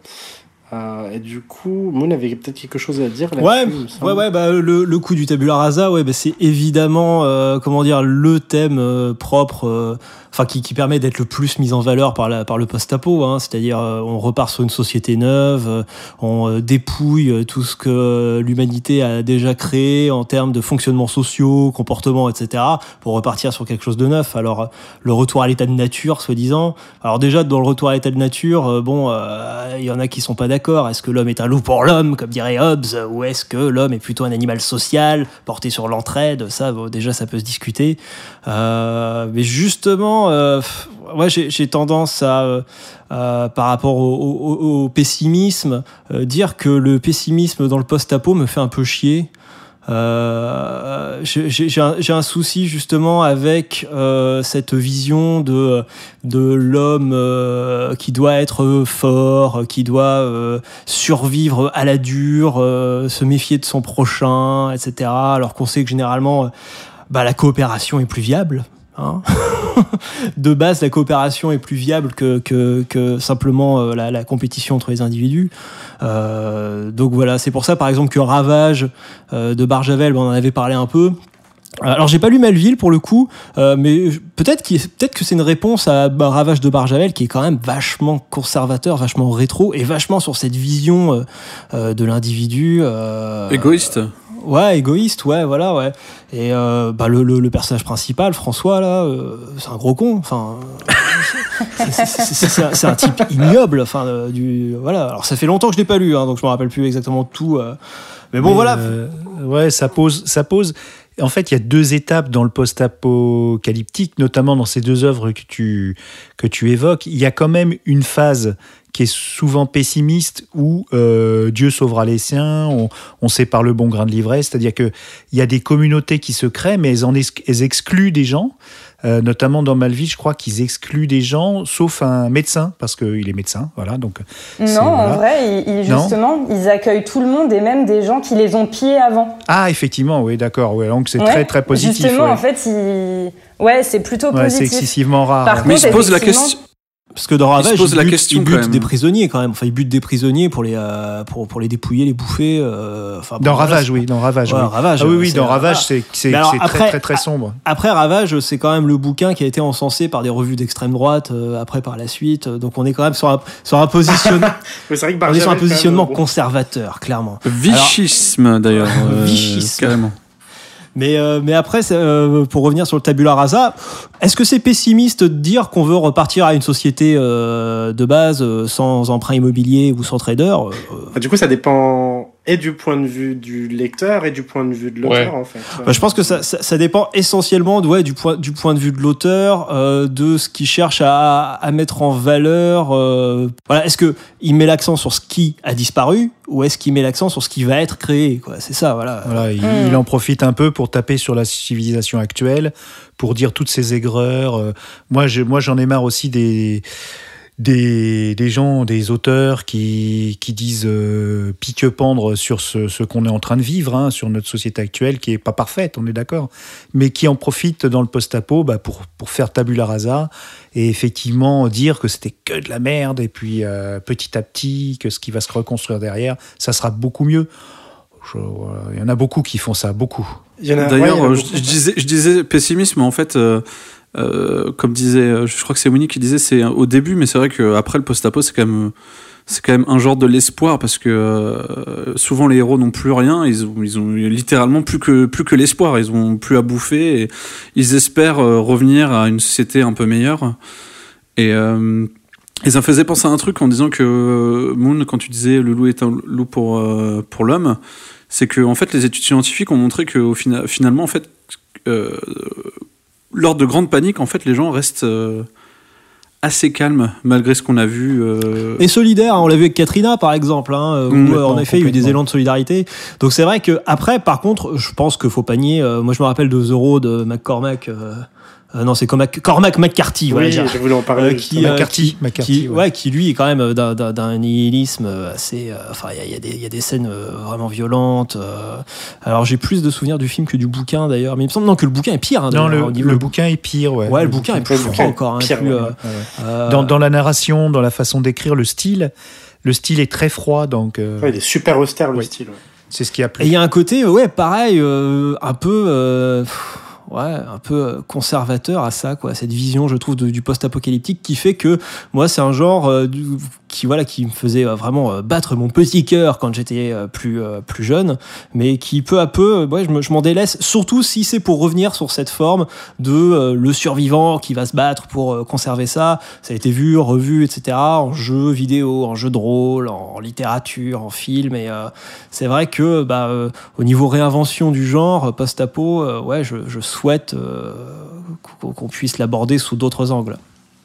Euh, et du coup, Moon avait peut-être quelque chose à dire là-dessus. Ouais, ouais, ouais, bah, le, le coup du tabula rasa, ouais, bah, c'est évidemment, euh, comment dire, le thème euh, propre, euh, enfin, qui, permet d'être le plus mis en valeur par, le post-apo, hein, c'est-à-dire, euh, on repart sur une société neuve, euh, on euh, dépouille tout ce que l'humanité a déjà créé en termes de fonctionnements sociaux, comportements, etc., pour repartir sur quelque chose de neuf. Alors, le retour à l'état de nature, soi-disant. Alors, déjà, dans le retour à l'état de nature, bon, il y en a qui sont pas d'accord. Est-ce que l'homme est un loup pour l'homme, comme dirait Hobbes, ou est-ce que l'homme est plutôt un animal social, porté sur l'entraide? Ça, déjà, ça peut se discuter. Mais justement, euh, pff, ouais, j'ai tendance à, euh, euh, par rapport au, pessimisme, euh, dire que le pessimisme dans le post-apo me fait un peu chier. Euh, j'ai un, souci justement avec euh, cette vision de, de l'homme euh, qui doit être fort, qui doit euh, survivre à la dure, euh, se méfier de son prochain, etc. Alors qu'on sait que généralement, euh, bah, la coopération est plus viable. Hein. de base, la coopération est plus viable que, que, simplement euh, la, compétition entre les individus. Euh, donc voilà, c'est pour ça par exemple que Ravage euh, de Barjavel, on en avait parlé un peu. Alors j'ai pas lu Melville pour le coup, mais peut-être que c'est une réponse à bah, Ravage de Barjavel qui est quand même vachement conservateur, vachement rétro et vachement sur cette vision de l'individu. Égoïste. Ouais, égoïste, ouais, voilà, ouais. Et euh, bah, le, le, le personnage principal, François, là, euh, c'est un gros con. Enfin, c'est- c'est- un, type ignoble. Enfin, euh, du voilà. Alors ça fait longtemps que je l'ai pas lu, hein, donc je me rappelle plus exactement tout. euh. Mais bon, Mais, voilà. euh, ouais, ça pose, ça pose. En fait, il y a deux étapes dans le post-apocalyptique, notamment dans ces deux œuvres que tu, que tu évoques. Il y a quand même une phase qui est souvent pessimiste où euh, Dieu sauvera les siens, on, on sépare le bon grain de l'ivraie, c'est-à-dire qu'il y a des communautés qui se créent, mais elles, en ex- elles excluent des gens. Euh, notamment dans Malville, je crois qu'ils excluent des gens, sauf un médecin, parce qu'il est médecin, voilà. Donc, Non, en vrai, ils, ils- Non justement, ils accueillent tout le monde et même des gens qui les ont pillés avant. Ah, effectivement, oui, d'accord. Ouais, donc c'est Ouais, très très positif. Justement, ouais. en fait, ils... ouais, c'est plutôt Ouais, c'est positif. excessivement rare. Par ouais. Mais il se contre, pose la question. Parce que dans Il Ravage, pose la bute- question, il quand bute même. des prisonniers quand même. Enfin, il bute des prisonniers pour les, euh, pour, pour les dépouiller, les bouffer. euh, enfin, Dans bon, voilà, Ravage, oui, dans Ravage. Ouais, oui. Ravage, ah oui, euh, oui, c'est- dans Ravage, c'est c'est- très très très sombre. Après Ravage, c'est quand même le bouquin qui a été encensé par des revues d'extrême droite euh, après par la suite. Donc on est quand même sur un, sur un, positionnement, Mais c'est vrai que on est sur un positionnement conservateur, clairement. Vichisme d'ailleurs. euh, Vichisme. Carrément. Mais, euh, mais après, euh, pour revenir sur le tabula rasa, est-ce que c'est pessimiste de dire qu'on veut repartir à une société euh, de base euh, sans emprunt immobilier ou sans trader euh, Enfin, du coup, ça dépend et du point de vue du lecteur et du point de vue de l'auteur, Ouais. en fait. Bah, je pense que ça, ça, ça dépend essentiellement de, ouais, du, point, du point de vue de l'auteur, euh, de ce qu'il cherche à, à mettre en valeur. euh, voilà, est-ce que il met l'accent sur ce qui a disparu ou est-ce qu'il met l'accent sur ce qui va être créé quoi C'est ça, voilà. Voilà, il, il en profite un peu pour taper sur la civilisation actuelle, pour dire toutes ces aigreurs. Euh, Moi, je- moi, j'en ai marre aussi des des, des gens, des auteurs qui, qui disent euh, pique-pendre sur ce, ce qu'on est en train de vivre, hein, sur notre société actuelle qui est pas parfaite, on est d'accord, mais qui en profitent dans le post-apo bah, pour, pour faire tabula rasa et effectivement dire que c'était que de la merde et puis euh, petit à petit que ce qui va se reconstruire derrière, ça sera beaucoup mieux. Je- voilà, Il y en a beaucoup qui font ça, beaucoup. Ouais, D'ailleurs, euh, je, disais, je disais pessimisme, mais en fait, euh, euh, comme disait, euh, je crois que c'est Monique qui disait, c'est au début, mais c'est vrai qu'après le post-apo, c'est quand même, c'est quand même un genre de l'espoir parce que euh, souvent les héros n'ont plus rien, ils ont, ils littéralement plus que plus que l'espoir, ils ont plus à bouffer ils espèrent revenir à une société un peu meilleure. Et, ça me faisait penser à un truc en disant que Moon, quand tu disais le loup est un loup pour pour l'homme, c'est que en fait les études scientifiques ont montré que finalement en fait lors de grandes paniques en fait les gens restent euh, assez calmes malgré ce qu'on a vu. euh, Et solidaire, hein, on l'a vu avec Katrina par exemple, hein, où Mm. euh, en effet il y a eu des élans de solidarité. Donc c'est vrai que après, par contre, je pense qu'il faut panier. euh, moi je me rappelle de The Road de McCormack. Euh, non, c'est Cormac, Cormac McCarthy. voilà, Oui, j'ai- je voulais en parler. euh, qui, euh, McCarthy, qui- McCarthy, qui- ouais. ouais, qui lui est quand même d'un- d'un d'un nihilisme assez. euh, Enfin, il y a- y, des- il y a des scènes euh, vraiment violentes. euh. alors, j'ai plus de souvenirs du film que du bouquin d'ailleurs, mais il me semble non que le bouquin est pire. hein, Non, le, bouquin est pire, ouais. Ouais, le bouquin est plus le froid bouquin est encore. hein, pire, plus, ouais, ouais. Dans, dans la narration, dans la façon d'écrire, le style, le style est très froid, donc euh, Ouais, il est super austère le style. ouais. c'est ce qui a Et plu. il y a un côté, ouais, pareil, euh, un peu, euh, pff, ouais, un peu euh, conservateur à ça, quoi. Cette vision, je trouve, du post-apocalyptique qui fait que moi, c'est un genre euh, qui, voilà, qui me faisait euh, vraiment euh, battre mon petit cœur quand j'étais euh, plus plus jeune, mais qui peu à peu, ouais, je me- je m'en délaisse. Surtout si c'est pour revenir sur cette forme de le survivant qui va se battre pour conserver ça. Ça a été vu, revu, etc. En jeu vidéo, en jeu de rôle, en littérature, en film, et c'est vrai que bah, au niveau réinvention du genre post-apo, ouais, je, je souhaite qu'on puisse l'aborder sous d'autres angles.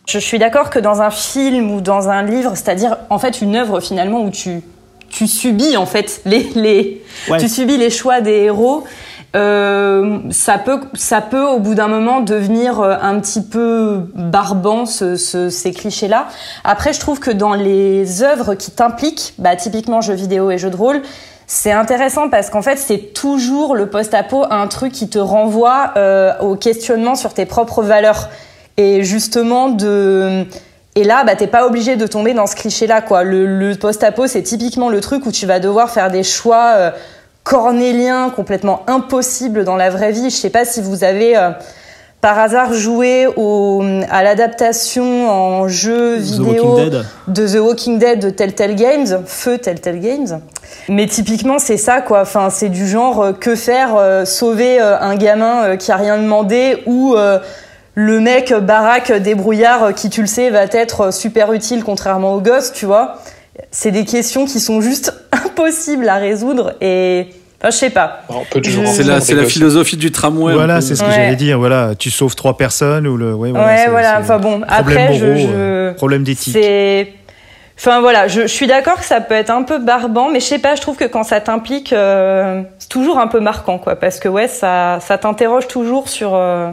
Je suis d'accord que dans un film ou dans un livre, c'est-à-dire en fait une œuvre finalement où tu, tu subis en fait les, les, Ouais. tu subis les choix des héros, euh, ça, peut, ça peut au bout d'un moment devenir euh, un petit peu barbant ce, ce- ces clichés-là. Après, je trouve que dans les œuvres qui t'impliquent, bah, typiquement jeux vidéo et jeux de rôle, c'est intéressant parce qu'en fait, c'est toujours le post-apo, un truc qui te renvoie euh, au questionnement sur tes propres valeurs. Et justement, de. Et là, bah, t'es pas obligé de tomber dans ce cliché-là, quoi. Le, le post-apo, c'est typiquement le truc où tu vas devoir faire des choix euh, cornéliens, complètement impossibles dans la vraie vie. Je sais pas si vous avez euh, par hasard joué au, à l'adaptation en jeu The vidéo de The Walking Dead de Telltale Games, feu Telltale Games. Mais typiquement, c'est ça, quoi. Enfin, c'est du genre, euh, que faire Sauver un gamin qui a rien demandé ou le mec baraque débrouillard euh, qui, tu le sais, va être euh, super utile contrairement aux gosses, tu vois. C'est des questions qui sont juste impossibles à résoudre et... Enfin, je sais pas. On peut toujours Je- en C'est la, la philosophie du tramway. voilà, c'est ce que Ouais. j'allais dire. Voilà, tu sauves trois personnes ou le. Ouais, voilà. ouais, c'est- voilà. Enfin bon, problème après, je... moraux, je... euh, problème d'éthique. C'est. Enfin voilà, je, je suis d'accord que ça peut être un peu barbant, mais je sais pas, je trouve que quand ça t'implique, euh, c'est toujours un peu marquant, quoi, parce que ouais, ça, ça t'interroge toujours sur, euh,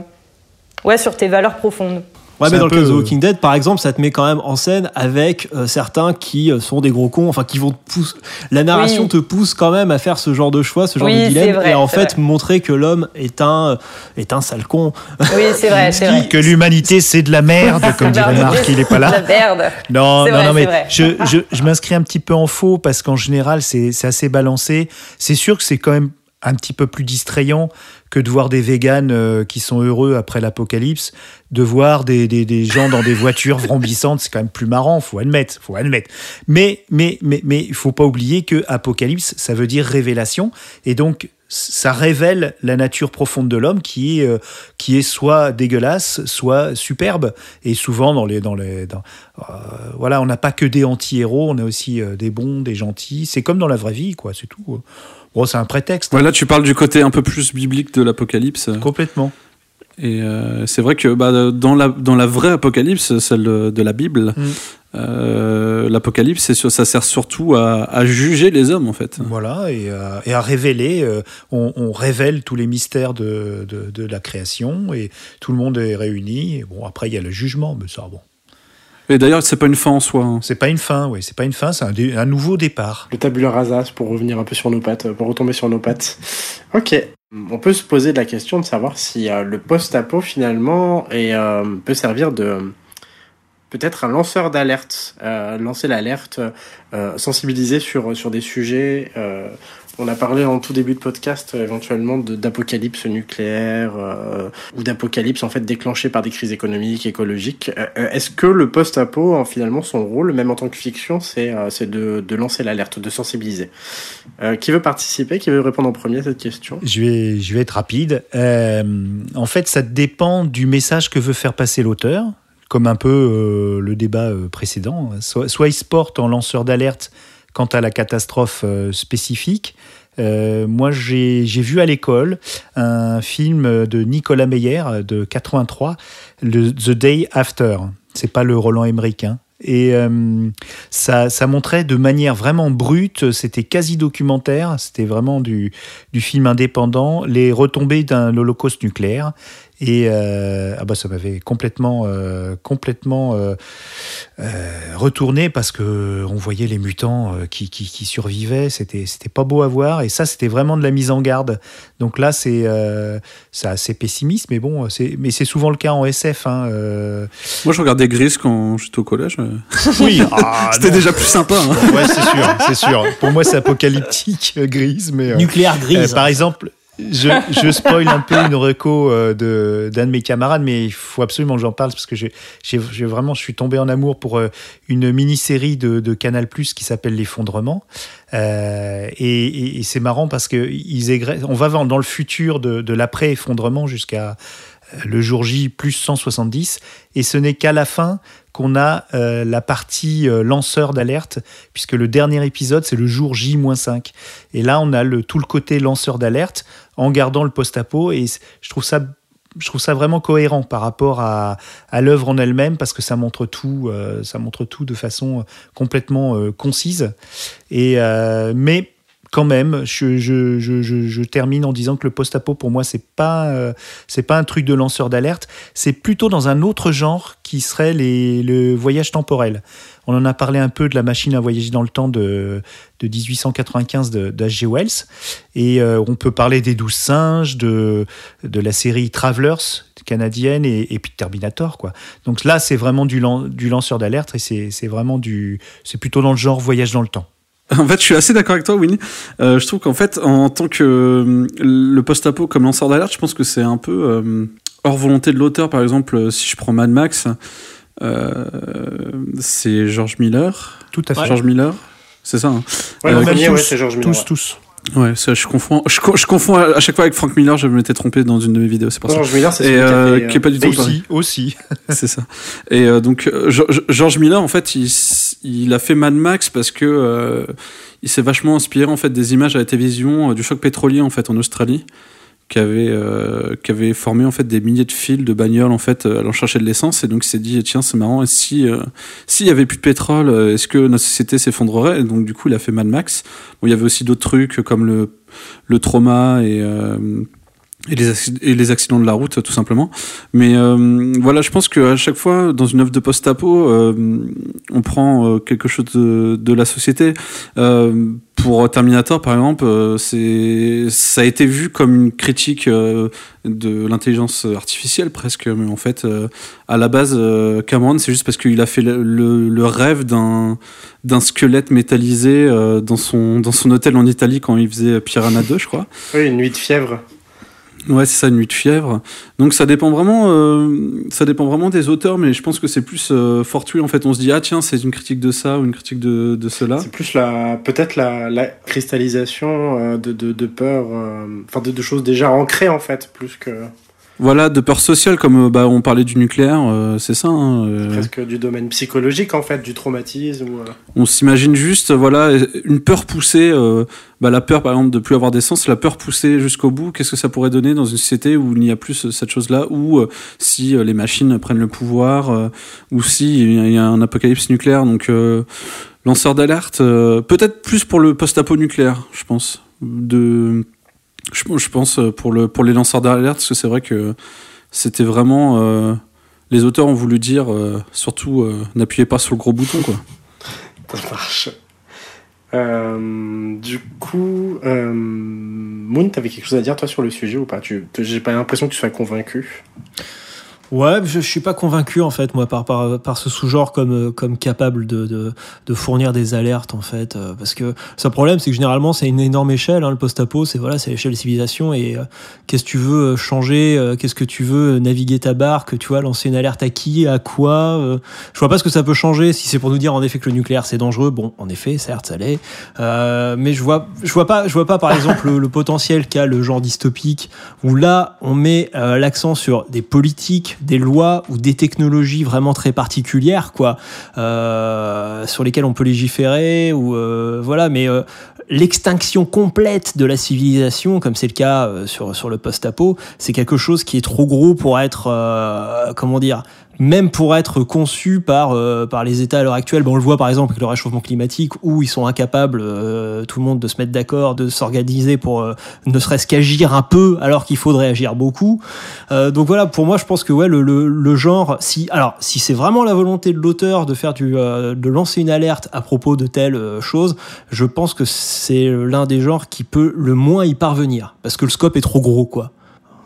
ouais, sur tes valeurs profondes. Ouais, mais dans le cas de The Walking Dead, par exemple, ça te met quand même en scène avec euh, certains qui euh, sont des gros cons, enfin qui vont te pousser. La narration Oui. te pousse quand même à faire ce genre de choix, ce genre Oui, de dilemme, vrai, et en fait vrai. montrer que l'homme est un est un sale con. Oui, c'est vrai, c'est vrai. Que l'humanité c'est de la merde, comme dirait Marc, il est pas là. La merde. Non, non, vrai, non, mais je, je, je m'inscris un petit peu en faux parce qu'en général, c'est c'est assez balancé. C'est sûr que c'est quand même un petit peu plus distrayant que de voir des véganes euh, qui sont heureux après l'apocalypse, de voir des, des, des gens dans des voitures vrombissantes, c'est quand même plus marrant, faut admettre, faut admettre. Mais mais mais mais il faut pas oublier que apocalypse, ça veut dire révélation, et donc ça révèle la nature profonde de l'homme qui est euh, qui est soit dégueulasse, soit superbe. Et souvent dans les dans les dans, euh, voilà, on n'a pas que des anti-héros, on a aussi des bons, des gentils. C'est comme dans la vraie vie, quoi. C'est tout. Bon, c'est un prétexte. Ouais, là, tu parles du côté un peu plus biblique de l'apocalypse. Complètement. Et euh, c'est vrai que bah, dans, la, dans la vraie apocalypse, celle de, la Bible, Mm. euh, l'apocalypse, ça sert surtout à, à juger les hommes, en fait. Voilà, et, à- et à révéler, euh, on, on révèle tous les mystères de, de, de la création et tout le monde est réuni. Et bon, après, il y a le jugement, mais ça, bon. Et d'ailleurs, c'est pas une fin en soi. hein. C'est pas une fin, oui, c'est pas une fin, c'est un, dé- un nouveau départ. Le tabuleur rasa pour revenir un peu sur nos pattes, pour retomber sur nos pattes. Ok. On peut se poser la question de savoir si euh, le post-apo finalement est, euh, peut servir de peut-être un lanceur d'alerte, euh, lancer l'alerte, euh, sensibiliser sur sur des sujets. On a parlé en tout début de podcast euh, éventuellement d'apocalypse nucléaire euh, ou d'apocalypse en fait déclenchée par des crises économiques, écologiques. Euh, Est-ce que le post-apo, en, finalement, son rôle, même en tant que fiction, c'est de, de lancer l'alerte, de sensibiliser? Qui veut participer? Qui veut répondre en premier à cette question? Je vais, je vais être rapide. En fait, ça dépend du message que veut faire passer l'auteur, comme un peu le débat précédent. Soit, soit il se porte en lanceur d'alerte quant à la catastrophe euh, spécifique. Euh, moi, j'ai vu à l'école un film de Nicolas Meyer euh, de 83, le The Day After. C'est pas le Roland Emmerich. hein. Et ça, ça montrait de manière vraiment brute, c'était quasi documentaire, c'était vraiment du, du film indépendant, les retombées d'un holocauste nucléaire. Et euh, ah bah ça m'avait complètement, euh, complètement euh, euh, retourné parce que on voyait les mutants euh, qui, qui, qui survivaient. C'était, c'était pas beau à voir. Et ça, c'était vraiment de la mise en garde. Donc là, c'est, euh, c'est assez pessimiste, mais bon, c'est, mais c'est souvent le cas en SF. Hein, euh. Moi, je regardais Gris quand j'étais au collège. Oui, ah, C'était non. déjà plus sympa. hein. Ouais, c'est sûr, c'est sûr. Pour moi, c'est apocalyptique, grise, mais. euh, Nucléaire euh, grise. par exemple, je, je spoil un peu une reco euh, de d'un de mes camarades, mais il faut absolument que j'en parle parce que j'ai j'ai- vraiment, je suis tombé en amour pour euh, une mini-série de, de Canal Plus qui s'appelle L'effondrement. Euh, et c'est marrant parce que ils on va dans le futur de, de l'après-effondrement jusqu'à le jour J plus 170, et ce n'est qu'à la fin qu'on a euh, la partie euh, lanceur d'alerte, puisque le dernier épisode, c'est le jour J-5. Et là, on a le, tout le côté lanceur d'alerte en gardant le post-apo, et je trouve ça... Vraiment cohérent par rapport à, l'œuvre en elle-même parce que ça montre tout, euh, ça montre tout de façon complètement concise. Et mais quand même, je, termine en disant que le post-apo pour moi c'est pas euh, pas un truc de lanceur d'alerte, c'est plutôt dans un autre genre qui serait le voyage temporel. On en a parlé un peu de la machine à voyager dans le temps de, de 1895 de- d'H.G. Wells. Et euh, on peut parler des douze singes, de, la série Travelers canadienne et, et puis Terminator. Quoi. Donc là, c'est vraiment du, du lanceur d'alerte et c'est vraiment du. C'est plutôt dans le genre voyage dans le temps. En fait, je suis assez d'accord avec toi, Winnie. Euh, je trouve qu'en fait, en tant que euh, le post-apo comme lanceur d'alerte, je pense que c'est un peu euh, hors volonté de l'auteur. Par exemple, si je prends Mad Max, euh, c'est George Miller. Tout à fait. George Miller, c'est ça. hein Ouais, Euh, tous, ouais, c'est George Miller. tous, ouais. tous. Ouais, ça, je confonds. Je, co- je confonds à, chaque fois avec Frank Miller. Je m'étais trompé dans une de mes vidéos. C'est pour ça. George Miller, c'est euh, fait, qui est pas du tout. Aussi, aussi. C'est ça. Et euh, donc euh, Ge- Ge- George Miller en fait il, a fait Mad Max parce que euh, il s'est vachement inspiré en fait des images à la télévision euh, du choc pétrolier en fait en Australie qui avait euh, qui formé en fait des milliers de fils de bagnoles en fait euh, allant chercher de l'essence. Et donc il s'est dit tiens c'est marrant et si euh, s'il y avait plus de pétrole euh, est-ce que notre société s'effondrerait? Et donc du coup il a fait Mad Max. Bon il y avait aussi d'autres trucs comme le le trauma et euh, et les, et les accidents de la route tout simplement. Mais euh, voilà je pense que à chaque fois dans une œuvre de post-apo euh, on prend euh, quelque chose de, de la société. Euh, pour Terminator par exemple euh, c'est ça a été vu comme une critique euh, de l'intelligence artificielle presque mais en fait euh, à la base euh, Cameron c'est juste parce qu'il a fait le, le- rêve d'un d'un squelette métallisé euh, dans son dans son hôtel en Italie quand il faisait Piranha 2 je crois Oui, une nuit de fièvre. Ouais, c'est ça, une nuit de fièvre. Donc ça dépend vraiment, euh, ça dépend vraiment des auteurs, mais je pense que c'est plus euh, fortuit. En fait, on se dit ah tiens, c'est une critique de ça ou une critique de, de cela. C'est plus la, peut-être la, cristallisation euh, de, de, de peur, euh, enfin de, de choses déjà ancrées en fait, plus que Voilà, de peur sociale, comme euh, bah, on parlait du nucléaire, euh, c'est ça. hein, euh, presque du domaine psychologique en fait, du traumatisme. Euh, on s'imagine juste, voilà, une peur poussée. euh, bah, la peur, par exemple, de plus avoir d'essence, la peur poussée jusqu'au bout. Qu'est-ce que ça pourrait donner dans une société où il n'y a plus cette chose-là, ou euh, si les machines prennent le pouvoir, euh, ou si il y a- il y a un apocalypse nucléaire. Donc, euh, lanceur d'alerte, euh, peut-être plus pour le post-apo nucléaire, je pense. De, je, pense euh, pour le pour les lanceurs d'alerte, parce que c'est vrai que c'était vraiment. euh, les auteurs ont voulu dire, euh, surtout, n'appuyez pas sur le gros bouton, quoi. Ça marche. Du coup, Moon, t'avais quelque chose à dire toi sur le sujet ou pas? J'ai pas l'impression que tu sois convaincu. Ouais, je, je suis pas convaincu en fait moi par par, par ce sous-genre comme euh, comme capable de, de de fournir des alertes en fait euh, parce que ce problème c'est que généralement c'est une énorme échelle hein, le post-apo c'est voilà c'est l'échelle civilisation et euh, qu'est-ce que tu veux euh, changer euh, qu'est-ce que tu veux euh, naviguer ta barque tu vois lancer une alerte à qui à quoi je vois pas ce que ça peut changer si c'est pour nous dire en effet que le nucléaire c'est dangereux bon en effet certes ça l'est mais je vois je vois pas je vois pas par exemple le, le potentiel qu'a le genre dystopique où là on met l'accent sur des politiques des lois ou des technologies vraiment très particulières, quoi, euh, sur lesquelles on peut légiférer ou euh, voilà. Mais euh, l'extinction complète de la civilisation, comme c'est le cas euh, sur sur le post-apo, c'est quelque chose qui est trop gros pour être, euh, comment dire, même pour être conçu par euh, par les États à l'heure actuelle. Bon, on le voit par exemple avec le réchauffement climatique, où ils sont incapables, euh, tout le monde, de se mettre d'accord, de s'organiser pour euh, ne serait-ce qu'agir un peu, alors qu'il faudrait agir beaucoup. Euh, donc voilà, pour moi, je pense que ouais, le, le, le genre, si alors si c'est vraiment la volonté de l'auteur de faire du, euh, de lancer une alerte à propos de telle euh, chose, je pense que c'est l'un des genres qui peut le moins y parvenir, parce que le scope est trop gros, quoi.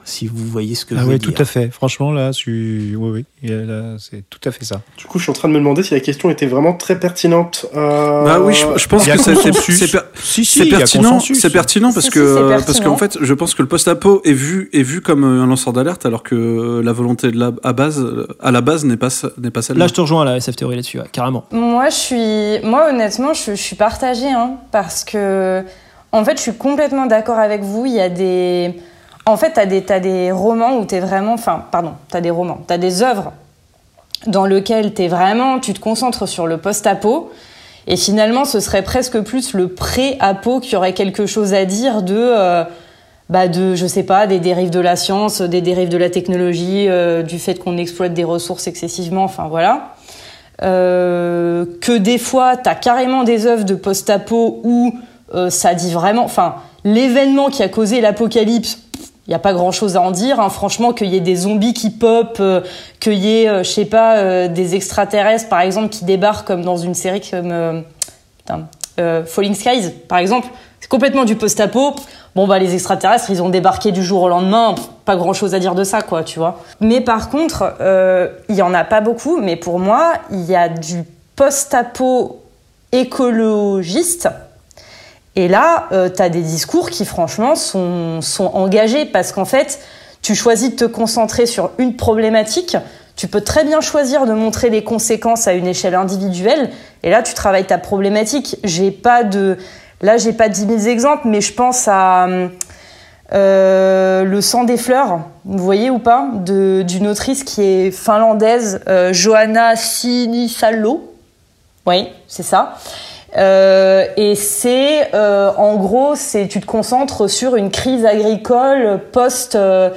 Si vous voyez ce que je Ah veux ouais, dire. tout à fait. Franchement, là, tu... oui, oui, là, c'est tout à fait ça. Du coup, je suis en train de me demander si la question était vraiment très pertinente. Euh, Bah oui, je, je pense que c'est per- Si, si, pertinent. C'est pertinent parce Si, que pertinent. parce qu'en fait, je pense que le post-apo est vu est vu comme euh, un lanceur d'alerte, alors que la volonté de la à base à la base n'est pas n'est pas celle. Là, je te rejoins à la SF théorie là-dessus, ouais, carrément. Moi, je suis, moi honnêtement, je, je suis partagée, hein, parce que, en fait, je suis complètement d'accord avec vous. Il y a des, en fait, t'as des, t'as des romans où t'es vraiment, enfin, pardon, t'as des romans, t'as des œuvres dans lesquelles t'es vraiment, tu te concentres sur le post-apo. Et finalement, ce serait presque plus le pré-apo qui aurait quelque chose à dire de, euh, bah de, je sais pas, des dérives de la science, des dérives de la technologie, euh, du fait qu'on exploite des ressources excessivement, enfin voilà. Euh, que des fois, t'as carrément des œuvres de post-apo où ça dit vraiment, enfin, l'événement qui a causé l'apocalypse, il n'y a pas grand-chose à en dire. hein. Franchement, qu'il y ait des zombies qui pop, euh, qu'il y ait, euh, je sais pas, euh, des extraterrestres, par exemple, qui débarquent comme dans une série comme euh, Falling Skies, par exemple. C'est complètement du post-apo. Bon, bah, les extraterrestres, ils ont débarqué du jour au lendemain. Pas grand-chose à dire de ça, quoi, tu vois. Mais par contre, il y en a pas beaucoup. Mais pour moi, il y a du post-apo écologiste. Et là, euh, tu as des discours qui, franchement, sont, sont engagés parce qu'en fait, tu choisis de te concentrer sur une problématique. Tu peux très bien choisir de montrer les conséquences à une échelle individuelle. Et là, tu travailles ta problématique. J'ai pas de, là, j'ai pas 10 000 exemples, mais je pense à euh, Le sang des fleurs. Vous voyez ou pas? D'une autrice qui est finlandaise, euh, Johanna Sinisalo. Oui, c'est ça. Euh, et c'est, euh, en gros, c'est tu te concentres sur une crise agricole post euh,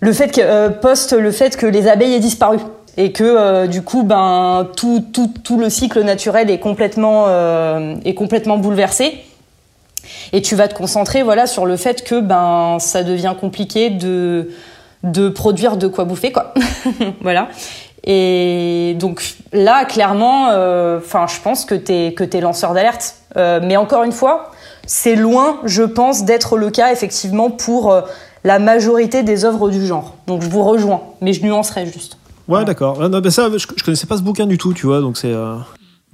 le fait que post le fait que les abeilles aient disparu. Et que du coup ben tout, tout, tout le cycle naturel est complètement est complètement bouleversé. Et tu vas te concentrer voilà sur le fait que ben ça devient compliqué de de produire de quoi bouffer quoi. Voilà et donc là clairement enfin je pense que t'es que t'es lanceur d'alerte Euh, mais encore une fois c'est loin je pense d'être le cas effectivement pour euh, la majorité des œuvres du genre donc je vous rejoins mais je nuancerai juste Ouais, d'accord. Je, je connaissais pas ce bouquin du tout, tu vois, donc c'est.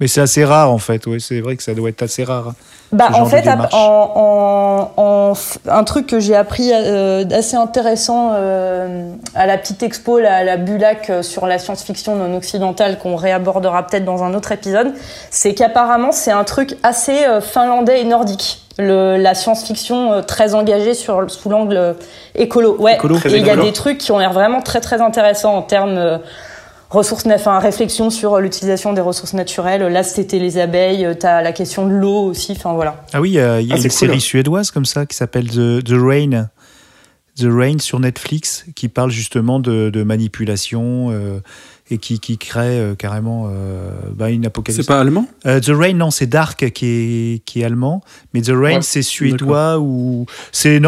Mais c'est assez rare, en fait. Oui, c'est vrai que ça doit être assez rare. Bah, ce genre en fait, en, en- en un truc que j'ai appris euh, d'assez intéressant euh, à la petite expo, la, à la Bulac euh, sur la science-fiction non occidentale qu'on réabordera peut-être dans un autre épisode, c'est qu'apparemment c'est un truc assez euh, finlandais et nordique. Le, la science-fiction euh, très engagée sur, sous l'angle écolo. Ouais. Écolo. Et il y a des trucs qui ont l'air vraiment très très intéressants en termes euh, ressources, enfin réflexion sur l'utilisation des ressources naturelles. Là, c'était les abeilles. euh, T'as la question de l'eau aussi. Enfin voilà. Ah oui, il y a, il y a Ah, une cool. série suédoise comme ça qui s'appelle The, The Rain. The Rain sur Netflix qui parle justement de, de manipulation euh, et qui, qui crée euh, carrément euh, bah, une apocalypse. C'est pas allemand? Euh, The Rain, non, c'est Dark qui est, qui est allemand, mais The Rain, Ouais, c'est suédois ou c'est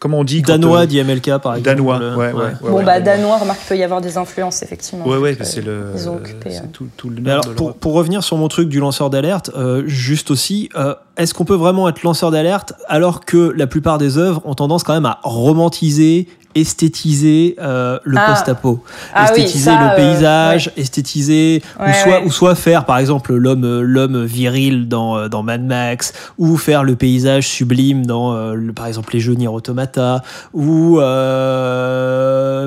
comment on dit quand, Danois d'IMLK, par exemple. Danois, le- ouais, ouais, ouais, bon ouais. bah danois, remarque peut y avoir des influences effectivement. Ouais, ouais, c'est le. Ils ont occupé. c'est tout, tout le Mais nord alors, de pour, pour revenir sur mon truc du lanceur d'alerte, euh, juste aussi, euh, est-ce qu'on peut vraiment être lanceur d'alerte alors que la plupart des œuvres ont tendance quand même à romantiser esthétiser euh, le Ah. post-apo, Ah oui, esthétiser ça, le euh, paysage, esthétiser ou soit ouais. ou soit faire par exemple l'homme l'homme viril dans euh, dans Mad Max ou faire le paysage sublime dans euh, le- par exemple les jeux Nier Automata ou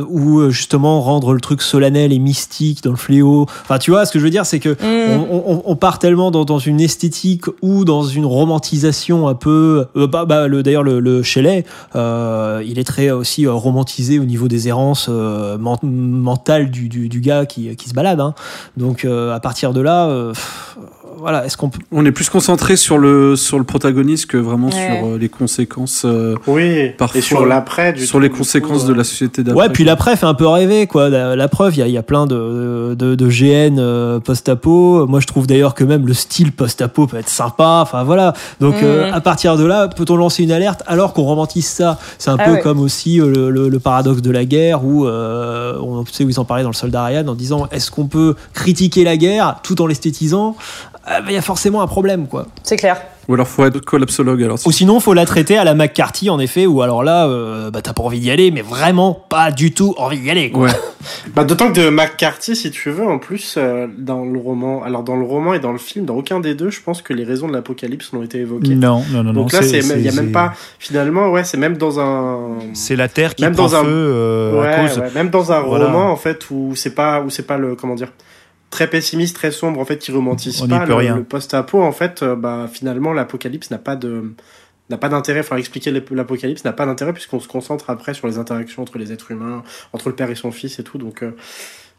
ou justement rendre le truc solennel et mystique dans le fléau. Enfin tu vois ce que je veux dire c'est que Mm. on, on- on part tellement dans, dans une esthétique ou dans une romantisation un peu. bah, bah, le, D'ailleurs, le, le Shelley, il est très aussi euh, au niveau des errances euh, men- mentales du, gars qui, se balade. hein. Donc, euh, à partir de là, euh, voilà, est-ce qu'on peut. On est plus concentré sur le, sur le protagoniste que vraiment Ouais. sur euh, les conséquences. euh, Oui, Parfois, et sur l'après, sur les conséquences coup, de euh, la société d'après. Ouais, puis l'après fait un peu rêver, quoi. La, la preuve, il y a, il y a plein de, de, de GN euh, post-apo. Moi, je trouve d'ailleurs que même le style post-apo peut être sympa. Enfin, voilà. Donc, euh, Mhm. à partir de là, peut-on lancer une alerte alors qu'on romantise ça? C'est un Ah peu ouais. comme aussi euh, le, le- le paradoxe de la guerre où, euh, on tu sais, où ils en parlaient dans le soldat Ryan en disant est-ce qu'on peut critiquer la guerre tout en l'esthétisant? Ah, ben, Il y a forcément un problème, quoi. C'est clair. Ou alors faut être collapsologue. Alors, Ou sinon, faut la traiter à la McCarthy, en effet, où alors là, euh, bah, t'as pas envie d'y aller, mais vraiment pas du tout envie d'y aller, quoi. Ouais. Bah, d'autant que de McCarthy, si tu veux, en plus, euh, dans le roman, alors dans le roman et dans le film, dans aucun des deux, je pense que les raisons de l'apocalypse n'ont été évoquées. Non, non, non, non. Donc là, c'est, il y a même pas, finalement, ouais, c'est même dans un, C'est la Terre qui Même prend dans un- feu euh, à cause. ouais, même dans un Voilà. roman, en fait, où c'est pas, où c'est pas le, comment dire, très pessimiste, très sombre, en fait, qui romantise On pas peut le, rien. le post-apo, en fait, euh, bah, finalement, l'apocalypse n'a pas de, n'a pas d'intérêt, enfin, expliquer l'apocalypse n'a pas d'intérêt puisqu'on se concentre après sur les interactions entre les êtres humains, entre le père et son fils et tout, donc, euh,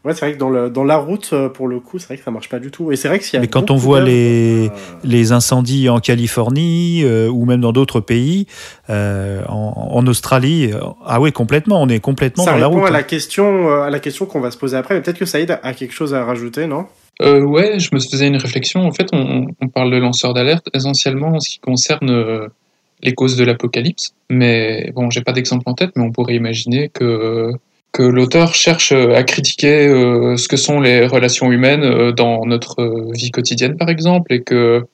ouais, c'est vrai que dans le, dans la route, euh, pour le coup, c'est vrai que ça marche pas du tout. Et c'est vrai que s'il y a Mais quand on voit les- euh, les incendies en Californie euh, ou même dans d'autres pays, euh, en, en Australie, euh, ah oui, complètement, on est complètement ça dans la répond route. à la hein. question, à la question qu'on va se poser après, mais peut-être que Saïd a quelque chose à rajouter, non? Euh, ouais, je me faisais une réflexion. En fait, on, on parle de lanceurs d'alerte essentiellement en ce qui concerne les causes de l'apocalypse. Mais bon, j'ai pas d'exemple en tête, mais on pourrait imaginer que que l'auteur cherche euh, à critiquer euh, ce que sont les relations humaines euh, dans notre vie quotidienne, par exemple, et que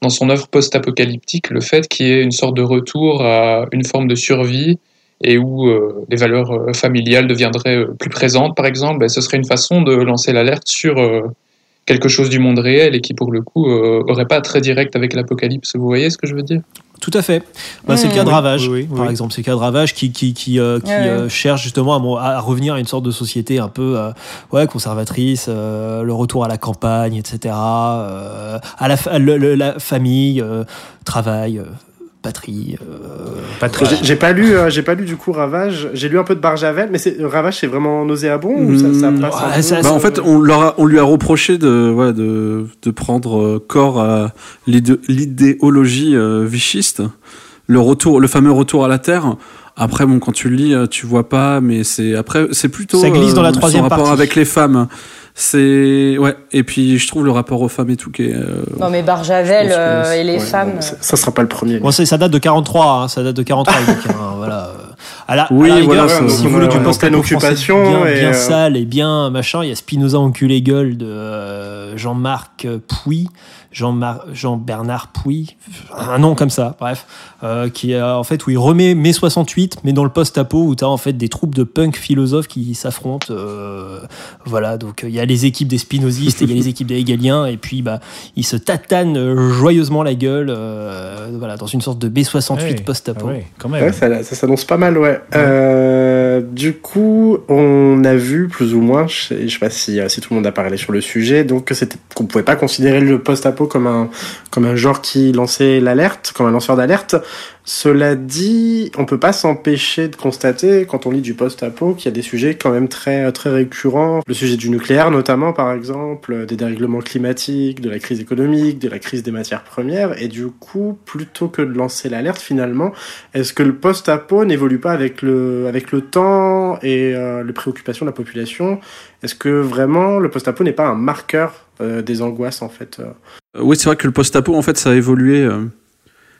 dans son œuvre post-apocalyptique, le fait qu'il y ait une sorte de retour à une forme de survie et où les valeurs familiales deviendraient plus présentes, par exemple, ben, ce serait une façon de lancer l'alerte sur quelque chose du monde réel et qui, pour le coup, euh, aurait pas très direct avec l'apocalypse. Vous voyez ce que je veux dire? Tout à fait. Bah, c'est le cas de Ravage, oui, oui, par exemple. C'est le cas de Ravage qui, qui, qui, euh, qui Ouais, ouais. euh, cherche justement à, revenir à une sorte de société un peu euh, ouais, conservatrice, euh, le retour à la campagne, etc. euh, à la, fa- le- le- la famille, euh, travail, euh, patrie. euh, Patrick. J'ai- J'ai pas lu, euh, j'ai pas lu du coup Ravage. J'ai lu un peu de Barjavel, mais c'est Ravage, c'est vraiment nauséabond ou ça, ça Mmh, passe ouais, ça- euh, Bah, en fait, on, leur a- on lui a reproché de, ouais, de, de prendre euh, corps à l'idé- l'idéologie euh, vichiste, le retour, le fameux retour à la terre. Après, bon, quand tu le lis, euh, tu vois pas, mais c'est après, c'est plutôt Ça glisse dans la son troisième rapport partie. avec les femmes. C'est ouais, et puis je trouve le rapport aux femmes et tout qui est. euh, Non, mais Barjavel euh, et les ouais, femmes. ça, ça sera pas le premier. Bon, c'est- ça date de 43, hein, ça date de 43 le bouquin, hein, voilà. Euh. À la, Oui, à la rigueur, voilà, si- vous voulez du post occupation bien, et, bien euh, sale et bien machin, il y a Spinoza enculé gueule de euh, Jean-Marc Pouy, Jean-Mar- Jean-Bernard Pouy, un nom comme ça, bref, euh, qui a en fait où il remet mai 68, mais dans le post-apo où tu as en fait des troupes de punk philosophes qui s'affrontent, euh, voilà, donc euh, il y a les équipes des spinozistes et il y a les équipes des hegeliens et puis bah ils se tatanent euh, joyeusement la gueule, euh, voilà, dans une sorte de B 68 Ouais, post-apo. ah ouais, quand même. Ouais, ça, ça s'annonce pas mal, ouais. Euh, du coup, on a vu plus ou moins, je sais, pas si, euh, si tout le monde a parlé sur le sujet, donc c'était qu'on pouvait pas considérer le post-apo comme un comme un genre qui lançait l'alerte, comme un lanceur d'alerte. Cela dit, on peut pas s'empêcher de constater quand on lit du post-apo qu'il y a des sujets quand même très très récurrents, le sujet du nucléaire notamment par exemple, des dérèglements climatiques, de la crise économique, de la crise des matières premières, et du coup, plutôt que de lancer l'alerte finalement est-ce que le post-apo n'évolue pas avec le, avec le temps et euh, les préoccupations de la population Est-ce que vraiment le post-apo n'est pas un marqueur euh, des angoisses en fait euh? Oui, c'est vrai que le post-apo, en fait, ça a évolué.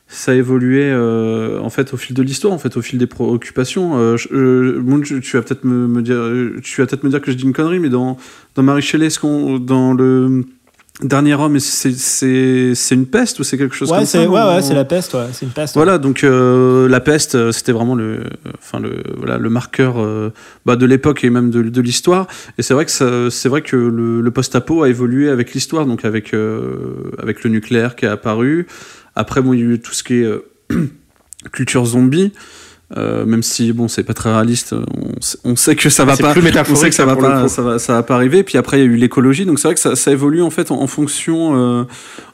ça a en fait au fil de l'histoire, en fait au fil des préoccupations. Euh, tu vas peut-être me, dire, tu vas peut-être me dire que je dis une connerie, mais dans dans Marie Shelley, est-ce qu'on dans le Dernier homme, c'est une peste ou c'est quelque chose Ouais, comme ça c'est ouais, c'est la peste, ouais, c'est une peste. Voilà, donc euh, la peste, euh, c'était vraiment le, enfin le, voilà, le marqueur euh, bah, de l'époque et même de, de l'histoire. Et c'est vrai que c'est vrai que le, le post-apo a évolué avec l'histoire, donc avec euh, avec le nucléaire qui est apparu. Après, bon, il y a eu tout ce qui est culture zombie. Euh, même si bon c'est pas très réaliste on, sait- on sait que ça va pas on sait que ça ça, va pas ça va ça va pas arriver puis après il y a eu l'écologie donc c'est vrai que ça, ça évolue en fait en, en fonction euh,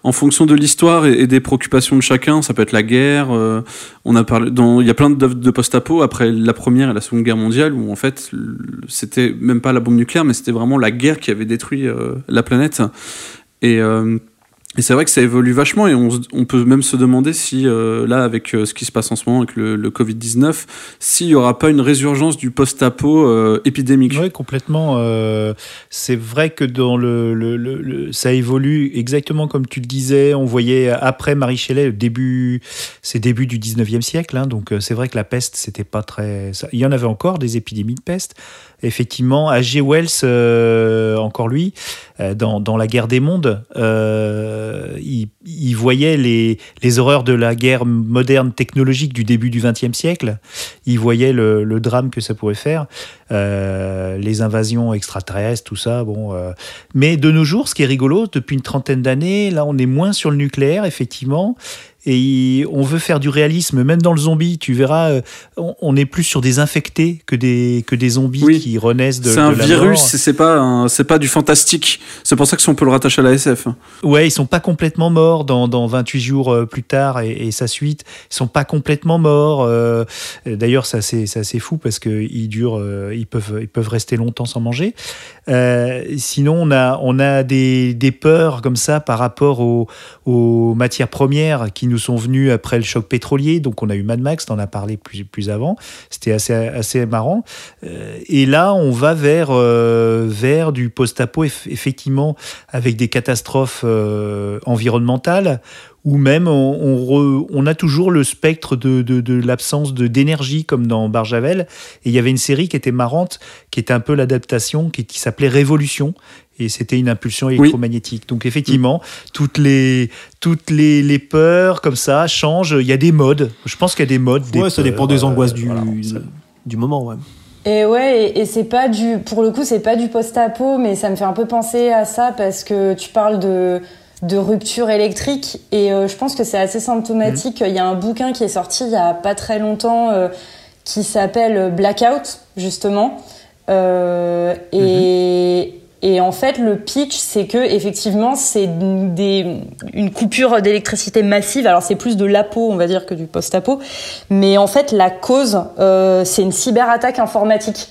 en fonction de l'histoire et, et des préoccupations de chacun. Ça peut être la guerre. euh, on a parlé dans, il y a plein d'œuvres de post-apo après la première et la seconde guerre mondiale où en fait c'était même pas la bombe nucléaire, mais c'était vraiment la guerre qui avait détruit euh, la planète. Et euh, et c'est vrai que ça évolue vachement et on, peut même se demander si euh, là avec euh, ce qui se passe en ce moment avec le, le Covid-19, s'il y aura pas une résurgence du post-apo euh, épidémique. Oui, complètement. c'est vrai que dans le, ça évolue exactement comme tu le disais. On voyait après Marie Shelley, le début, c'est début du 19e siècle. hein, donc c'est vrai que la peste, c'était pas très. il y en avait encore des épidémies de peste. Effectivement, H.G. Wells, euh, encore lui, euh, dans, la guerre des mondes, euh, il, voyait les, horreurs de la guerre moderne technologique du début du XXe siècle. Il voyait le, le drame que ça pourrait faire, les invasions extraterrestres, tout ça. Bon, mais de nos jours, ce qui est rigolo, depuis une trentaine d'années, là, on est moins sur le nucléaire, effectivement. Et on veut faire du réalisme, même dans le zombie. Tu verras, euh, on, on est plus sur des infectés que des, que des zombies Oui. qui renaissent de, C'est un de la virus, c'est pas c'est pas du fantastique. C'est pour ça que si on peut le rattacher à la SF. Ouais, ils sont pas complètement morts dans, dans 28 jours euh, plus tard et, et sa suite. Ils sont pas complètement morts. euh, D'ailleurs, ça c'est assez fou parce que ils durent, euh, ils peuvent ils peuvent rester longtemps sans manger. Euh, sinon, on a on a des, des peurs comme ça par rapport aux, aux matières premières qui nous sont venues après le choc pétrolier. Donc, on a eu Mad Max, t'en as parlé plus plus avant. C'était assez assez marrant. Euh, et là, on va vers euh, vers du post-apo eff- effectivement avec des catastrophes euh, environnementales ou même on, re- on a toujours le spectre de, de, de l'absence d'énergie comme dans Barjavel et il y avait une série qui était marrante qui était un peu l'adaptation qui, qui s'appelait Révolution et c'était une impulsion électromagnétique. Donc effectivement toutes les toutes les, les peurs comme ça changent. Il y a des modes. Je pense qu'il y a des modes des ça dépend des angoisses euh, du, voilà, ça- du moment, ouais. Et ouais, et, et c'est pas du, pour le coup, c'est pas du post-apo, mais ça me fait un peu penser à ça parce que tu parles de, de rupture électrique et euh, je pense que c'est assez symptomatique. Il y a un bouquin qui est sorti il y a pas très longtemps euh, qui s'appelle Blackout, justement. Euh, et, et en fait, le pitch, c'est que effectivement, c'est des, une coupure d'électricité massive. Alors, c'est plus de l'apo, on va dire, que du post-apo. Mais en fait, la cause, euh, c'est une cyberattaque informatique.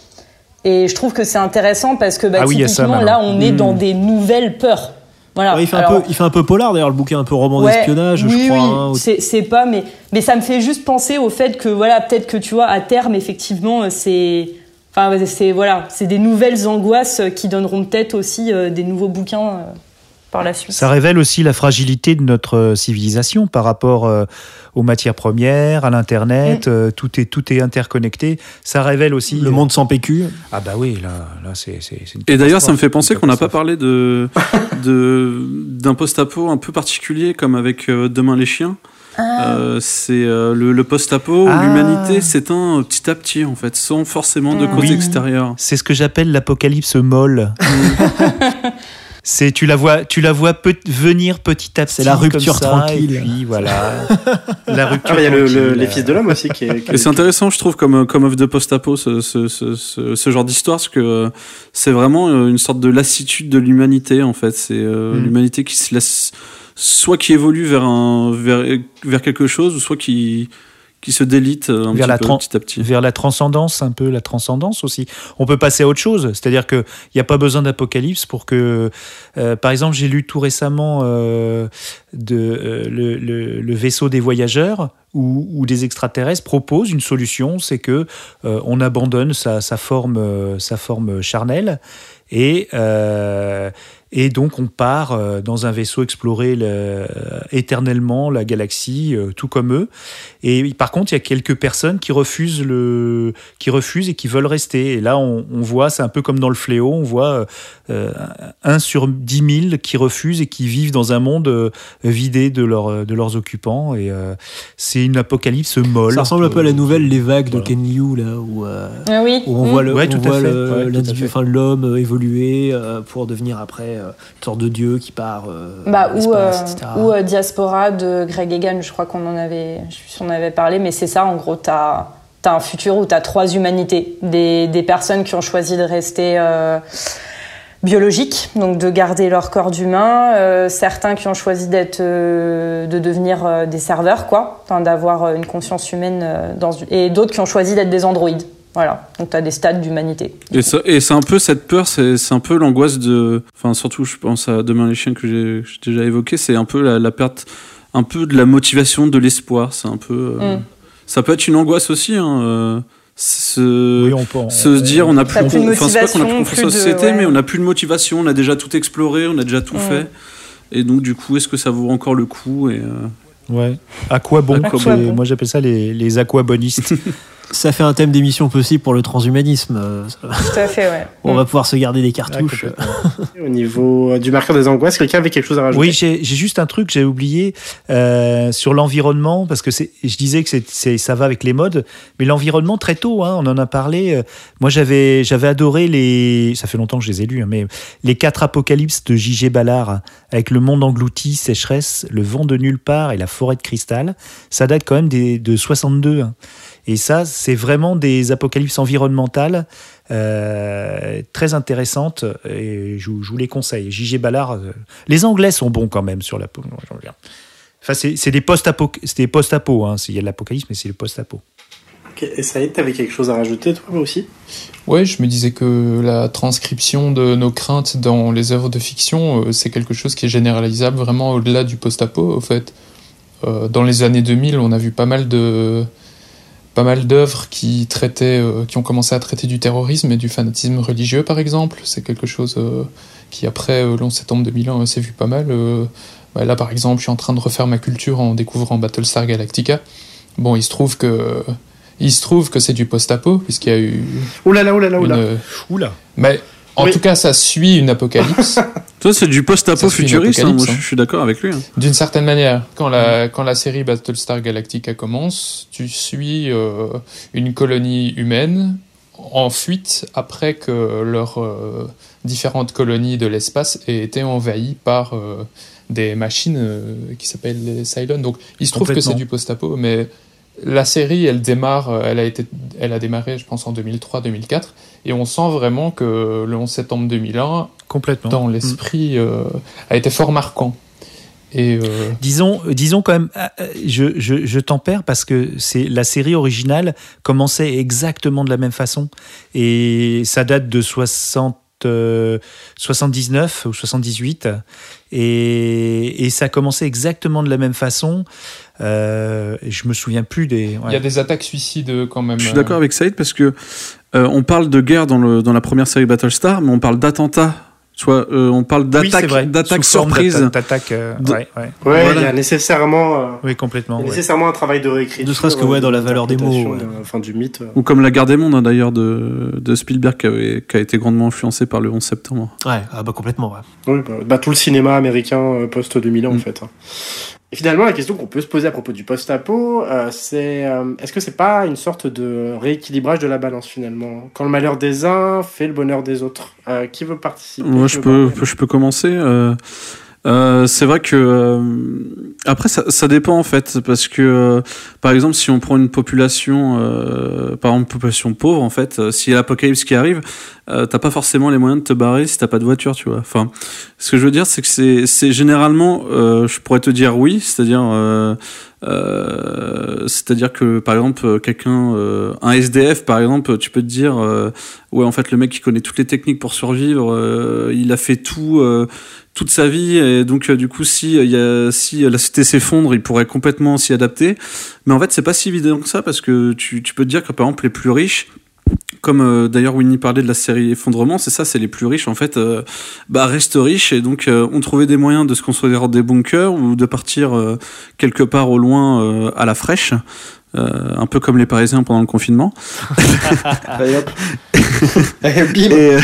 Et je trouve que c'est intéressant parce que bah, Ah oui, ça, là, on est Mm. dans des nouvelles peurs. Voilà. Ouais, il, fait Alors- un peu, il fait un peu polar d'ailleurs, le bouquin un peu roman Ouais, d'espionnage, oui, je crois. oui, hein, ou- c'est pas, mais, mais ça me fait juste penser au fait que, voilà, peut-être que tu vois, à terme, effectivement, c'est. Enfin, c'est voilà, c'est des nouvelles angoisses qui donneront peut-être aussi euh, des nouveaux bouquins euh, par la suite. Ça révèle aussi la fragilité de notre euh, civilisation par rapport euh, aux matières premières, à l'internet. euh, tout est tout est interconnecté. Ça révèle aussi Le monde sans PQ. Ah bah oui, là, là c'est Et d'ailleurs, ça me fait penser qu'on n'a pas parlé de de- d'un post-apo un peu particulier comme avec euh, Demain les chiens. Euh, c'est euh, le, le post-apo où Ah. l'humanité s'éteint petit à petit en fait, sans forcément de cause Oui. extérieure. C'est ce que j'appelle l'apocalypse molle. C'est tu la vois, tu la vois pe- venir petit à petit. C'est la rupture comme ça, tranquille. Et puis voilà, la Ah, rupture. il y a le- le- les fils de l'homme aussi qui est. qui c'est intéressant, je trouve, comme, comme œuvre de post-apo, ce, ce, ce, ce, ce genre d'histoire, parce que euh, c'est vraiment euh, une sorte de lassitude de l'humanité, en fait. C'est euh, Mm. l'humanité qui se laisse, soit qui évolue vers, un, vers, vers quelque chose, ou soit qui, qui se délite euh, un Vers petit la peu, petit à petit. vers la transcendance, un peu la transcendance aussi. On peut passer à autre chose, c'est-à-dire qu'il n'y a pas besoin d'apocalypse pour que, euh, par exemple, j'ai lu tout récemment euh, de, euh, le, le- le vaisseau des voyageurs où, où des extraterrestres proposent une solution, c'est que euh, on abandonne sa, sa forme, sa forme charnelle et, euh, Et donc on part euh, dans un vaisseau explorer le- éternellement la galaxie, euh, tout comme eux. Et par contre, il y a quelques personnes qui refusent le, qui refusent et qui veulent rester. Et là, on, on voit, c'est un peu comme dans le Fléau, on voit euh, un sur dix mille qui refusent et qui vivent dans un monde euh, vidé de, leur, de leurs occupants. Et euh, c'est une apocalypse molle. Ça ressemble un peu à la nouvelle Les Vagues de Voilà. Ken Liu, là, où, euh, Ah oui. où on voit Ouais, Ouais, l'homme euh, évoluer euh, pour devenir après euh, une sorte de dieu qui part. euh, Bah, ou, euh, etc. ou euh, Diaspora de Greg Egan, je crois qu'on en avait, je avait parlé, mais c'est ça, en gros, t'as as un futur où t'as trois humanités. Des, des personnes qui ont choisi de rester euh, biologiques, donc de garder leur corps d'humain, euh, certains qui ont choisi d'être, euh, de devenir euh, des serveurs, quoi, d'avoir euh, une conscience humaine, euh, dans, et d'autres qui ont choisi d'être des androïdes. Voilà, donc t'as des stades d'humanité. Et, c'est un peu cette peur, c'est un peu l'angoisse de. Enfin, surtout, je pense à Demain les chiens que j'ai déjà évoqué, c'est un peu la, la perte, un peu de la motivation, de l'espoir. C'est un peu. euh, Mm. Ça peut être une angoisse aussi. Hein, euh, se, Oui, on peut se dire, on n'a plus, plus de enfin, c'est pas qu'on a plus motivation, confiance plus en de- société, ouais. mais on n'a plus de motivation. On a déjà tout exploré, on a déjà tout Mm. fait. Et donc, du coup, est-ce que ça vaut encore le coup et, euh, Ouais. Aquabon. Aquabon. Moi, j'appelle ça les, les aquabonistes? Ça fait un thème d'émission possible pour le transhumanisme. euh, Tout à fait, ouais. On va pouvoir se garder des cartouches. Ouais. Au niveau euh, du marqueur des angoisses, quelqu'un avait quelque chose à rajouter Oui, j'ai juste un truc que j'ai oublié euh, sur l'environnement parce que je disais que ça va avec les modes, mais l'environnement très tôt, hein, on en a parlé. Moi, j'avais adoré les, ça fait longtemps que je les ai lus, hein, mais les quatre apocalypses de J.G. Ballard avec le monde englouti, sécheresse, le vent de nulle part et la forêt de cristal. Ça date quand même des, de 62. hein. Et ça, c'est vraiment des apocalypses environnementales euh, très intéressantes et je, vous- je vous les conseille. J.G. Ballard, euh, les Anglais sont bons quand même sur la. Enfin, c'est des post-apo, c'est des post-apo. Hein. Il y a de l'apocalypse, mais c'est le post-apo. Ok, Et Saïd, t'avais quelque chose à rajouter, toi aussi? Ouais, je me disais que la transcription de nos craintes dans les œuvres de fiction, euh, c'est quelque chose qui est généralisable vraiment au-delà du post-apo, au fait. Euh, dans les années 2000, on a vu pas mal de pas mal d'œuvres qui traitaient, euh, qui ont commencé à traiter du terrorisme et du fanatisme religieux, par exemple. C'est quelque chose euh, qui, après euh, le 11 septembre 2001, euh, s'est vu pas mal. Euh, bah, là, par exemple, je suis en train de refaire ma culture en découvrant Battlestar Galactica. Bon, il se trouve que il se trouve que c'est du post-apo, puisqu'il y a eu Ouh là là, ouh là là, ouh là. une- Oula. Mais en Oui. tout cas, ça suit une apocalypse, Toi, c'est du post-apo futuriste. hein, moi, je suis d'accord avec lui. hein. d'une certaine manière. Quand la, quand la série Battlestar Galactica commence, tu suis euh, une colonie humaine en fuite après que leurs euh, différentes colonies de l'espace aient été envahies par euh, des machines qui s'appellent les Cylons. Donc, il se trouve que c'est du post-apo, mais la série, elle démarre, elle a été, elle a démarré, je pense, en 2003-2004, et on sent vraiment que le 11 septembre 2001, Complètement. dans l'esprit, euh, a été fort marquant. Et euh, Disons, euh, disons quand même, je, je, je tempère parce que c'est la série originale commençait exactement de la même façon et ça date de 60, euh, 79 ou 78 et, et ça commençait exactement de la même façon. Euh, et je me souviens plus des. il y a des attaques suicides quand même. Je suis d'accord avec Saïd parce que euh, on parle de guerre dans, le, dans la première série Battlestar, mais on parle d'attentats. Soit euh, on parle Oui, d'attaque, d'attaque surprise. d'atta- d'attaque, euh, ouais, ouais. Ouais, Voilà. il y a nécessairement, euh, Oui, complètement. il y a ouais. nécessairement un travail de réécriture. Ne serait-ce que, ouais, dans la valeur des mots, Enfin, du mythe. Ou comme la guerre des mondes hein, d'ailleurs de, de Spielberg qui, avait- qui a été grandement influencé par le 11 septembre. Ouais, ah bah complètement. Ouais. Oui, bah, bah, tout le cinéma américain euh, post-2000 en Mm. fait. hein. Et finalement, la question qu'on peut se poser à propos du post-apo, euh, c'est euh, est-ce que c'est pas une sorte de rééquilibrage de la balance finalement? Quand le malheur des uns fait le bonheur des autres. Euh, qui veut participer? Moi, je peux, je peux commencer. Euh, c'est vrai que euh, après ça, dépend en fait parce que euh, par exemple si on prend une population par exemple population pauvre en fait a l'apocalypse qui arrive t'as pas forcément les moyens de te barrer si t'as pas de voiture tu vois. Enfin ce que je veux dire c'est que c'est généralement je pourrais te dire oui c'est-à-dire c'est-à-dire que par exemple quelqu'un un SDF par exemple tu peux te dire ouais en fait le mec qui connaît toutes les techniques pour survivre il a fait tout toute sa vie. Et donc euh, du coup si euh, a si la cité s'effondre il pourrait complètement s'y adapter. Mais en fait c'est pas si évident que ça parce que tu, peux te dire que par exemple les plus riches comme euh, d'ailleurs Winnie parlait de la série Effondrement, c'est ça, c'est les plus riches en fait, euh, bah restent riches. Et donc euh, ont trouvé des moyens de se construire des bunkers ou de partir euh, quelque part au loin euh, à la fraîche, euh, un peu comme les Parisiens pendant le confinement. Et, euh,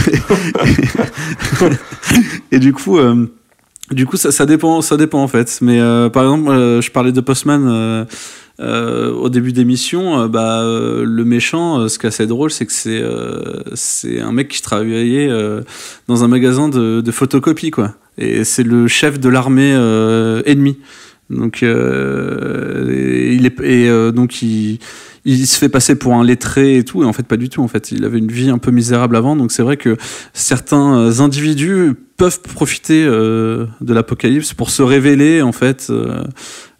et du coup, euh, du coup, ça, ça dépend, ça dépend en fait. Mais euh, par exemple, je parlais de Postman euh, au début d'émission. euh, bah, euh, le méchant, ce qui est assez drôle, c'est que c'est c'est un mec qui travaillait dans un magasin de, de photocopie, quoi. Et c'est le chef de l'armée ennemie. Donc, euh, et il est euh, donc il se fait passer pour un lettré et tout, et en fait pas du tout. En fait, il avait une vie un peu misérable avant, donc c'est vrai que certains euh, individus peuvent profiter euh, de l'apocalypse pour se révéler en fait euh,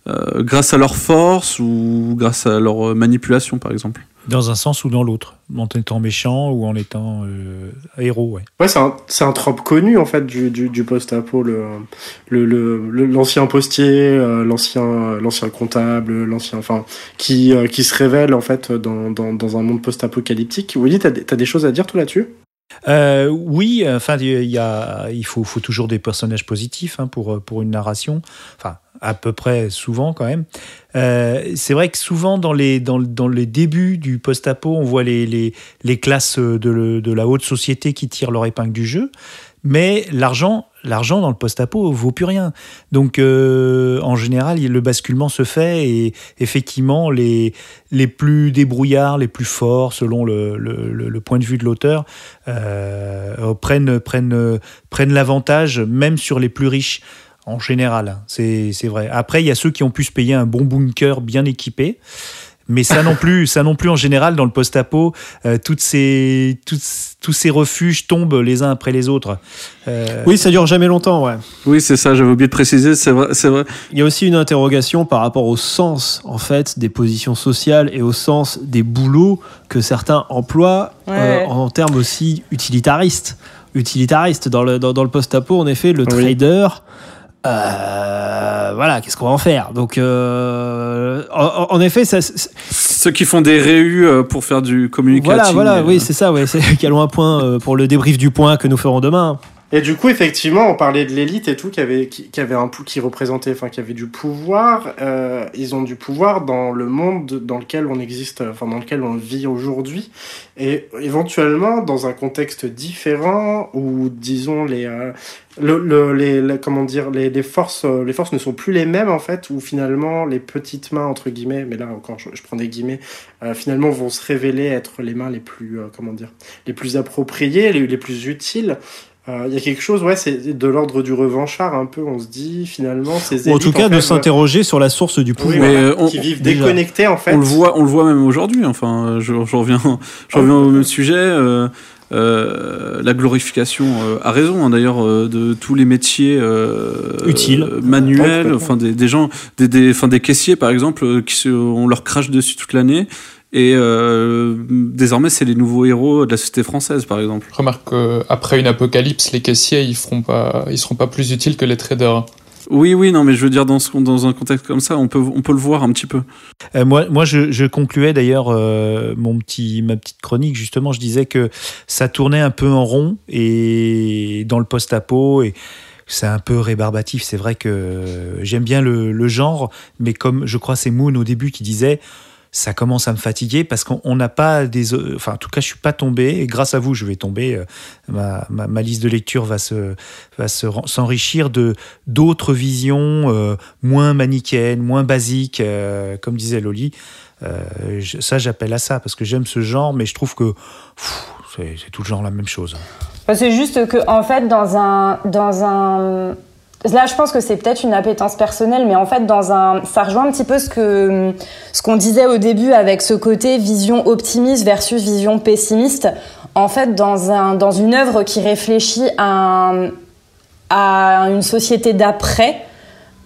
euh, grâce à leur force ou grâce à leur euh, manipulation, par exemple. Dans un sens ou dans l'autre, en étant méchant ou en étant euh, héros, ouais. Ouais, c'est un, c'est un trope connu en fait du, du, du post-apo, le, le, le, le- l'ancien postier, euh, l'ancien, l'ancien comptable, l'ancien, enfin, qui, euh, qui se révèle en fait dans, dans, dans un monde post-apocalyptique. Willy, t'as, t'as des choses à dire tout là-dessus? Euh, oui, enfin, il y a, il faut, faut toujours des personnages positifs hein, pour, pour une narration. Enfin, à peu près souvent quand même. Euh, c'est vrai que souvent dans les, dans, dans les débuts du post-apo, on voit les, les, les classes de, la haute société qui tirent leur épingle du jeu. Mais l'argent, l'argent dans le post-apo vaut plus rien. Donc, euh, en général, le basculement se fait et effectivement, les, les plus débrouillards, les plus forts, selon le- le point de vue de l'auteur, euh, prennent, prennent, prennent l'avantage même sur les plus riches. En général, hein. c'est c'est vrai. Après, il y a ceux qui ont pu se payer un bon bunker bien équipé. Mais ça non plus, ça non plus en général dans le post-apo, euh, toutes ces, toutes- tous ces refuges tombent les uns après les autres. Euh, Oui, ça dure jamais longtemps, ouais. Oui, c'est ça. J'avais oublié de préciser. C'est vrai. C'est vrai. Il y a aussi une interrogation par rapport au sens, en fait, des positions sociales et au sens des boulots que certains emploient Ouais. euh, en termes aussi utilitaristes. Utilitaristes. Dans le, dans, dans le post-apo, en effet, le Oui. trader, euh, voilà, qu'est-ce qu'on va en faire? Donc, euh, en, en effet, ça, Ceux qui font des réus euh, pour faire du communicating. voilà, voilà, euh, oui, c'est ça, ouais, c'est calons un point euh, pour le débrief du point que nous ferons demain. Et du coup, effectivement, on parlait de l'élite et tout, qui avait, qui, qui avait un qui représentait, enfin, qui avait du pouvoir. Euh, ils ont du pouvoir dans le monde dans lequel on existe, enfin, dans lequel on vit aujourd'hui. Et éventuellement, dans un contexte différent, où, disons, les, euh, le, le- les, comment dire, les, les forces, euh, les forces ne sont plus les mêmes, en fait, où finalement, les petites mains, entre guillemets, mais là encore, je, je prends des guillemets, euh, finalement, vont se révéler être les mains les plus, euh, comment dire, les plus appropriées, les plus utiles. Euh, Il y a quelque chose, ouais, c'est de l'ordre du revanchard un peu. On se dit finalement ces Ou en tout élites, cas, de fait, s'interroger sur la source du oui, pouvoir. Mais, voilà, euh, on- qui vivent déjà, déconnectés en fait. On le voit, on le voit même aujourd'hui. Enfin, euh, je, je reviens, je reviens au même sujet. euh, euh, la glorification euh, a raison hein, d'ailleurs euh, de tous les métiers euh, Utiles. euh, manuels, enfin des, des gens, des, des, enfin des caissiers par exemple euh, qui se, on leur crache dessus toute l'année et euh, désormais c'est les nouveaux héros de la société française par exemple. Remarque qu'après une apocalypse, les caissiers, ils feront pas, ils seront pas plus utiles que les traders. Oui, oui, non, mais je veux dire dans, ce, dans un contexte comme ça, on peut, on peut le voir un petit peu. Euh, moi, moi, je, je concluais d'ailleurs euh, mon petit, ma petite chronique. Justement, je disais que ça tournait un peu en rond et dans le post-apo et c'est un peu rébarbatif. C'est vrai que j'aime bien le, le genre, mais comme je crois c'est Moon au début qui disait. Ça commence à me fatiguer parce qu'on on n'a pas des. Enfin, en tout cas, je suis pas tombé. Et grâce à vous, je vais tomber. euh, Ma, ma, liste de lecture va se va s'enrichir de d'autres visions euh, moins manichéennes, moins basiques, euh, comme disait Loli. Ça, j'appelle à ça parce que j'aime ce genre, mais je trouve que c'est tout le genre la même chose. C'est juste que, en fait, dans un, dans un, là, je pense que c'est peut-être une appétence personnelle, mais en fait, dans un, ça rejoint un petit peu ce que, ce qu'on disait au début avec ce côté vision optimiste versus vision pessimiste. En fait, dans un, dans une œuvre qui réfléchit à, à une société d'après,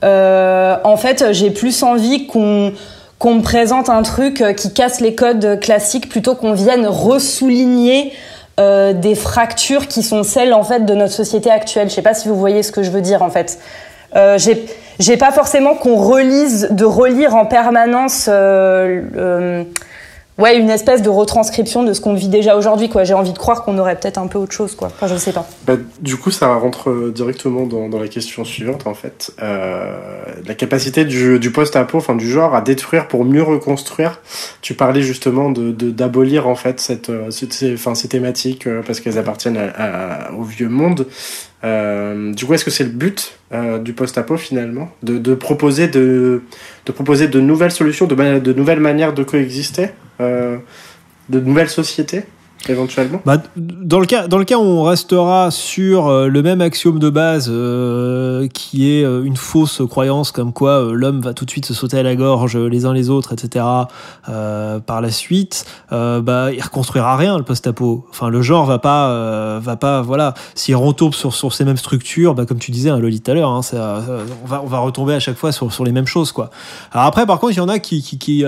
euh, en fait, j'ai plus envie qu'on qu'on me présente un truc qui casse les codes classiques plutôt qu'on vienne ressouligner euh, des fractures qui sont celles en fait de notre société actuelle. Je sais pas si vous voyez ce que je veux dire en fait. Euh, j'ai pas forcément qu'on relise de relire en permanence euh, le- ouais, une espèce de retranscription de ce qu'on vit déjà aujourd'hui, quoi. J'ai envie de croire qu'on aurait peut-être un peu autre chose, quoi. Enfin, je sais pas. Bah, du coup, ça rentre euh, directement dans, la question suivante, en fait. Euh, la capacité du, post-apo, enfin du genre, à détruire pour mieux reconstruire. Tu parlais justement de d'abolir en fait euh, cette- ces, enfin, ces thématiques parce qu'elles appartiennent au vieux monde. Euh, du coup, est-ce que c'est le but euh, du post-apo finalement, de, proposer de proposer de nouvelles solutions, de nouvelles manières de coexister, euh, de nouvelles sociétés? Éventuellement. Bah, dans, le cas, dans le cas où on restera sur euh, le même axiome de base euh, qui est euh, une fausse croyance comme quoi l'homme va tout de suite se sauter à la gorge les uns les autres, etc. par la suite, bah, il reconstruira rien le post-apo. Enfin, le genre va pas, va pas, voilà. S'il retombe sur, sur ces mêmes structures, bah, comme tu disais, hein, Loli tout à l'heure, hein, on, va, on va retomber à chaque fois sur, sur les mêmes choses, quoi. Après, par contre, il y en a qui, qui, qui,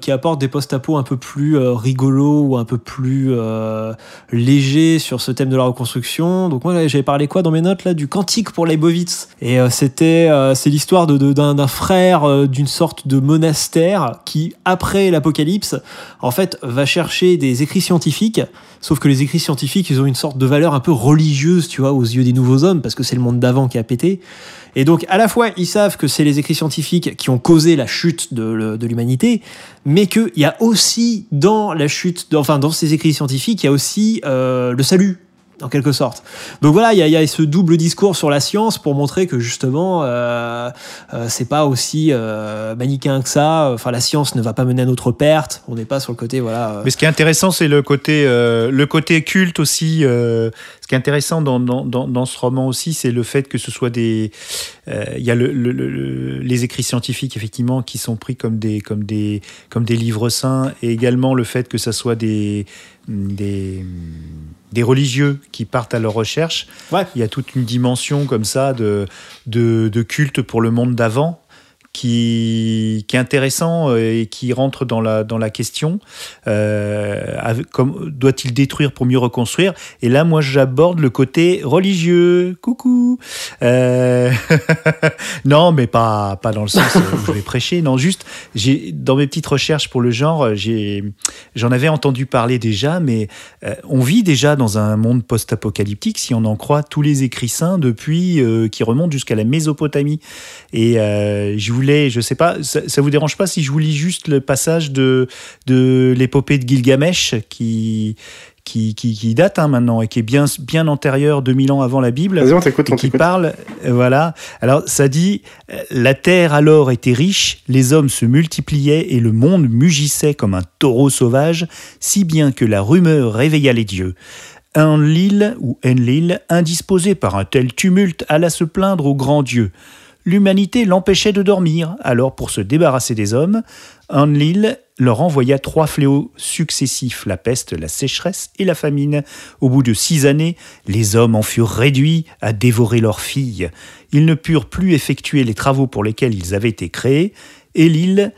qui apportent des post-apo un peu plus rigolos ou un peu plus légers sur ce thème de la reconstruction. Donc moi, j'avais parlé quoi dans mes notes là du cantique pour Leibovitz. Et euh, c'était, euh, c'est l'histoire de, de- d'un, d'un frère euh, d'une sorte de monastère qui, après l'apocalypse, en fait, va chercher des écrits scientifiques. Sauf que les écrits scientifiques, ils ont une sorte de valeur un peu religieuse, tu vois, aux yeux des nouveaux hommes, parce que c'est le monde d'avant qui a pété. Et donc, à la fois, ils savent que c'est les écrits scientifiques qui ont causé la chute de, l'humanité, mais qu'il y a aussi dans la chute, enfin, dans ces écrits scientifiques, il y a aussi euh, le salut, en quelque sorte. Donc voilà, il y, a- ce double discours sur la science pour montrer que justement, euh, euh, c'est pas aussi euh, manichéen que ça. Enfin, la science ne va pas mener à notre perte. On n'est pas sur le côté, voilà. euh, Mais ce qui est intéressant, c'est le côté, euh, le côté culte aussi. euh, ce qui est intéressant dans, dans, dans, ce roman aussi, c'est le fait que ce soit des. Il y a le, le- le- les écrits scientifiques, effectivement, qui sont pris comme des, comme des, comme des livres saints, et également le fait que ce soit des. des des religieux qui partent à leur recherche. Il y a toute une dimension comme ça de, de, de culte pour le monde d'avant qui, est intéressant euh, et qui rentre dans la, dans la question. Euh, doit-il détruire pour mieux reconstruire? Et là, moi, j'aborde le côté religieux. Coucou Euh, Non, mais pas, pas dans le sens où je vais prêcher. Non, juste, dans mes petites recherches pour le genre, j'en avais entendu parler déjà, mais on vit déjà dans un monde post-apocalyptique, si on en croit tous les écrits saints depuis, qui remontent jusqu'à la Mésopotamie. Et je voulais, je sais pas, ça, ça vous dérange pas si je vous lis juste le passage de, de l'épopée de Gilgamesh qui, qui, qui, qui date hein, maintenant et qui est bien, bien antérieur 2000 ans avant la Bible. Vas-y, on et qui parle, euh, voilà. Alors ça dit, euh, la terre alors était riche, les hommes se multipliaient et le monde mugissait comme un taureau sauvage, si bien que la rumeur réveilla les dieux. Enlil ou Enlil, indisposé par un tel tumulte, alla se plaindre au grand Dieu. L'humanité l'empêchait de dormir, alors pour se débarrasser des hommes, Enlil leur envoya trois fléaux successifs, la peste, la sécheresse et la famine. Au bout de six années, les hommes en furent réduits à dévorer leurs filles. Ils ne purent plus effectuer les travaux pour lesquels ils avaient été créés, et l'île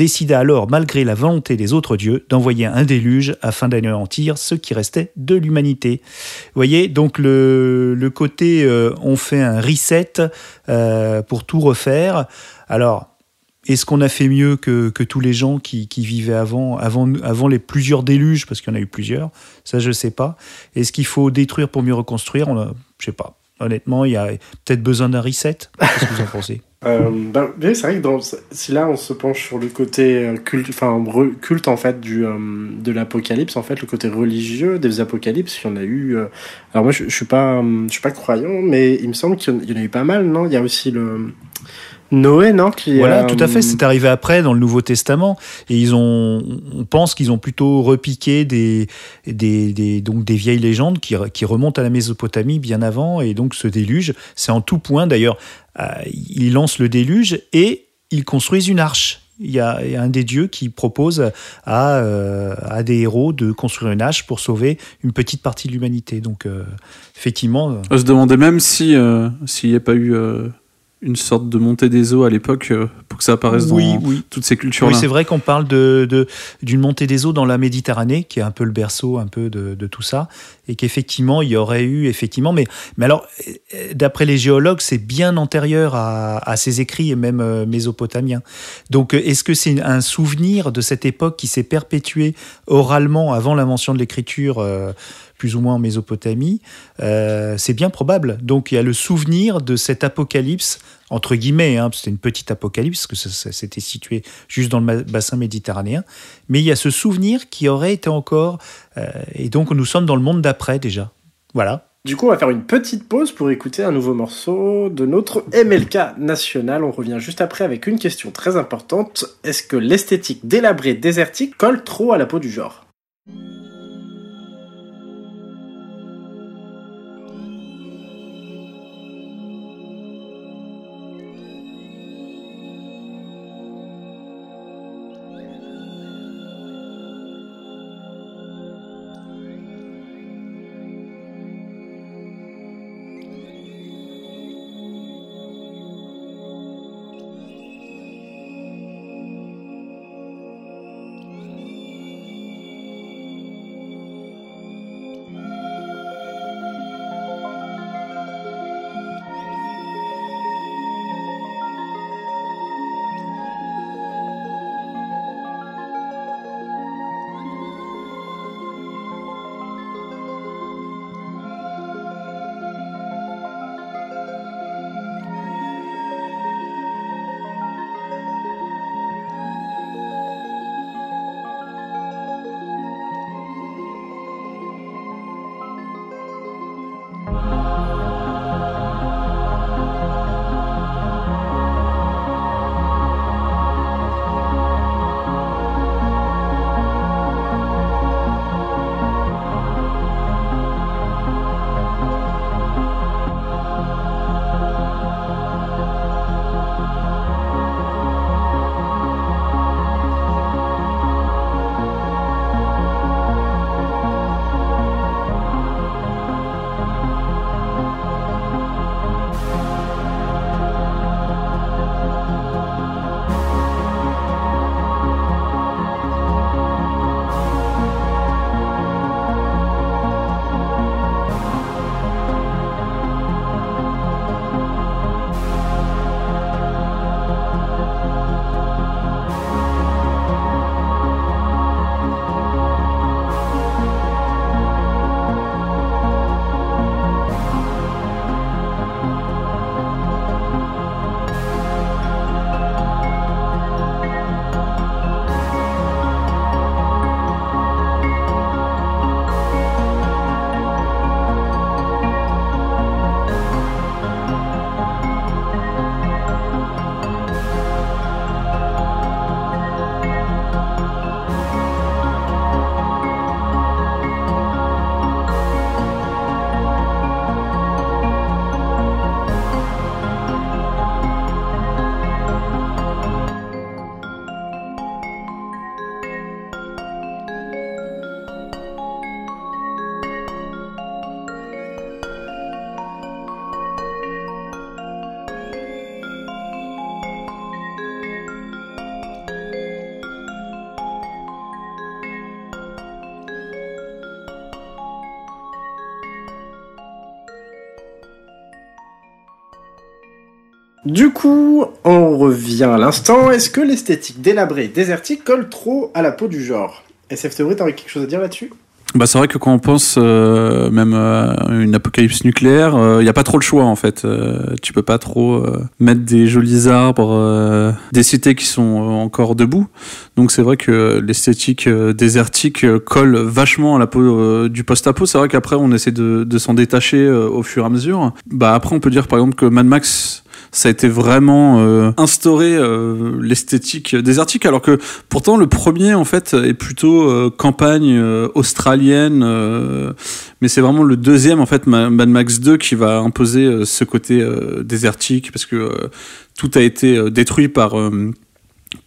décida alors, malgré la volonté des autres dieux, d'envoyer un déluge afin d'anéantir ce qui restait de l'humanité. Vous voyez, donc le, le côté euh, on fait un reset euh, pour tout refaire. Alors, est-ce qu'on a fait mieux que, que tous les gens qui, qui vivaient avant, avant, avant les plusieurs déluges, parce qu'il y en a eu plusieurs Ça, je sais pas. Est-ce qu'il faut détruire pour mieux reconstruire? On Je sais pas. Honnêtement, il y a peut-être besoin d'un reset. Qu'est-ce que vous en pensez? Euh, oui, c'est vrai que dans, si là on se penche sur le côté euh, culte, enfin culte en fait du euh, de l'apocalypse, en fait le côté religieux des apocalypses, il y en a eu. euh, alors moi je, je suis pas, je suis pas croyant, mais il me semble qu'il y en a eu pas mal, non? Il y a aussi le Noé, non qui, Voilà, euh, tout à fait. C'est arrivé après dans le Nouveau Testament, et ils ont, on pense qu'ils ont plutôt repiqué des, des, des- donc des vieilles légendes qui, qui remontent à la Mésopotamie bien avant, et donc ce déluge, c'est en tout point. D'ailleurs, euh, ils lancent le déluge et ils construisent une arche. Il y, a, il y a un des dieux qui propose à, euh, à des héros de construire une arche pour sauver une petite partie de l'humanité. Donc, euh, effectivement, euh, On se demandait même si euh, s'il n'y a pas eu euh, une sorte de montée des eaux à l'époque euh, pour que ça apparaisse dans oui. toutes ces cultures-là. Oui, c'est vrai qu'on parle de, de- d'une montée des eaux dans la Méditerranée, qui est un peu le berceau un peu de, de tout ça, et qu'effectivement, il y aurait eu, effectivement, mais, mais alors, euh, d'après les géologues, c'est bien antérieur à, à ces écrits, et même euh, mésopotamiens. Donc, est-ce que c'est un souvenir de cette époque qui s'est perpétuée oralement avant l'invention de l'écriture euh, plus ou moins en Mésopotamie, euh, c'est bien probable. Donc il y a le souvenir de cet apocalypse, entre guillemets, hein, c'était une petite apocalypse, parce que ça, s'était situé juste dans le bassin méditerranéen, mais il y a ce souvenir qui aurait été encore, euh, et donc nous sommes dans le monde d'après déjà. Voilà. Du coup, on va faire une petite pause pour écouter un nouveau morceau de notre MLK national. On revient juste après avec une question très importante. Est-ce que l'esthétique délabrée désertique colle trop à la peau du genre? Du coup, on revient à l'instant. Est-ce que l'esthétique délabrée désertique colle trop à la peau du genre? SF Théorie, t'aurais quelque chose à dire là-dessus? Bah, c'est vrai que quand on pense euh, même à une apocalypse nucléaire, il n'y a pas trop le choix en fait. Euh, tu peux pas trop euh, mettre des jolis arbres, euh, des cités qui sont euh, encore debout. Donc c'est vrai que l'esthétique euh, désertique euh, colle vachement à la peau euh, du post-apo. C'est vrai qu'après on essaie de, s'en détacher euh, au fur et à mesure. Bah après on peut dire par exemple que Mad Max ça a été vraiment euh, instauré euh, l'esthétique désertique alors que pourtant le premier en fait est plutôt euh, campagne euh, australienne euh, mais c'est vraiment le deuxième en fait Ma- Mad Max 2 qui va imposer euh, ce côté désertique parce que tout a été détruit par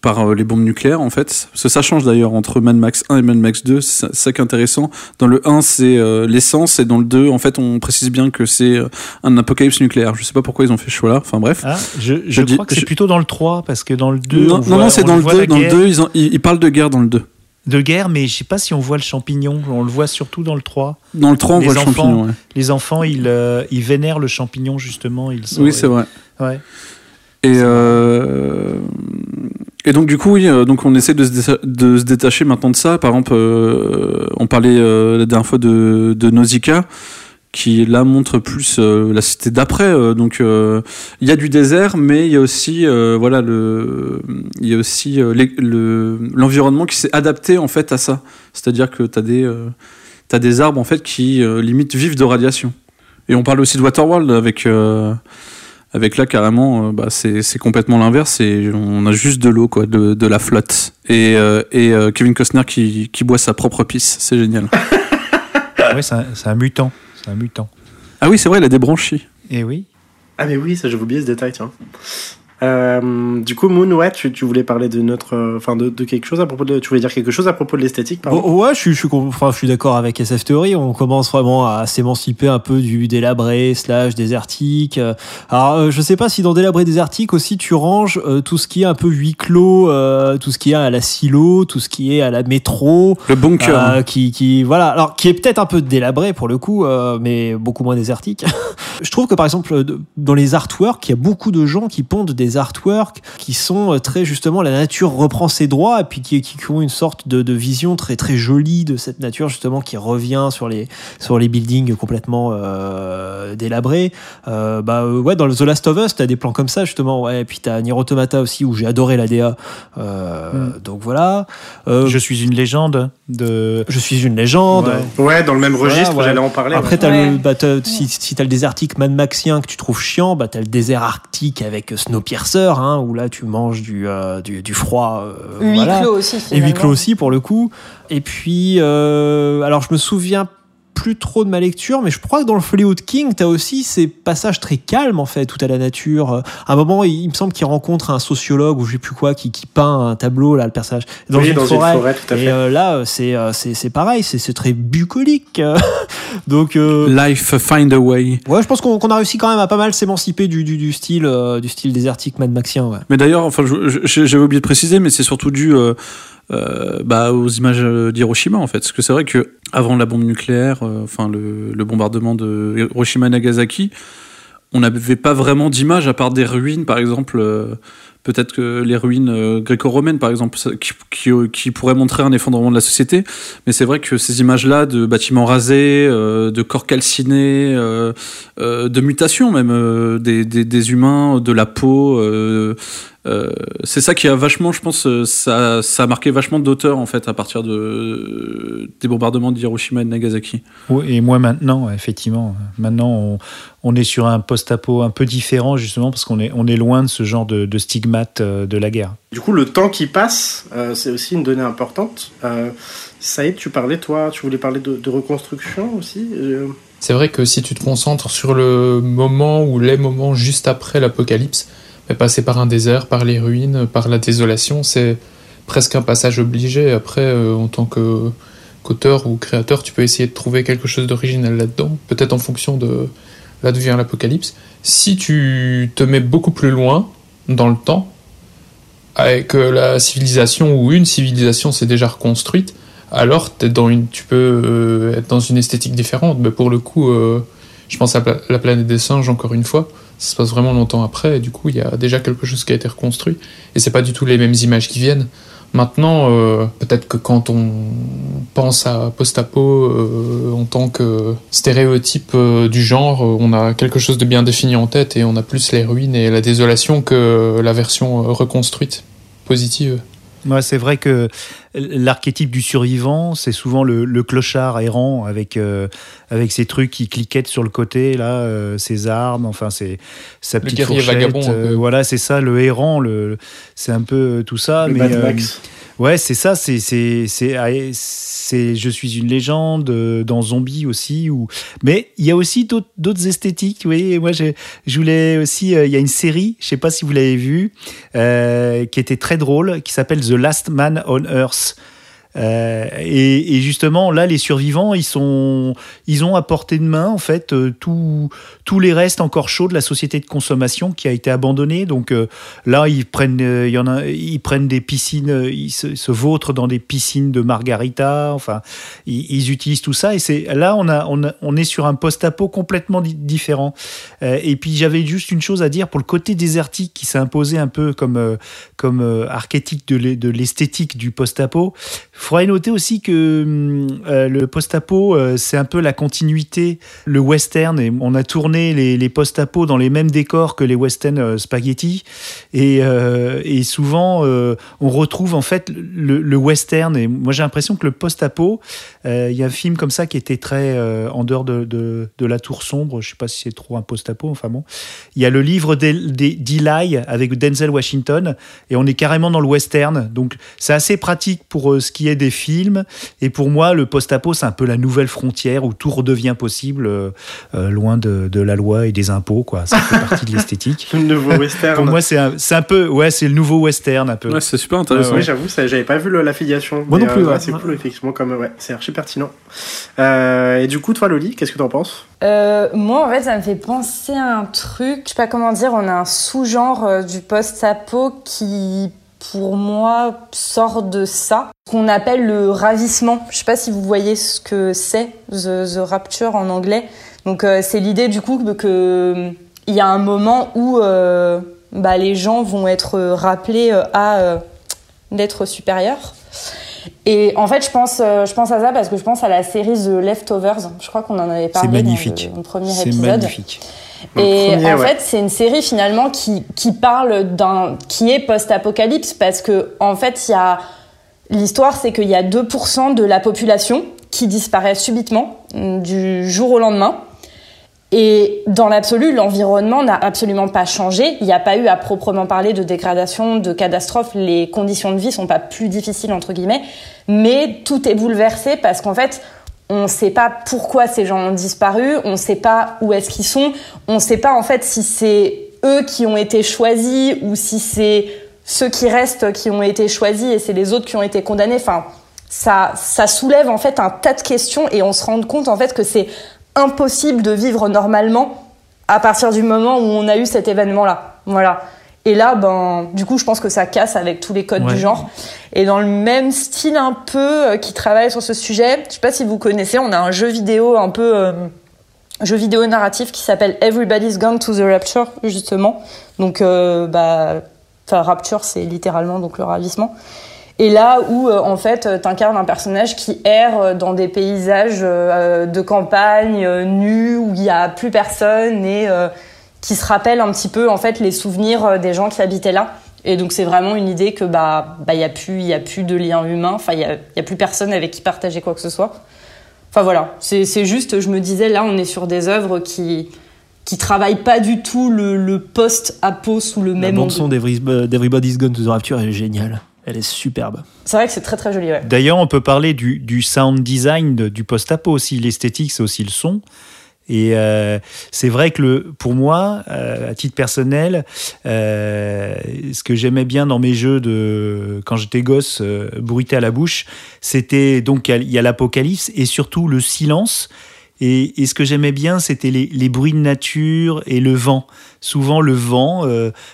par euh, les bombes nucléaires en fait. Parce que ça change d'ailleurs entre Mad Max 1 et Mad Max 2, c'est ça- qui est intéressant. Dans le 1 c'est euh, l'essence et dans le 2 en fait on précise bien que c'est euh, un apocalypse nucléaire. Je sais pas pourquoi ils ont fait ce choix là, enfin bref. Ah, je crois que c'est je- plutôt dans le 3, parce que dans le 2. non, on non, voit- non, c'est dans le voit 2, la dans le guerre 2 ils, ont- ils, ils parlent de guerre dans le 2. De guerre, mais je sais pas si on voit le champignon. On le voit surtout dans le 3. Dans le 3 on Les voit le enfants, champignon. ouais. Les enfants, ils, euh, ils vénèrent le champignon, justement. Ils sont- Oui c'est vrai. Ouais. Et, euh, et donc du coup, oui, euh, donc on essaie de se, détacher maintenant de ça. Par exemple, euh, on parlait euh, la dernière fois de, de Nausicaa, qui là montre plus la cité d'après. donc il y a du désert, mais il y a aussi voilà il y a aussi l'environnement qui s'est adapté en fait à ça. C'est-à-dire que t'as des t'as des arbres en fait qui euh, limite vivent de radiation. Et on parle aussi de Waterworld avec avec là carrément, euh, bah, c'est c'est complètement l'inverse. Et on a juste de l'eau, quoi, de, de la flotte. Et, euh, et euh, Kevin Costner qui, qui boit sa propre pisse, c'est génial. C'est un, c'est un mutant. C'est un mutant. ah oui, c'est vrai, il a des branchies. Et oui. Ah mais oui, ça j'avais oublié ce détail, tiens. Euh, du coup, Moon, ouais, tu, tu voulais parler de notre, euh, enfin de, de quelque chose à propos de, tu voulais dire quelque chose à propos de l'esthétique, pardon. Bon, ouais, je suis, je suis, enfin, je suis d'accord avec SF Theory. On commence vraiment à s'émanciper un peu du délabré slash désertique. Alors, euh, je sais pas si dans délabré désertique aussi tu ranges euh, tout ce qui est un peu huis clos, euh, tout ce qui est à la silo, tout ce qui est à la métro. Le bunker. Euh, qui, qui, voilà, alors qui est peut-être un peu délabré pour le coup, euh, mais beaucoup moins désertique. je trouve que par exemple, dans les artworks, il y a beaucoup de gens qui pondent des artworks qui sont euh, très justement la nature reprend ses droits et puis qui, qui ont une sorte de, de vision très très jolie de cette nature justement qui revient sur les sur les buildings complètement euh, délabrés. Euh, bah ouais, dans le The Last of Us, t'as des plans comme ça justement. Ouais, et puis t'as Nier Automata aussi où j'ai adoré la DA. Euh, Donc voilà. Euh, Je suis une légende de. je suis une légende. Ouais. Ouais, dans le même Voilà, registre, ouais. j'allais en parler. Après, ouais. t'as Ouais. le, bah, t'as- si, si t'as le désertique Mad Maxien que tu trouves chiant, bah, t'as le désert arctique avec Snowpiercer, hein, où là tu manges du, euh, du, du froid. euh, Huis voilà. clos aussi, Et finalement. huis clos aussi pour le coup. Et puis, euh, alors je me souviens plus trop de ma lecture, mais je crois que dans le de King, t'as aussi ces passages très calmes en fait, tout à la nature. À un moment, il, il me semble qu'il rencontre un sociologue ou je sais plus quoi qui, qui peint un tableau là, le personnage dans, Oui, une, dans forêt. une forêt, tout à Et fait. euh, là, euh, c'est euh, c'est c'est pareil, c'est c'est très bucolique. Donc euh, Life find a way. ouais, je pense qu'on qu'on a réussi quand même à pas mal s'émanciper du, du, du style euh, du style désertique Mad Maxien. Ouais. Mais d'ailleurs, enfin, j'avais oublié de préciser, mais c'est surtout dû euh, bah, aux images euh, d'Hiroshima en fait. Parce que c'est vrai que avant la bombe nucléaire, euh, enfin le, bombardement de Hiroshima et Nagasaki, on n'avait pas vraiment d'images à part des ruines, par exemple. Peut-être que les ruines gréco-romaines, par exemple, qui, qui, qui pourraient montrer un effondrement de la société. Mais c'est vrai que ces images-là de bâtiments rasés, de corps calcinés, de mutations même des, des, humains, de la peau, c'est ça qui a vachement, je pense, euh, ça, ça a marqué vachement d'auteurs en fait à partir de, des bombardements d'Hiroshima et de Nagasaki. Oui, Et moi maintenant, effectivement, maintenant on, on est sur un post-apo un peu différent justement parce qu'on est, on est loin de ce genre de, de stigmate euh, de la guerre. Du coup, le temps qui passe, euh, c'est aussi une donnée importante. Euh, Saïd, tu parlais, toi, tu voulais parler de, de reconstruction aussi euh, C'est vrai que si tu te concentres sur le moment ou les moments juste après l'apocalypse, mais passer par un désert, par les ruines, par la désolation, c'est presque un passage obligé. Après, euh, en tant que qu'auteur ou créateur, tu peux essayer de trouver quelque chose d'original là-dedans, peut-être en fonction de là devient l'apocalypse. Si tu te mets beaucoup plus loin dans le temps, avec la civilisation ou une civilisation s'est déjà reconstruite, alors t'es dans une, tu peux euh, être dans une esthétique différente. Mais pour le coup, euh, je pense à la planète des singes encore une fois. Ça se passe vraiment longtemps après. Et du coup, il y a déjà quelque chose qui a été reconstruit. Et c'est pas du tout les mêmes images qui viennent. Maintenant, euh, peut-être que quand on pense à post-apo euh, en tant que stéréotype euh, du genre, on a quelque chose de bien défini en tête et on a plus les ruines et la désolation que la version reconstruite, positive. Moi, c'est vrai que l'archétype du survivant, c'est souvent le, le clochard errant avec, euh, avec ses trucs qui cliquettent sur le côté, là, euh, ses armes, enfin, ses, sa Le petite guerrier fourchette. vagabond, euh, voilà, c'est ça, le errant, le, c'est un peu tout ça. Le mais, Mad euh, Max. Ouais, c'est ça, c'est c'est c'est ah, je suis une légende euh, dans Zombie aussi ou mais il y a aussi d'autres esthétiques, vous moi je, je voulais aussi euh, il y a une série, je sais pas si vous l'avez vue euh, qui était très drôle qui s'appelle The Last Man on Earth. Euh, et, justement, là, les survivants, ils sont, ils ont à portée de main en fait euh, tous les restes encore chauds de la société de consommation qui a été abandonnée. Donc euh, là, ils prennent, euh, il y en a, ils prennent des piscines, ils se, se vautrent dans des piscines de margarita. Enfin, ils, utilisent tout ça. Et c'est là, on a, on est sur un post-apo complètement di- différent. Et puis j'avais juste une chose à dire pour le côté désertique qui s'est imposé un peu comme, comme archétype de l'esthétique du post-apo. Il faudrait noter aussi que hum, euh, le post-apo, euh, c'est un peu la continuité, le western. Et on a tourné les, les post-apo dans les mêmes décors que les western euh, spaghetti. Et, euh, et souvent, on retrouve en fait le, western. Et moi, j'ai l'impression que le post-apo, il y a un film comme ça qui était très en dehors de, de, la tour sombre. Je sais pas si c'est trop un post-apo. Enfin bon, il y a le livre d'El- d'E- d'Eli avec Denzel Washington et on est carrément dans le western. Donc c'est assez pratique pour ce qui est des films. Et pour moi, le post-apo, c'est un peu la nouvelle frontière où tout redevient possible, euh, euh, loin de, de la loi et des impôts. Quoi. Ça fait partie de l'esthétique. Le nouveau western. Pour moi, c'est un, c'est un peu, ouais, c'est le nouveau western un peu. Ouais, c'est super intéressant. Oui, j'avoue, ça, j'avais pas vu le- l'affiliation. Moi non plus, euh, ouais. C'est cool, effectivement, comme ouais, c'est archi pertinent. Euh, et du coup, toi, Loli, qu'est-ce que t'en penses? Euh, moi, en fait, ça me fait penser à un truc. Je sais pas comment dire. On a un sous-genre euh, du post-apo qui, pour moi, sort de ça. Ce qu'on appelle le ravissement. Je sais pas si vous voyez ce que c'est, the, the rapture en anglais. Donc, euh, c'est l'idée du coup que, il y a un moment où euh, bah, les gens vont être rappelés euh, à euh, d'être supérieurs. Et en fait, je pense, je pense à ça parce que je pense à la série The Leftovers. Je crois qu'on en avait parlé magnifique. dans le, le premier C'est épisode. Et premier, en ouais. fait, c'est une série finalement qui, qui parle d'un, qui est post-apocalypse parce que, en fait, il y a, l'histoire, c'est qu'il y a 2% de la population qui disparaît subitement, mm, du jour au lendemain. Et dans l'absolu, l'environnement n'a absolument pas changé. Il n'y a pas eu à proprement parler de dégradation, de catastrophe. Les conditions de vie sont pas plus difficiles, entre guillemets. Mais tout est bouleversé parce qu'en fait, on ne sait pas pourquoi ces gens ont disparu, on ne sait pas où est-ce qu'ils sont, on ne sait pas en fait si c'est eux qui ont été choisis ou si c'est ceux qui restent qui ont été choisis et c'est les autres qui ont été condamnés. Enfin, ça, soulève en fait un tas de questions et on se rend compte en fait que c'est impossible de vivre normalement à partir du moment où on a eu cet événement-là. Voilà. Et là, ben, du coup, je pense que ça casse avec tous les codes Ouais. du genre. Et dans le même style un peu euh, qui travaille sur ce sujet, je sais pas si vous connaissez, on a un jeu vidéo un peu euh, jeu vidéo narratif qui s'appelle Everybody's Gone to the Rapture justement. Donc euh, bah enfin Rapture c'est littéralement donc le ravissement. Et là où euh, en fait euh, t'incarnes un personnage qui erre euh, dans des paysages de campagne nus où il y a plus personne et qui se rappelle un petit peu en fait les souvenirs euh, des gens qui habitaient là. Et donc c'est vraiment une idée que bah bah il y a plus il y a plus de lien humain, enfin il y a, y a plus personne avec qui partager quoi que ce soit. Enfin voilà, c'est juste je me disais là on est sur des œuvres qui qui travaillent pas du tout le, le post-apo sous le La même bande angle. son d'Every- d'Everybody's Gone to the Rapture, est géniale. Elle est superbe. C'est vrai que c'est très très joli ouais. D'ailleurs, on peut parler du, du sound design de- du post-apo aussi. L'esthétique, c'est aussi le son. Et euh, c'est vrai que le, pour moi, euh, à titre personnel, euh, ce que j'aimais bien dans mes jeux de quand j'étais gosse, bruité à la bouche, c'était donc il y a l'apocalypse et surtout le silence. Et, ce que j'aimais bien, c'était les, bruits de nature et le vent. Souvent le vent,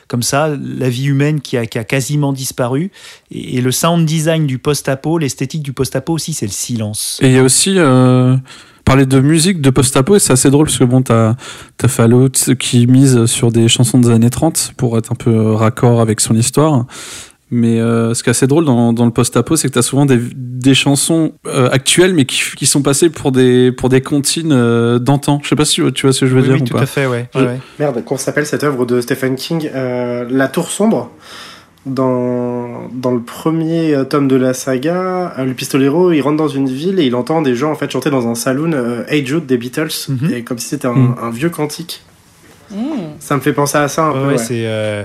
comme ça, la vie humaine qui a, qui a quasiment disparu. Et, et le sound design du post-apo, l'esthétique du post-apo aussi, c'est le silence. Et il y a aussi parler de musique de post-apo, et c'est assez drôle parce que bon, t'as as Fallout qui mise sur des chansons des années 30 pour être un peu euh, raccord avec son histoire. Mais euh, ce qui est assez drôle dans, dans le post-apo, c'est que t'as souvent des, des chansons euh, actuelles, mais qui, qui sont passées pour des, pour des comptines euh, d'antan. Je sais pas si tu vois ce que je veux Oui, dire oui, ou tout pas. à fait, ouais. Je- ouais, ouais. Merde, comment s'appelle cette œuvre de Stephen King euh, La Tour Sombre? Dans, dans le premier euh, tome de la saga, euh, le pistolero, il rentre dans une ville et il entend des gens en fait chanter dans un saloon euh, Hey Jude des Beatles, Mhm. et comme si c'était un, Mhm. un vieux cantique. Mmh. Ça me fait penser à ça un Ouais, peu. ouais, c'est euh,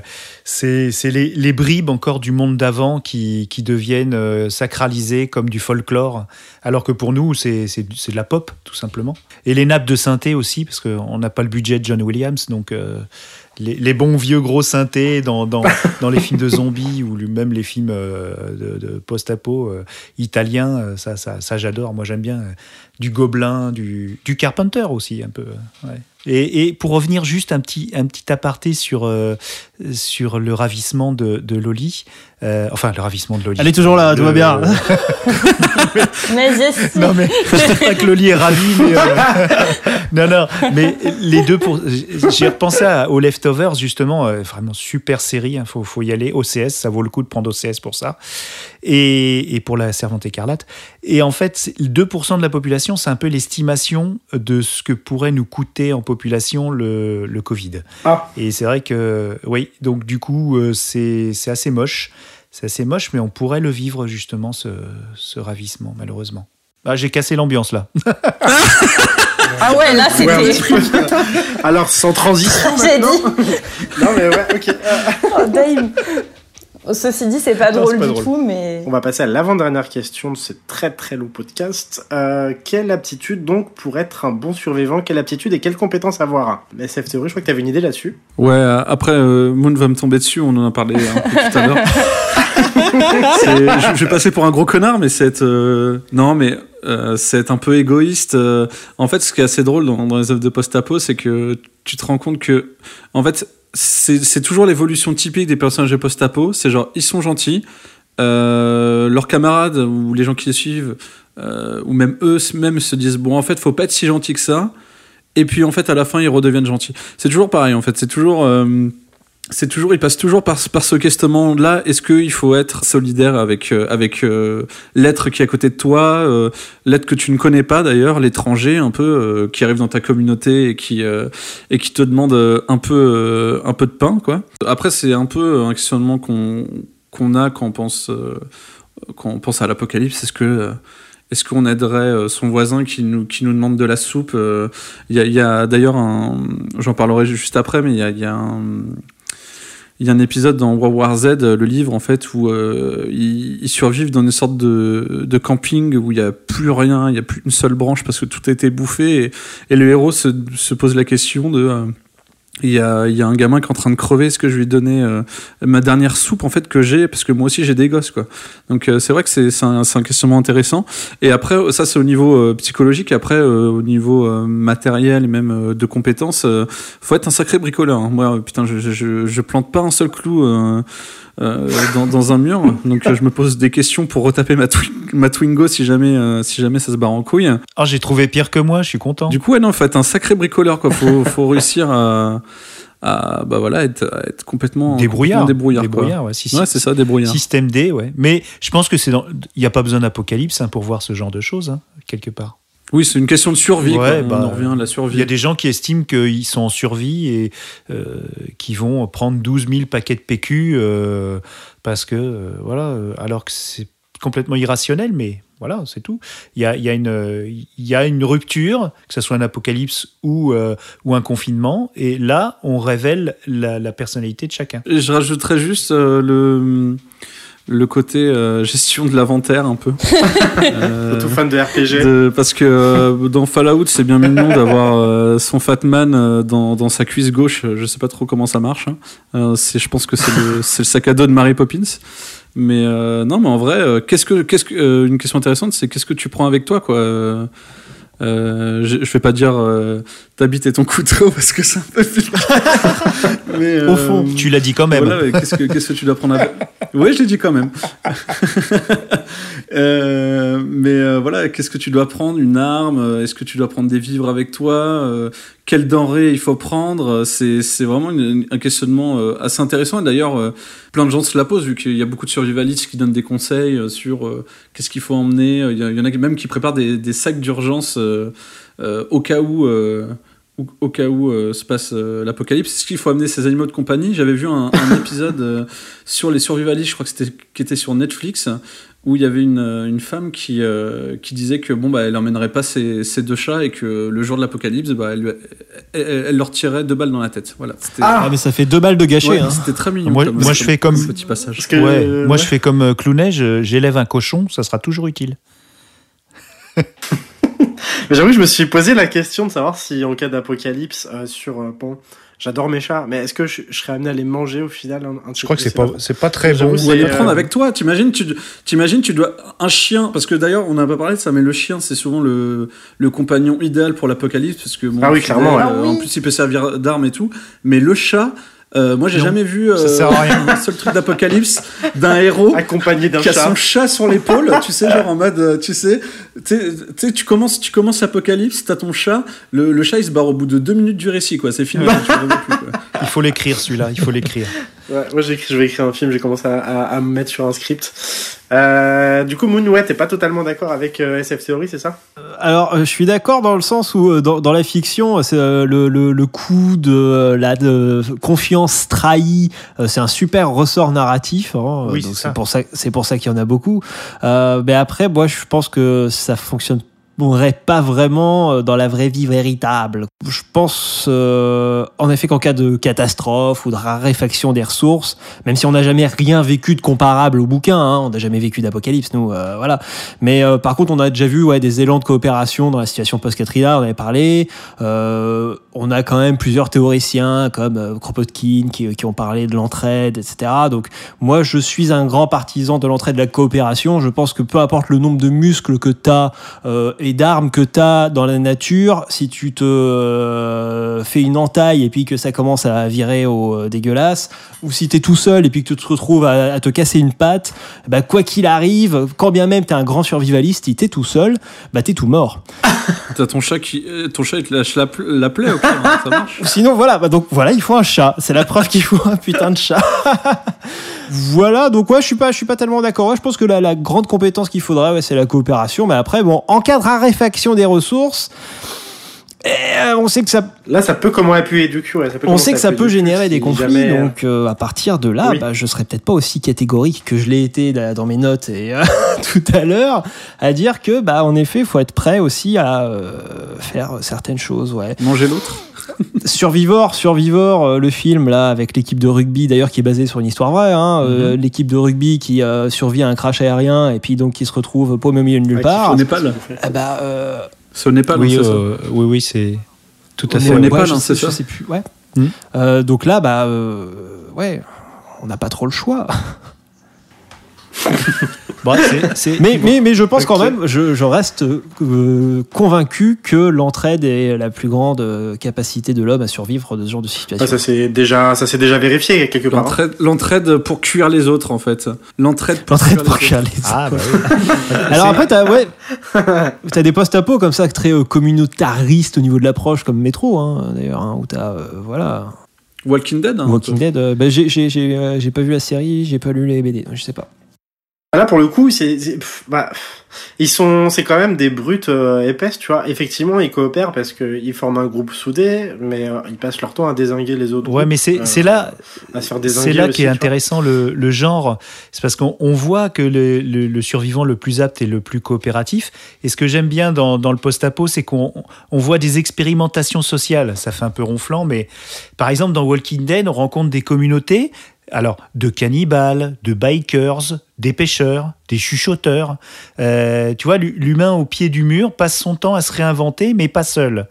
les, les bribes encore du monde d'avant qui, qui deviennent euh, sacralisées comme du folklore, alors que pour nous, c'est de la pop, tout simplement. Et les nappes de synthé aussi, parce qu'on n'a pas le budget de John Williams, donc euh, les, les bons vieux gros synthés dans, dans, dans les films de zombies ou même les films euh, de, de post-apo euh, italiens, euh, ça, ça, ça j'adore. Moi, j'aime bien du Gobelin, du, du Carpenter aussi, un peu. euh, ouais. Et, et pour revenir juste un petit, un petit aparté sur, euh, sur le ravissement de, de Loli, euh, enfin le ravissement de Loli. Elle est toujours là, tout va bien. Mais non mais je dis pas que Loli est ravi, mais euh, non non, mais les deux pour. J'ai repensé à, aux Leftovers justement, euh, vraiment super série. Il faut faut y aller. OCS, ça vaut le coup de prendre OCS pour ça. Et, et pour la Servante écarlate. Et en fait, c'est- 2% de la population, c'est un peu l'estimation de ce que pourrait nous coûter en population le, le Covid. Ah. Et c'est vrai que oui, donc du coup, euh, c'est c'est assez moche. C'est assez moche, mais on pourrait le vivre justement, ce, ce ravissement, malheureusement. Ah, j'ai cassé l'ambiance là. Ah ouais, là c'était. Alors, sans transition J'ai maintenant. dit. Non, mais ouais, ok. Oh, Dave. Ceci dit, c'est pas Non, drôle pas du drôle. tout, mais. On va passer à l'avant-dernière question de ce très très long podcast. Euh, quelle aptitude donc pour être un bon survivant? Quelle aptitude et quelles compétences avoir? SF Théorie, je crois que tu avais une idée là-dessus. Ouais, euh, après, euh, Moon va me tomber dessus, on en a parlé un peu tout à l'heure. Je, je vais passer pour un gros connard, mais c'est être. euh, non, mais euh, c'est être un peu égoïste. euh. en fait, ce qui est assez drôle dans, dans les œuvres de post-apo, c'est que tu te rends compte que. En fait, c'est toujours l'évolution typique des personnages post-apo. C'est genre, ils sont gentils. euh, leurs camarades ou les gens qui les suivent, euh, ou même eux même se disent bon en fait faut pas être si gentil que ça et puis en fait à la fin ils redeviennent gentils c'est toujours pareil en fait c'est toujours euh, c'est toujours il passe toujours par, ce questionnement là est-ce qu'il faut être solidaire avec euh, avec euh, l'être qui est à côté de toi euh, l'être que tu ne connais pas d'ailleurs l'étranger un peu qui arrive dans ta communauté et qui et qui te demande un peu un peu de pain quoi? Après c'est un peu un questionnement qu'on qu'on a quand on pense quand on pense à l'apocalypse est-ce que est-ce qu'on aiderait son voisin qui nous, qui nous demande de la soupe Il y a, d'ailleurs un. J'en parlerai juste après, mais il y a, y a un. Il y a un épisode dans World War Z, euh, le livre, en fait, où euh, ils, survivent dans une sorte de, camping où il n'y a plus rien, il n'y a plus une seule branche parce que tout a été bouffé. Et, et le héros se, se pose la question de. Il y, a, il y a un gamin qui est en train de crever. Est-ce que je lui donner euh, ma dernière soupe en fait que j'ai parce que moi aussi j'ai des gosses quoi. Donc euh, c'est vrai que c'est un, un questionnement intéressant. Et après euh, ça c'est au niveau euh, psychologique. Et après euh, au niveau matériel et même de compétences, faut être un sacré bricoleur. hein. Moi putain je, je, je plante pas un seul clou. Euh, dans, dans un mur, donc euh, je me pose des questions pour retaper ma, twi- ma Twingo si jamais, euh, si jamais ça se barre en couille. Oh, j'ai trouvé pire que moi, je suis content. Du coup, ouais, non, faut être un sacré bricoleur, quoi. Faut, faut réussir à, à, bah voilà, être, à être complètement Débrouillard. complètement débrouillard. Débrouillard, ouais. Si- Ouais, c'est ça, débrouillard. Système D, ouais. Mais je pense que c'est. Il n'y a pas besoin d'apocalypse hein, pour voir ce genre de choses, hein, quelque part. Oui, c'est une question de survie. Ouais, quoi. bah, On en revient à la survie. Il y a des gens qui estiment qu'ils sont en survie et euh, qui vont prendre 12 000 paquets de PQ euh, parce que, euh, voilà, euh, alors que c'est complètement irrationnel, mais voilà, c'est tout. Il y a, il y, a une, il y a une rupture, que ce soit un apocalypse ou, euh, ou un confinement, et là, on révèle la, la personnalité de chacun. Et je rajouterais juste euh, le, le côté euh, gestion de l'inventaire un peu. Euh, Surtout fan de RPG. de- parce que euh, dans Fallout, c'est bien mignon d'avoir euh, son Fatman euh, dans, dans sa cuisse gauche. Je sais pas trop comment ça marche. hein. Euh, c'est, je pense que c'est le, sac à dos de Mary Poppins. Mais euh, non, mais en vrai, euh, qu'est-ce que, qu'est-ce que, euh, une question intéressante, c'est qu'est-ce que tu prends avec toi, quoi. Euh, euh, je, je vais pas dire euh, ta bite et ton couteau parce que c'est un peu. Mais, Au fond, euh, tu l'as dit quand même. voilà, qu'est-ce que qu'est-ce que tu dois prendre avec Oui, je l'ai dit quand même. Euh, mais euh, voilà, qu'est-ce que tu dois prendre? Une arme? Euh, Est-ce que tu dois prendre des vivres avec toi? Euh, Quelles denrées il faut prendre? C'est c'est vraiment une- un questionnement euh, assez intéressant. Et d'ailleurs, euh, plein de gens se la posent vu qu'il y a beaucoup de survivalistes qui donnent des conseils euh, sur euh, qu'est-ce qu'il faut emmener. Il y, en a même qui préparent des, des sacs d'urgence euh, euh, au cas où. euh, au- au cas où euh, se passe euh, l'apocalypse, est-ce qu'il faut amener ses animaux de compagnie? J'avais vu un, un épisode euh, sur les survivalistes, je crois que c'était qui était sur Netflix, où il y avait une, une femme qui, euh, qui disait que bon, bah, elle emmènerait pas ses, ses deux chats et que le jour de l'apocalypse, bah, elle, elle, elle leur tirait deux balles dans la tête. Voilà. C'était Ah, mais ça fait deux balles de gâché. Ouais, hein. c'était très mignon. Moi- comme- moi, je fais comme- petit passage. Parce que, ouais, euh, moi ouais. je fais comme euh, Clounet, je- j'élève un cochon, ça sera toujours utile. Mais j'avoue, je me suis posé la question de savoir si en cas d'apocalypse euh, sur euh, bon, j'adore mes chats, mais est-ce que je, je serais amené à les manger au final un, un Je crois que c'est pas, c'est pas très bon. Ou à les euh, prendre avec toi. T'imagines, tu, t'imagines, tu dois un chien, parce que d'ailleurs on n'a pas parlé de ça, mais le chien c'est souvent le, le compagnon idéal pour l'apocalypse, parce que bon, Ah oui, fidèle, clairement, ouais. euh, Ah en plus il peut servir d'arme et tout. Mais le chat, euh, moi j'ai jamais vu euh, ça sert à rien. un seul truc d'apocalypse d'un héros accompagné d'un qui a son chat sur l'épaule, tu sais, genre en mode, euh, tu sais, tu sais, tu commences, tu commences l'apocalypse, t'as ton chat, le, le chat il se barre au bout de deux minutes du récit, quoi. C'est fini. tu le revois plus, quoi. Il faut l'écrire celui-là, il faut l'écrire. Ouais, moi j'ai je vais écrire un film, j'ai commencé à, à, à me mettre sur un script. Euh, du coup, Moon, ouais, t'es pas totalement d'accord avec euh, SF Theory, c'est ça? Alors, euh, je suis d'accord dans le sens où, euh, dans, dans la fiction, c'est euh, le, le, le coup de euh, la de confiance trahie, euh, c'est un super ressort narratif. hein, Oui, donc c'est ça. pour ça, c'est pour ça qu'il y en a beaucoup. Euh, mais après, moi, je pense que ça fonctionne pas vraiment euh, dans la vraie vie véritable. Je pense euh, en effet qu'en cas de catastrophe ou de raréfaction des ressources, même si on n'a jamais rien vécu de comparable au bouquin, hein, on n'a jamais vécu d'apocalypse, nous, euh, voilà. Mais euh, par contre, on a déjà vu ouais, des élans de coopération dans la situation post-Katrina, on avait parlé. On a quand même plusieurs théoriciens comme euh, Kropotkin qui, ont parlé de l'entraide, etc. Donc moi, je suis un grand partisan de l'entraide de la coopération. Je pense que peu importe le nombre de muscles que tu as euh, et d'armes que tu as dans la nature, si tu te euh, fais une entaille et puis que ça commence à virer au dégueulasse, ou si tu es tout seul et puis que tu te retrouves à, te casser une patte, bah, quoi qu'il arrive, quand bien même tu es un grand survivaliste, si tu tout seul, bah, tu es tout mort. T'as ton chat qui, ton chat il te lâche la, la plaie, ça marche. Sinon, voilà, bah donc voilà, il faut un chat. C'est la preuve qu'il faut un putain de chat. voilà, donc ouais, je suis pas, je suis pas tellement d'accord. Ouais, je pense que la, la grande compétence qu'il faudrait, ouais, c'est la coopération. Mais après, bon, en cas de raréfaction des ressources, eh, on sait que ça, Là, ça peut comment appuyer du cul. Ouais, on sait que ça peut générer si des conflits. jamais, euh, donc euh, à partir de là, Oui. bah, je serais peut-être pas aussi catégorique que je l'ai été dans mes notes et euh, tout à l'heure à dire que, bah, en effet, faut être prêt aussi à euh, faire certaines choses. Ouais. Manger l'autre. Survivor, Survivor, euh, le film là avec l'équipe de rugby d'ailleurs qui est basé sur une histoire vraie, hein, euh, l'équipe de rugby qui euh, survit à un crash aérien et puis donc qui se retrouve paumé au milieu de nulle Ouais, part. Au Népal. Ah bah, euh, C'est au Népal, oui, euh, oui, oui, c'est tout à fait. Je hein, sais- c'est je ça sais plus. Ouais. Hmm. Euh, donc là, bah, euh, ouais, on n'a pas trop le choix. Bon, c'est- c'est- Mais, mais, mais je pense quand même, je, je reste euh, convaincu que l'entraide est la plus grande euh, capacité de l'homme à survivre de ce genre de situation. Ah, ça c'est déjà, ça déjà vérifié quelque part. hein. L'entraide, l'entraide pour cuire les autres, en fait. L'entraide pour L'entraide cuire pour les cuire autres. les Ah, bah oui. Alors après, t'as ouais, as des post-apo comme ça, très euh, communautaristes au niveau de l'approche, comme Métro, hein, d'ailleurs, hein, où t'as, euh, voilà, Walking Dead. hein, Walking. Dead. euh, bah, j'ai, j'ai, j'ai, euh, j'ai pas vu la série, j'ai pas lu les BD, je sais pas. Là, pour le coup, c'est, bah, ils sont, c'est quand même des brutes euh, épaisses, tu vois. Effectivement, ils coopèrent parce qu'ils forment un groupe soudé, mais euh, ils passent leur temps à désinguer les autres. Ouais, groupes, mais c'est euh, c'est là, désinguer. c'est là qui est intéressant le, le genre. C'est parce qu'on on voit que le, le- le survivant le plus apte est le plus coopératif. Et ce que j'aime bien dans, dans le post-apo, c'est qu'on on voit des expérimentations sociales. Ça fait un peu ronflant, mais par exemple, dans Walking Dead, on rencontre des communautés. Alors, de cannibales, de bikers, des pêcheurs, des chuchoteurs. Euh, tu vois, l'hu- l'humain au pied du mur passe son temps à se réinventer, mais pas seul.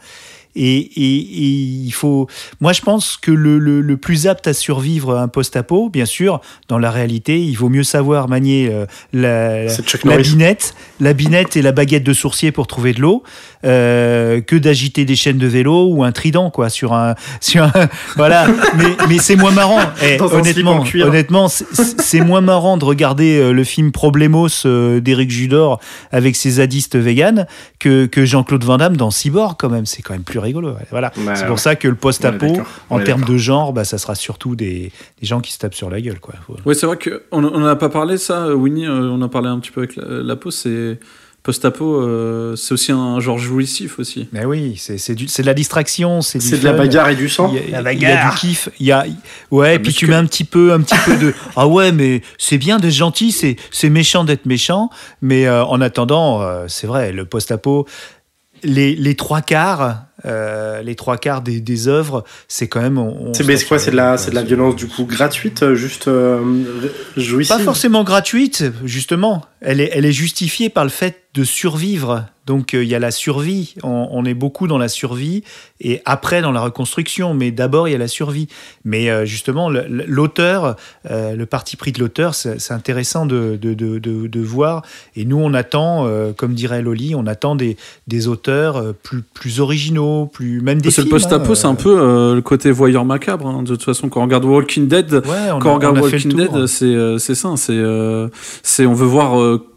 Et, et- et il faut. Moi, je pense que le, le- le plus apte à survivre à un post-apo, bien sûr, dans la réalité, il vaut mieux savoir manier euh, la, la binette, la binette et la baguette de sourcier pour trouver de l'eau, euh, que d'agiter des chaînes de vélo ou un trident, quoi, sur un, sur un, voilà. Mais, mais c'est moins marrant. Eh, honnêtement, honnêtement, c'est- moins marrant de regarder euh, le film Problemos euh, d'Éric Judor avec ses zadistes véganes que, que Jean-Claude Van Damme dans Cyborg, quand même. C'est quand même plus rigolo. Voilà. Bah, c'est pour ça que le on post-apo. On en termes de genre, bah, ça sera surtout des, des gens qui se tapent sur la gueule, quoi. Ouais, c'est vrai qu'on on en a pas parlé, ça, Winnie, on en parlait un petit peu avec la, la pause, c'est post-apo, euh, c'est aussi un genre jouissif aussi. Mais oui, c'est c'est du- c'est de la distraction, c'est de la bagarre et du sang. Il y a, La il y a bagarre. du kiff, il y a ouais, puis tu mets un petit peu un petit peu de ah ouais, mais c'est bien d'être gentil, c'est c'est méchant d'être méchant, mais euh, en attendant, euh, c'est vrai, le post-apo les, les trois quarts euh, les trois quarts des, des œuvres, c'est quand même C'est mais c'est quoi C'est de la, c'est de la violence du coup gratuite, euh, juste euh, jouissive. Pas forcément gratuite, justement. Elle est, elle est justifiée par le fait de survivre. Donc euh, il y a la survie. On, on est beaucoup dans la survie et après dans la reconstruction. Mais d'abord il y a la survie. Mais euh, justement l'auteur, euh, le parti pris de l'auteur, c'est intéressant de, de, de, de- de voir. Et nous on attend, euh, comme dirait Loli, on attend des, des auteurs plus, plus originaux, plus même des C'est le post-apo, hein, c'est un peu le côté voyeur macabre. hein. De toute façon, quand on regarde Walking Dead, Ouais, on quand on regarde on Walking. Dead, c'est euh, c'est ça. C'est on veut voir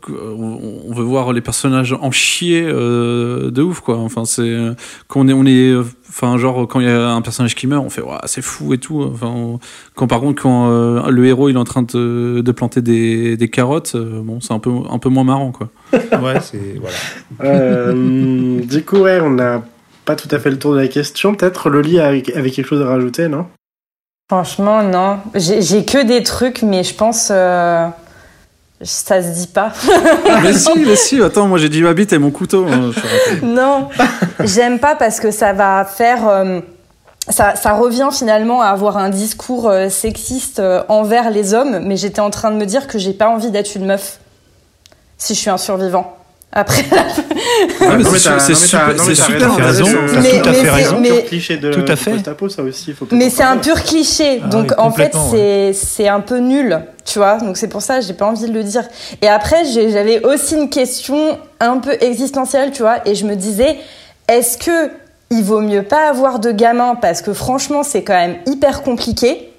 on veut voir les personnages en chier euh, de ouf quoi. Enfin c'est euh, quand on est on est enfin genre quand il y a un personnage qui meurt, on fait Ouah, c'est fou et tout. Enfin on- quand par contre quand euh, le héros il est en train de, de planter des, des carottes, euh, bon c'est un peu un peu moins marrant quoi. Ouais, c'est voilà. Euh, du coup, ouais, on n'a pas tout à fait le tour de la question. Peut-être Loli avec, avec quelque chose à rajouter, non? Franchement, non. J'ai j'ai que des trucs, mais je pense. Ça se dit pas. mais si mais si attends moi j'ai dit ma bite et mon couteau. hein, non, j'aime pas parce que ça va faire. euh, ça, ça revient finalement à avoir un discours euh, sexiste euh, envers les hommes, mais j'étais en train de me dire que j'ai pas envie d'être une meuf si je suis un survivant. Après, Ah, c'est super raison, Mais- tout à fait raison. mais- Pur cliché de, Tout à fait. ça aussi. Faut mais c'est un pur cliché, Ah donc oui, en fait c'est c'est un peu nul, tu vois. Donc c'est pour ça que j'ai pas envie de le dire. Et après j'avais aussi une question un peu existentielle, tu vois, et je me disais est-ce que il vaut mieux pas avoir de gamin parce que franchement c'est quand même hyper compliqué,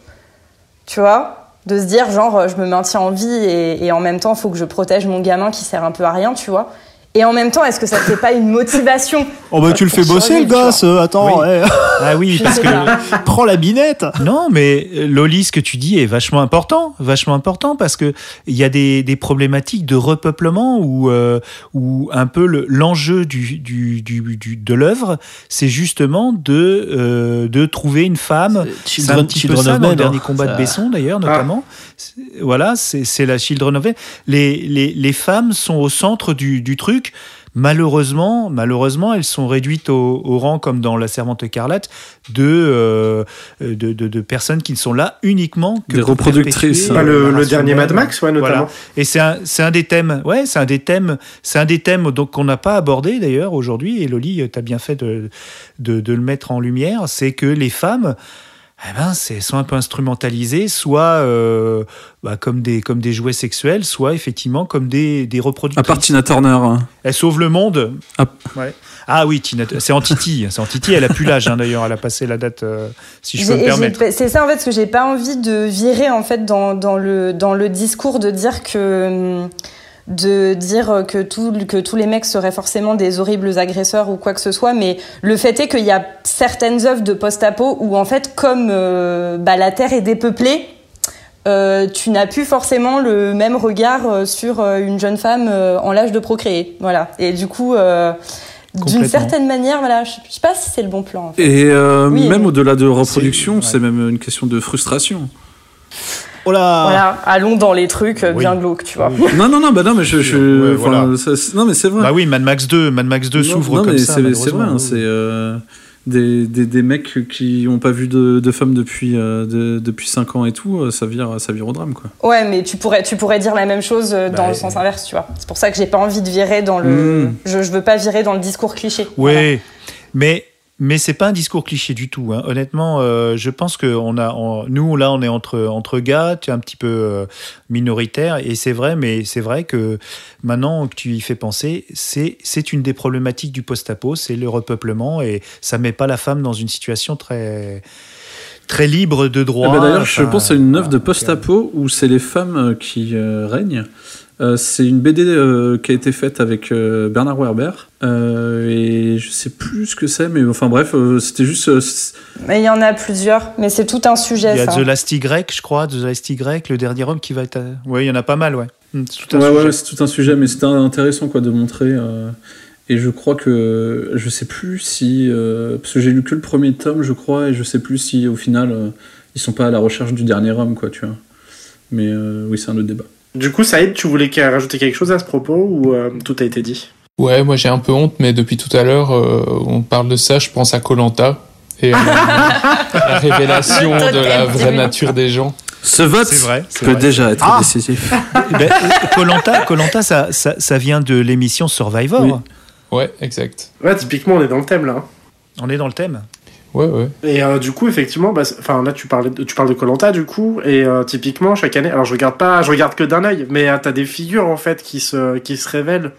tu vois, de se dire genre je me maintiens en vie et, et en même temps faut que je protège mon gamin qui sert un peu à rien, tu vois. Et en même temps, est-ce que ça te fait pas une motivation Oh bah tu le fais bosser le gosse, euh, attends, Oui. ouais. Ah oui, parce que prends la binette. Non, mais euh, Loli, ce que tu dis est vachement important, vachement important parce que il y a des, des problématiques de repeuplement où, euh, où un peu le- l'enjeu du, du, du, du- de l'œuvre, c'est justement de, euh, de trouver une femme. C'est un petit peu ça of dans le dernier hein. combat Ça- de Besson d'ailleurs, notamment. C'est- Voilà, c'est c'est la Children of Men. Les, les, les femmes sont au centre du, du truc. Malheureusement, malheureusement, elles sont réduites au, au rang, comme dans La Servante écarlate, de, euh, de, de, de personnes qui ne sont là uniquement que Des pour reproductrices. perpétuer, Pas euh, le, dernier. Mad Max, ouais, notamment. Voilà. Et c'est un, c'est un des thèmes, ouais, c'est un des thèmes, c'est un des thèmes donc qu'on n'a pas abordé d'ailleurs aujourd'hui. Et Loli, tu as bien fait de, de, de le mettre en lumière. C'est que les femmes, eh ben, c'est sont un peu instrumentalisées, soit euh, bah, comme des comme des jouets sexuels, soit effectivement comme des des À reproductrices. part Tina Turner. hein. Elle sauve le monde. Ah. Ouais. Ah oui, Tina, c'est Antiti. C'est Antiti. Elle a plus l'âge hein, d'ailleurs. Elle a passé la date, euh, si je peux me permettre. C'est ça en fait, parce que j'ai pas envie de virer en fait dans, dans le dans le discours de dire que hum, de dire que, tout, que tous les mecs seraient forcément des horribles agresseurs ou quoi que ce soit, mais le fait est qu'il y a certaines œuvres de post-apo où en fait, comme euh, bah, la Terre est dépeuplée, euh, tu n'as plus forcément le même regard euh, sur une jeune femme en l'âge de procréer. Voilà. Et du coup, euh, d'une certaine manière, voilà, je, je sais pas si c'est le bon plan. En fait. Et euh, Oui, même au-delà de reproduction, C'est- c'est même une question de frustration. Oh là Voilà, allons dans les trucs euh, Oui. bien glauques, tu vois. non, non, non, bah non, mais je, Ouais, voilà. ça- non, mais c'est vrai. Bah oui, Mad Max 2, Mad Max 2 Non, s'ouvre comme mais ça. c'est c'est vrai, hein, c'est euh, des, des, des mecs qui n'ont pas vu de, de femmes depuis, euh, de- depuis 5 ans et tout, ça vire, ça vire au drame, quoi. Ouais, mais tu pourrais, tu pourrais dire la même chose dans Bah, le sens inverse, tu vois. C'est pour ça que j'ai pas envie de virer dans le. Mm. Je, je veux pas virer dans le discours cliché. Oui, Voilà. mais mais c'est pas un discours cliché du tout. hein. Honnêtement, euh, je pense que on a, on- nous là, on est entre entre gars, tu es un petit peu euh, minoritaire et c'est vrai, mais c'est vrai que maintenant que tu y fais penser, c'est c'est une des problématiques du post-apo, c'est le repeuplement et ça met pas la femme dans une situation très très libre de droit. Eh ben, D'ailleurs, je pense à une œuvre de post-apo où c'est les femmes euh, qui euh, règnent. Euh, c'est une BD euh, qui a été faite avec euh, Bernard Werber. Euh, et je sais plus ce que c'est, mais enfin bref, euh, c'était juste. euh, Mais il y en a plusieurs, mais c'est tout un sujet, Il y a ça. The Last Y, je crois, The Last Y, le dernier homme qui va être. Oui, il y en a pas mal, ouais. Hmm, C'est tout un ouais, sujet. ouais, c'est tout un sujet, mais c'était intéressant quoi de montrer. euh, et je crois que je sais plus si euh, parce que j'ai lu que le premier tome, je crois, et je sais plus si au final euh, ils sont pas à la recherche du dernier homme, quoi, tu vois. Mais euh, oui, c'est un autre débat. Du coup, Saïd, tu voulais rajouter quelque chose à ce propos ou euh, tout a été dit? Ouais, moi j'ai un peu honte, mais depuis tout à l'heure, euh, on parle de ça, je pense à Colanta et à la révélation de la vraie nature des gens. Ce vote C'est vrai, peut vrai. déjà être Ah décisif. Ben, Colanta, Colanta, ça, ça, ça vient de l'émission Survivor. Oui. Ouais, exact. Ouais, typiquement, on est dans le thème là. hein. On est dans le thème. Ouais, ouais. Et euh, du coup, effectivement, bah, là, tu parlais, de- tu parles de Colanta du coup, et euh, typiquement chaque année, alors je regarde pas, je regarde que d'un œil, mais euh, t'as des figures en fait qui se, qui se révèlent.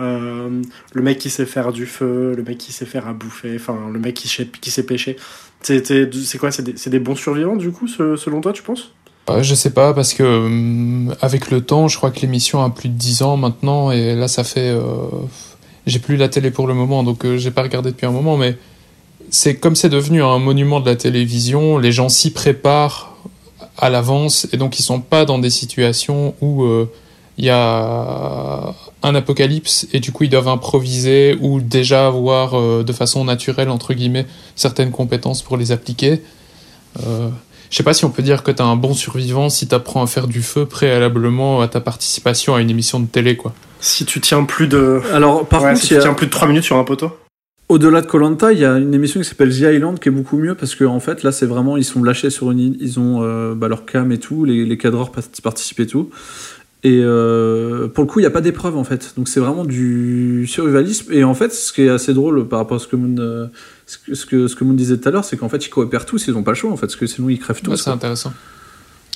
Euh, le mec qui sait faire du feu, le mec qui sait faire à bouffer, enfin le mec qui sait, qui sait pêcher. C'est quoi C'est des, des bons survivants du coup, ce- selon toi, tu penses? Ouais, je sais pas, parce que avec le temps, je crois que l'émission a plus de 10 ans maintenant, et là ça fait. J'ai plus la télé pour le moment, donc j'ai pas regardé depuis un moment, mais c'est comme c'est devenu un monument de la télévision, les gens s'y préparent à l'avance, et donc ils sont pas dans des situations où euh, il y a un apocalypse, et du coup ils doivent improviser, ou déjà avoir euh, de façon naturelle, entre guillemets, certaines compétences pour les appliquer. Euh, je sais pas si on peut dire que t'es un bon survivant si t'apprends à faire du feu préalablement à ta participation à une émission de télé, quoi. Si tu tiens plus de, Alors, par ouais, contre, si tu tiens plus de 3 minutes sur un poteau. Au-delà de Colanta, il y a une émission qui s'appelle The Island qui est beaucoup mieux parce que en fait là c'est vraiment ils sont lâchés sur une île, ils ont euh, bah, leur cam et tout, les, les cadreurs part- participent et tout. Et euh, pour le coup il n'y a pas d'épreuve en fait, donc c'est vraiment du survivalisme. Et en fait ce qui est assez drôle par rapport à ce que Moon, euh, ce que, ce que, Moon disait tout à l'heure, c'est qu'en fait ils coopèrent tous, ils n'ont pas le choix en fait, parce que sinon ils crèvent tous. Ouais, c'est intéressant.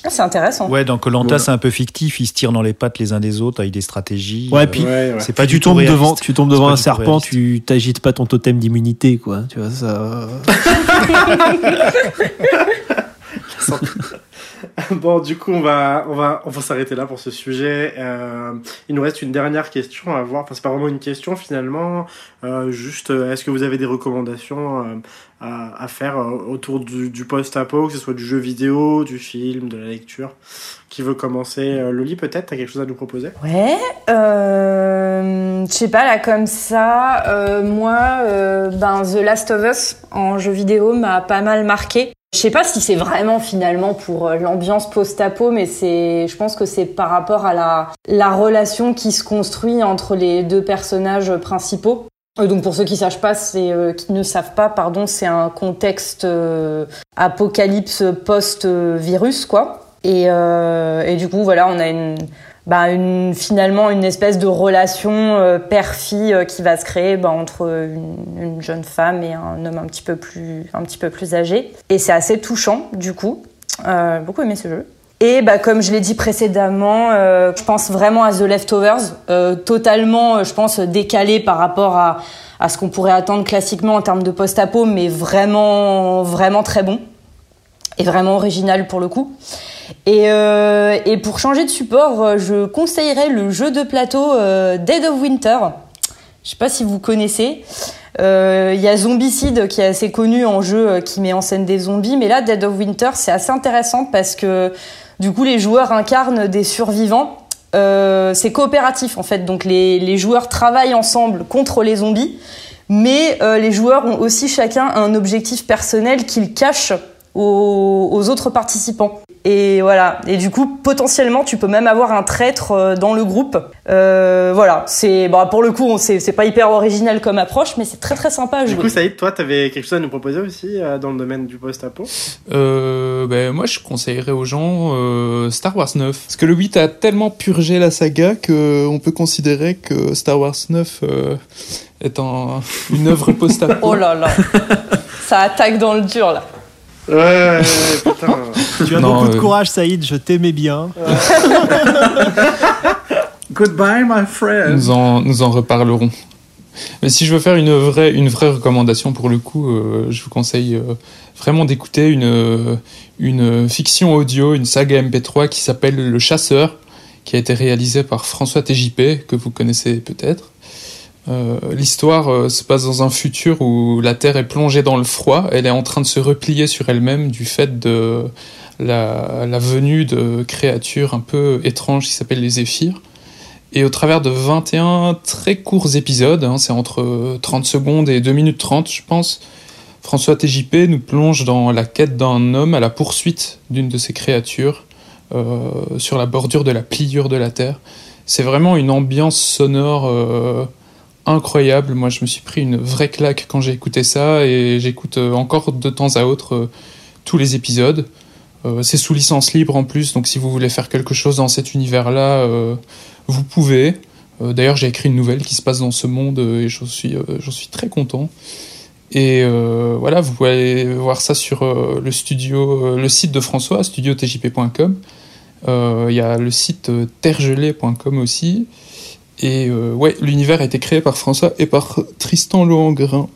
Ah, c'est intéressant. Ouais, dans Colanta, c'est un peu fictif. Ils se tirent dans les pattes les uns des autres avec des stratégies. Ouais, Euh, puis Ouais, ouais. c'est pas Puis du tu tout tombes réaliste. devant, tu tombes devant un du serpent, réaliste. tu t'agites pas ton totem d'immunité, quoi. Tu vois ça. Bon, du coup, on va, on va, on va s'arrêter là pour ce sujet. Euh, il nous reste une dernière question à voir. Enfin, c'est pas vraiment une question finalement. Euh, juste, euh, est-ce que vous avez des recommandations à, faire autour du, du post-apo, que ce soit du jeu vidéo, du film, de la lecture? Qui veut commencer? Loli, peut-être T'as quelque chose à nous proposer? Ouais, je sais pas là comme ça. moi, ben The Last of Us en jeu vidéo m'a pas mal marqué. Je sais pas si c'est vraiment finalement pour euh, l'ambiance post-apo, mais c'est, je pense que c'est par rapport à la la relation qui se construit entre les deux personnages principaux. Euh, Donc pour ceux euh, qui ne savent pas, pardon, c'est un contexte apocalypse post-virus quoi. Et du coup voilà, on a une bah, une, finalement une espèce de relation euh, père-fille euh, qui va se créer bah, entre une, une jeune femme et un homme un petit peu plus, un petit peu plus âgé. Et c'est assez touchant, du coup. Euh, beaucoup aimé ce jeu. Et bah, comme je l'ai dit précédemment, euh, je pense vraiment à The Leftovers, euh, totalement, je pense, décalé par rapport à, à ce qu'on pourrait attendre classiquement en termes de post-apo, mais vraiment, vraiment très bon. Et vraiment original pour le coup. Et, euh, et pour changer de support, euh, je conseillerais le jeu de plateau euh, Dead of Winter. Je sais pas si vous connaissez. Il y a Zombicide qui est assez connu en jeu qui met en scène des zombies, mais là Dead of Winter c'est assez intéressant parce que du coup les joueurs incarnent des survivants. C'est coopératif en fait, donc les, joueurs travaillent ensemble contre les zombies, mais les joueurs ont aussi chacun un objectif personnel qu'ils cachent aux autres participants. Et voilà. Et du coup, potentiellement, tu peux même avoir un traître euh, dans le groupe. Euh, voilà. C'est, bah, pour le coup, on- c'est pas hyper original comme approche, mais c'est très très sympa à Du jouer. coup, Saïd, toi, t'avais quelque chose à nous proposer aussi euh, dans le domaine du post-apo? Euh, ben, moi, je conseillerais aux gens euh, Star Wars 9. Parce que le 8 a tellement purgé la saga qu'on peut considérer que Star Wars 9 euh, est une œuvre post-apo. Oh là là. Ça attaque dans le dur là. Ouais, putain. Tu as Non, beaucoup de euh, courage, Saïd. Je t'aimais bien. Goodbye my friend. Nous en, nous en reparlerons. Mais si je veux faire une vraie, une vraie recommandation pour le coup, euh, je vous conseille euh, vraiment d'écouter une, une fiction audio, une saga MP3 qui s'appelle Le Chasseur, qui a été réalisé par François TJP, que vous connaissez peut-être. Euh, L'histoire euh, se passe dans un futur où la Terre est plongée dans le froid. Elle est en train de se replier sur elle-même du fait de la, venue de créatures un peu étranges qui s'appellent les Zéphyrs. Et au travers de 21 très courts épisodes, hein, c'est entre 30 secondes et 2 minutes 30, je pense, François TJP nous plonge dans la quête d'un homme à la poursuite d'une de ces créatures euh, sur la bordure de la pliure de la Terre. C'est vraiment une ambiance sonore incroyable. Moi, je me suis pris une vraie claque quand j'ai écouté ça et j'écoute euh, encore de temps à autre euh, tous les épisodes. Euh, c'est sous licence libre en plus, donc si vous voulez faire quelque chose dans cet univers-là, vous pouvez. D'ailleurs, j'ai écrit une nouvelle qui se passe dans ce monde et j'en suis, très content. Et voilà, vous pouvez voir ça sur le le site de François, studiotjp.com. Il y a le site terregelée.com aussi. Et euh, ouais, l'univers a été créé par François et par Tristan Lohengrin.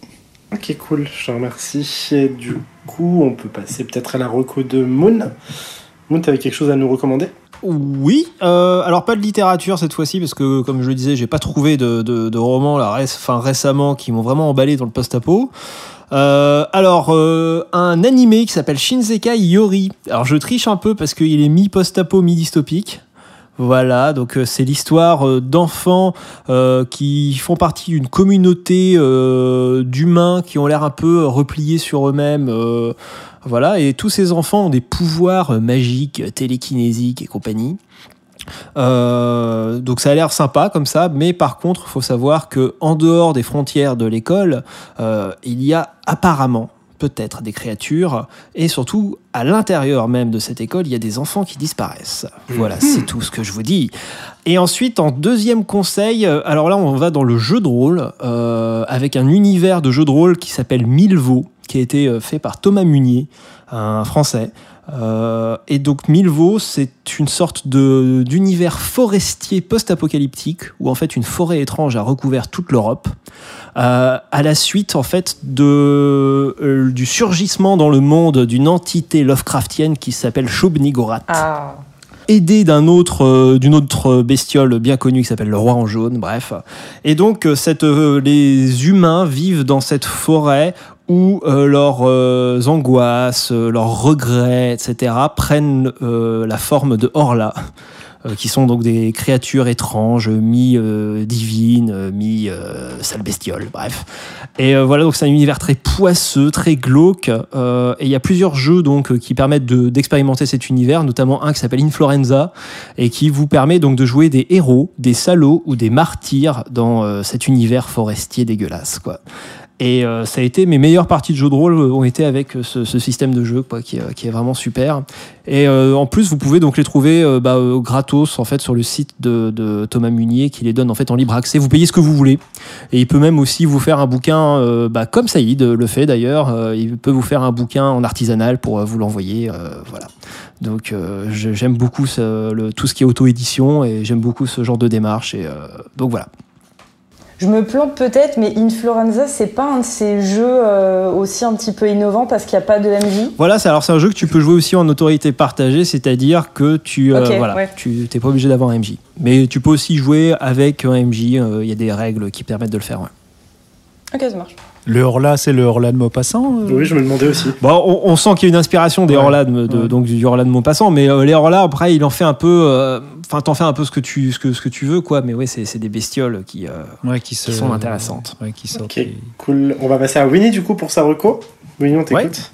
Ok, cool, je te remercie. Et du coup, on peut passer peut-être à la reco de Moon. Moon, t'avais quelque chose à nous recommander? Oui, euh, alors pas de littérature cette fois-ci parce que comme je le disais, j'ai pas trouvé de, de, de romans là, ré- enfin, récemment qui m'ont vraiment emballé dans le post-apo. Euh, alors euh, un animé qui s'appelle Shinsekai Yori. Alors je triche un peu parce qu'il est mi post-apo mi dystopique. Voilà, donc euh, c'est l'histoire euh, d'enfants euh, qui font partie d'une communauté d'humains qui ont l'air un peu repliés sur eux-mêmes. voilà, et tous ces enfants ont des pouvoirs magiques, télékinésiques et compagnie. Donc ça a l'air sympa comme ça, mais par contre, il faut savoir que en dehors des frontières de l'école, il y a apparemment peut-être des créatures, et surtout à l'intérieur même de cette école, il y a des enfants qui disparaissent. Voilà, c'est tout ce que je vous dis. Et ensuite, en deuxième conseil, euh, alors là, on va dans le jeu de rôle, euh, avec un univers de jeu de rôle qui s'appelle Milvaux, qui a été euh, fait par Thomas Munier, un Français. Euh, et donc Milvaux, c'est une sorte de d'univers forestier post-apocalyptique où en fait une forêt étrange a recouvert toute l'Europe euh, à la suite en fait de euh, du surgissement dans le monde d'une entité Lovecraftienne qui s'appelle Shub-Niggurath Ah. aidé d'un autre euh, d'une autre bestiole bien connue qui s'appelle le roi en jaune bref et donc cette euh, les humains vivent dans cette forêt où euh, leurs euh, angoisses, euh, leurs regrets, etc., prennent euh, la forme de Horla, euh, qui sont donc des créatures étranges, mi-divines, mi-sales bestioles, bref. Et voilà, donc c'est un univers très poisseux, très glauque, et il y a plusieurs jeux donc qui permettent de- d'expérimenter cet univers, notamment un qui s'appelle Influenza, et qui vous permet donc de jouer des héros, des salauds ou des martyrs dans cet univers forestier dégueulasse, quoi. Et euh, ça a été mes meilleures parties de jeux de rôle euh, ont été avec euh, ce, ce système de jeu quoi, qui, est, qui est vraiment super. Et euh, en plus, vous pouvez donc les trouver euh, bah, euh, gratos en fait sur le site de, de Thomas Munier qui les donne en fait en libre accès. Vous payez ce que vous voulez. Et il peut même aussi vous faire un bouquin, bah, comme Saïd le fait d'ailleurs. il peut vous faire un bouquin en artisanal pour vous l'envoyer. voilà. Donc j'aime beaucoup ce- le, tout ce qui est auto-édition et j'aime beaucoup ce genre de démarche. Et donc voilà. Je me plante peut-être, mais Influenza, c'est pas un de ces jeux euh, aussi un petit peu innovants parce qu'il n'y a pas de MJ. Voilà, c'est alors c'est un jeu que tu peux jouer aussi en autorité partagée, c'est-à-dire que tu euh, Ok, voilà, ouais. tu t'es pas obligé d'avoir un MJ, mais tu peux aussi jouer avec un MJ. euh, Il y a des règles qui permettent de le faire. ouais. Ok, ça marche. Le Horla, c'est le Horla de Maupassant euh Oui, je me demandais aussi. Bon, on, on sent qu'il y a une inspiration des Ouais. Horla de, de- Ouais. donc du Horla de Maupassant, mais euh, les Horla après il en fait un peu, euh, enfin t'en fais un peu ce que tu ce que ce que tu veux quoi, mais ouais c'est c'est des bestioles qui euh, Ouais, qui, se- sont intéressantes. Ouais, qui sortent. Ok, cool. On va passer à Winnie du coup pour sa reco. Winnie, on t'écoute.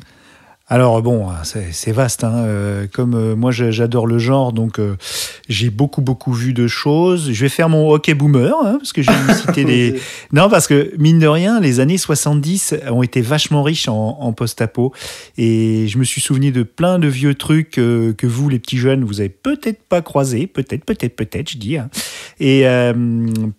Alors bon, c'est vaste. Hein. euh, Comme euh, moi, j'adore le genre, donc euh, j'ai beaucoup beaucoup vu de choses. Je vais faire mon hockey boomer hein, parce que j'ai cité des. Non, parce que mine de rien, les années 70 ont été vachement riches en, en post-apo, et je me suis souvenu de plein de vieux trucs que vous, les petits jeunes, vous avez peut-être pas croisés, peut-être, peut-être, peut-être, je dis. hein. Et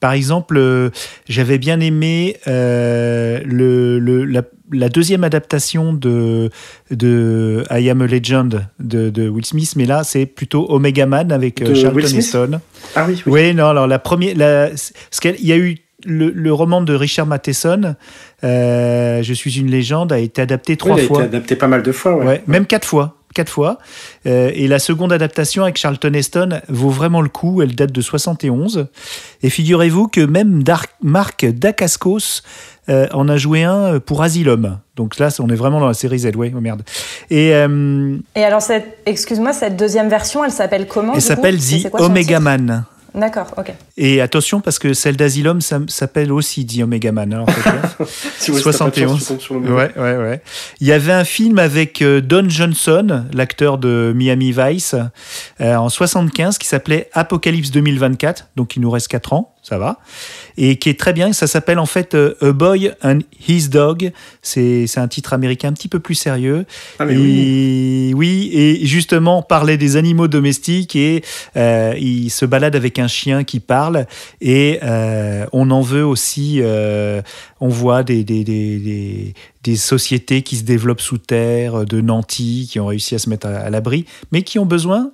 par exemple, j'avais bien aimé le, le- la, la deuxième adaptation de, de I Am a Legend de, de Will Smith, mais là c'est plutôt Omega Man avec euh, De Charlton Heston. Ah oui, oui. Oui, non, alors la première, la, qu'il y a eu le, le roman de Richard Matheson, euh, Je suis une légende, a été adapté Oui, trois il a été fois. adapté pas mal de fois, ouais. Ouais, même quatre fois. quatre fois. Euh, et la seconde adaptation avec Charlton Heston vaut vraiment le coup. Elle date de 71. Et figurez-vous que même Dark, Marc Dacascos euh, en a joué un pour Asylum. Donc là, on est vraiment dans la série Z, ouais, oh merde. Et, euh, Et alors, cette, excuse-moi, cette deuxième version, elle s'appelle comment elle s'appelle The quoi Omega Man. D'accord, ok. Et attention, parce que celle d'Asylum ça s'appelle aussi The Omega Man. Alors, faites gaffe. Si ouais, si t'as pas de chance, tu 71. tombes sur le mauvais. Ouais, ouais, ouais. Il y avait un film avec euh, Don Johnson, l'acteur de Miami Vice, euh, en 75, qui s'appelait Apocalypse 2024. Donc il nous reste 4 ans, ça va. Et qui est très bien. Ça s'appelle en fait euh, A Boy and His Dog. C'est un titre américain un petit peu plus sérieux. Ah, mais et, oui. oui, et justement, parler des animaux domestiques et euh, il se balade avec un chien qui parle et euh, on en veut aussi. On voit des, des, des, des, sociétés qui se développent sous terre, de nantis, qui ont réussi à se mettre à, l'abri, mais qui ont besoin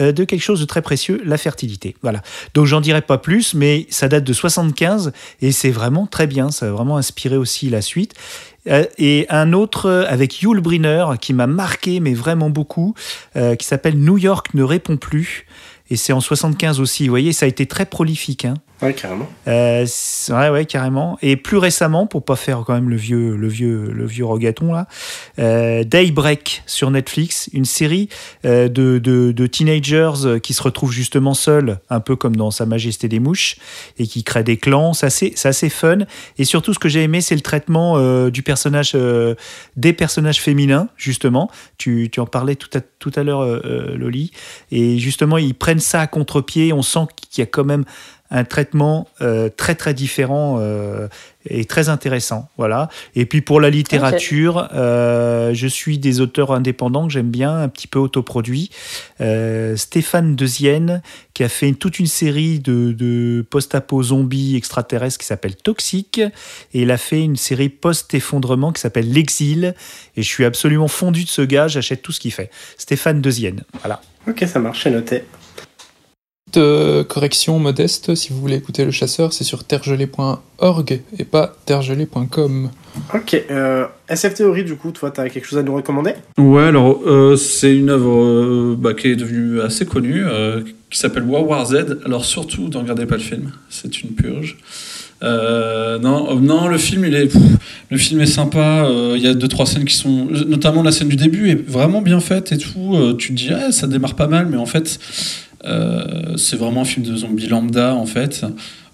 euh, de quelque chose de très précieux, la fertilité. Voilà. Donc j'en dirai pas plus, mais ça date de 75 et c'est vraiment très bien. Ça a vraiment inspiré aussi la suite. Euh, et un autre euh, avec Yul Brynner qui m'a marqué, mais vraiment beaucoup, qui s'appelle New York ne répond plus. Et c'est en 75 aussi. Vous voyez, ça a été très prolifique. Hein. Ouais, carrément. Euh, ouais, ouais, carrément. Et plus récemment, pour pas faire quand même le vieux, le vieux, le vieux rogaton là, euh, Daybreak sur Netflix, une série euh, de, de, teenagers qui se retrouvent justement seuls, un peu comme dans Sa Majesté des mouches, et qui créent des clans. C'est assez, c'est assez fun. Et surtout, ce que j'ai aimé, c'est le traitement du personnage, des personnages féminins, justement. Tu, tu en parlais tout à, tout à l'heure, Loli. Et justement, ils prennent ça à contre-pied. On sent qu'il y a quand même un traitement euh, très très différent euh, et très intéressant. Voilà. Et puis pour la littérature, euh, je suis des auteurs indépendants que j'aime bien, un petit peu autoproduits. Euh, Stéphane Deuxienne, qui a fait toute une série de, de post-apo zombies extraterrestres qui s'appelle Toxique, et il a fait une série post-effondrement qui s'appelle L'Exil. Et je suis absolument fondu de ce gars, j'achète tout ce qu'il fait. Stéphane Deuxienne. Voilà. Ok, ça marche, c'est noté. Petite, euh, correction modeste, si vous voulez écouter Le Chasseur, c'est sur tergelé.org et pas tergelé.com. Ok, euh, SF Theory, du coup, toi, t'as quelque chose à nous recommander? Ouais, alors euh, c'est une œuvre euh, bah, qui est devenue assez connue, euh, qui s'appelle War War Z. Alors surtout, ne regardez pas le film, c'est une purge. Euh, non, euh, non, le film, il est, pff, le film est sympa. euh, Il y a deux trois scènes qui sont, notamment la scène du début est vraiment bien faite et tout. euh, tu te dis, ah, ça démarre pas mal, mais en fait, c'est vraiment un film de zombie lambda en fait.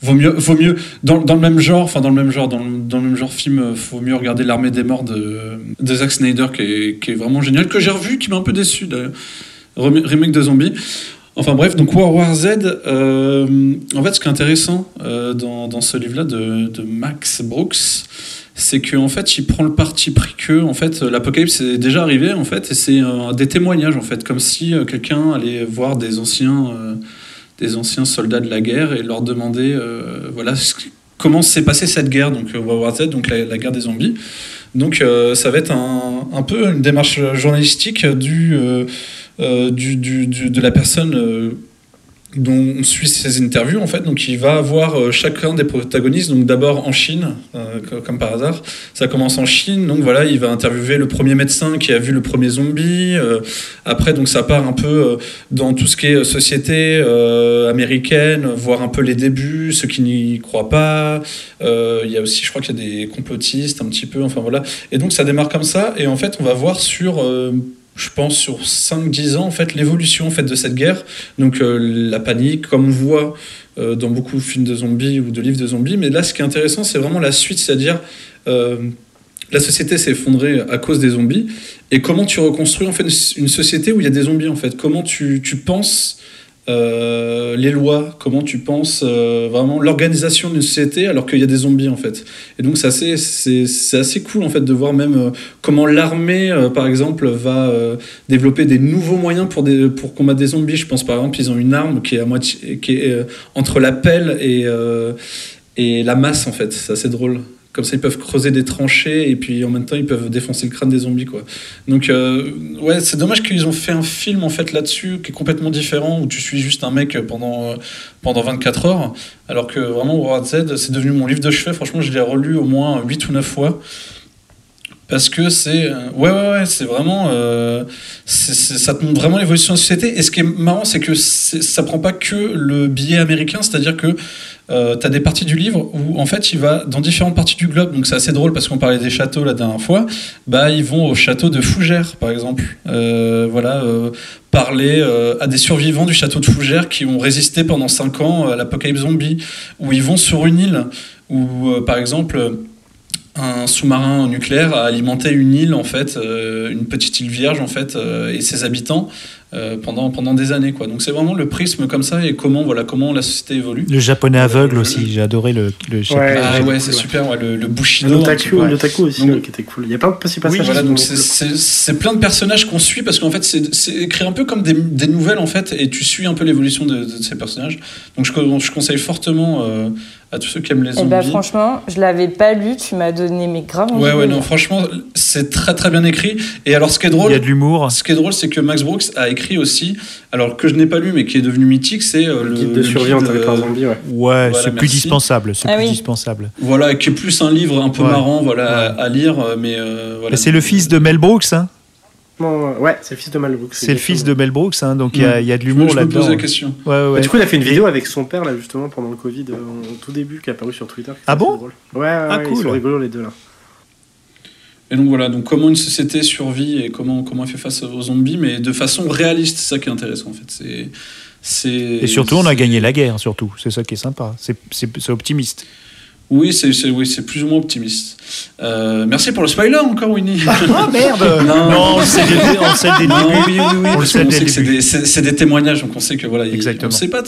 Vaut mieux, vaut mieux dans, dans le même genre, enfin dans le même genre, dans le, dans le même genre film, euh, faut mieux regarder l'armée des morts de, Zack Snyder qui est, qui est vraiment génial, que j'ai revu, qui m'a un peu déçu d'ailleurs. Rem- Remake de zombies. Enfin bref, donc War War Z, euh, en fait ce qui est intéressant euh, dans, dans ce livre-là de, de Max Brooks, c'est qu'en fait il prend le parti pris que en fait l'apocalypse est déjà arrivé en fait et c'est euh, des témoignages en fait comme si euh, quelqu'un allait voir des anciens euh, des anciens soldats de la guerre et leur demander voilà comment s'est passée cette guerre donc World War Z donc la, guerre des zombies. Donc ça va être un, un peu une démarche journalistique du, du, du- de la personne dont on suit ses interviews en fait. Donc il va avoir euh, chacun des protagonistes. Donc d'abord en Chine euh, co- comme par hasard. Ça commence en Chine. Donc voilà il va interviewer le premier médecin qui a vu le premier zombie euh, après donc ça part un peu dans tout ce qui est société américaine voir un peu les débuts ceux qui n'y croient pas. Il y a aussi je crois qu'il y a des complotistes un petit peu. Enfin voilà. Et donc ça démarre comme ça. Et en fait on va voir sur je pense sur 5-10 ans en fait l'évolution en de cette guerre. Donc euh, la panique comme on voit euh, dans beaucoup de films de zombies ou de livres de zombies. Mais là ce qui est intéressant c'est vraiment la suite c'est-à-dire euh, la société s'est effondrée à cause des zombies. Et comment tu reconstruis en fait une société où il y a des zombies en fait? Comment tu, tu penses euh, les lois, comment tu penses euh, vraiment l'organisation d'une société alors qu'il y a des zombies en fait. Et donc c'est assez, c'est, assez cool en fait de voir même euh, comment l'armée par exemple va développer des nouveaux moyens pour, des, pour combattre des zombies. Je pense par exemple ils ont une arme qui est à moitié qui est entre la pelle et, et la masse en fait. C'est assez drôle. Comme ça, ils peuvent creuser des tranchées et puis en même temps, ils peuvent défoncer le crâne des zombies, quoi. Donc, euh, ouais, c'est dommage qu'ils ont fait un film en fait là-dessus qui est complètement différent où tu suis juste un mec pendant euh, pendant 24 heures, alors que vraiment War Z, c'est devenu mon livre de chevet. Franchement, je l'ai relu au moins 8 ou 9 fois parce que c'est euh, ouais ouais ouais c'est vraiment euh, c'est- c'est- ça te montre vraiment l'évolution de la société et ce qui est marrant c'est que c'est- ça prend pas que le billet américain c'est-à-dire que euh, tu as des parties du livre où en fait il va dans différentes parties du globe. Donc c'est assez drôle parce qu'on parlait des châteaux la dernière fois. Bah ils vont au château de Fougères par exemple. Euh, voilà euh, parler euh, à des survivants du château de Fougères qui ont résisté pendant 5 ans à l'apocalypse zombie. Où ils vont sur une île où par exemple un sous-marin nucléaire a alimenté une île en fait, une petite île vierge en fait, et ses habitants euh, pendant pendant des années quoi. Donc c'est vraiment le prisme comme ça et comment voilà comment la société évolue. Le japonais aveugle aussi, j'ai adoré le, le chapitre. Ah ouais, c'est ouais. super, ouais, le, le Bushido. Le Notaku aussi, Donc- ouais, qui était cool. Il y a pas de petits Oui, voilà, donc c'est- cool. plein de personnages qu'on suit parce qu'en fait c'est écrit un peu comme des, des nouvelles en fait et tu suis un peu l'évolution de, de ces personnages. Donc je, je conseille fortement euh, à tous ceux qui aiment les Et zombies. bah franchement, je l'avais pas lu, tu m'as donné mes graves Ouais, ouais, non, franchement, c'est très très bien écrit. Et alors, ce qui est drôle, Il y a de l'humour. ce qui est drôle, c'est que Max Brooks a écrit aussi, alors que je n'ai pas lu, mais qui est devenu mythique, c'est euh, le Guide de survie en territoire euh, zombie, ouais. Ouais, Voilà, c'est plus dispensable. C'est Ah plus oui. dispensable. Voilà, qui est plus un livre un peu Ouais. marrant, voilà, à, à lire, euh, mais euh, voilà. C'est le fils de Mel Brooks, hein. Bon, ouais, c'est le fils de Malbook. C'est le fils de Mel Brooks, hein. Donc il y a- il y, a de l'humour je me là-dedans. pose la question. Ouais, ouais. Bah, du coup, il a fait une vidéo avec son père, là, justement, pendant le Covid, euh, au tout début, qui est apparu sur Twitter. Ah bon drôle. Ouais, ouais, Ah, ouais, cool. ils sont rigolos, les deux, là. Et donc voilà, donc comment une société survit et comment, comment elle fait face aux zombies, mais de façon réaliste, c'est ça qui est intéressant en fait. C'est, c'est, Et surtout, on a gagné la guerre, surtout. C'est ça qui est sympa. C'est- C'est c'est optimiste. Oui, c'est, c'est, oui, c'est plus ou moins optimiste. Euh, merci pour le spoiler encore, Winnie. Ah merde Non. Non, on sait dès, le début. oui, oui, On que c'est des, des témoignages, donc on sait que voilà, il- Exactement. on sait pas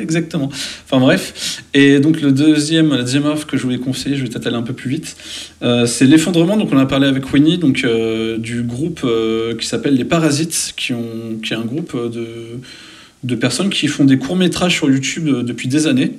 exactement. Enfin bref. Et donc le deuxième, la deuxième offre que je voulais conseiller, je vais peut-être aller un peu plus vite, euh, c'est l'effondrement. Donc on a parlé avec Winnie, donc euh, du groupe euh, qui s'appelle les Parasites, qui ont, qui est un groupe de de personnes qui font des courts métrages sur YouTube depuis des années.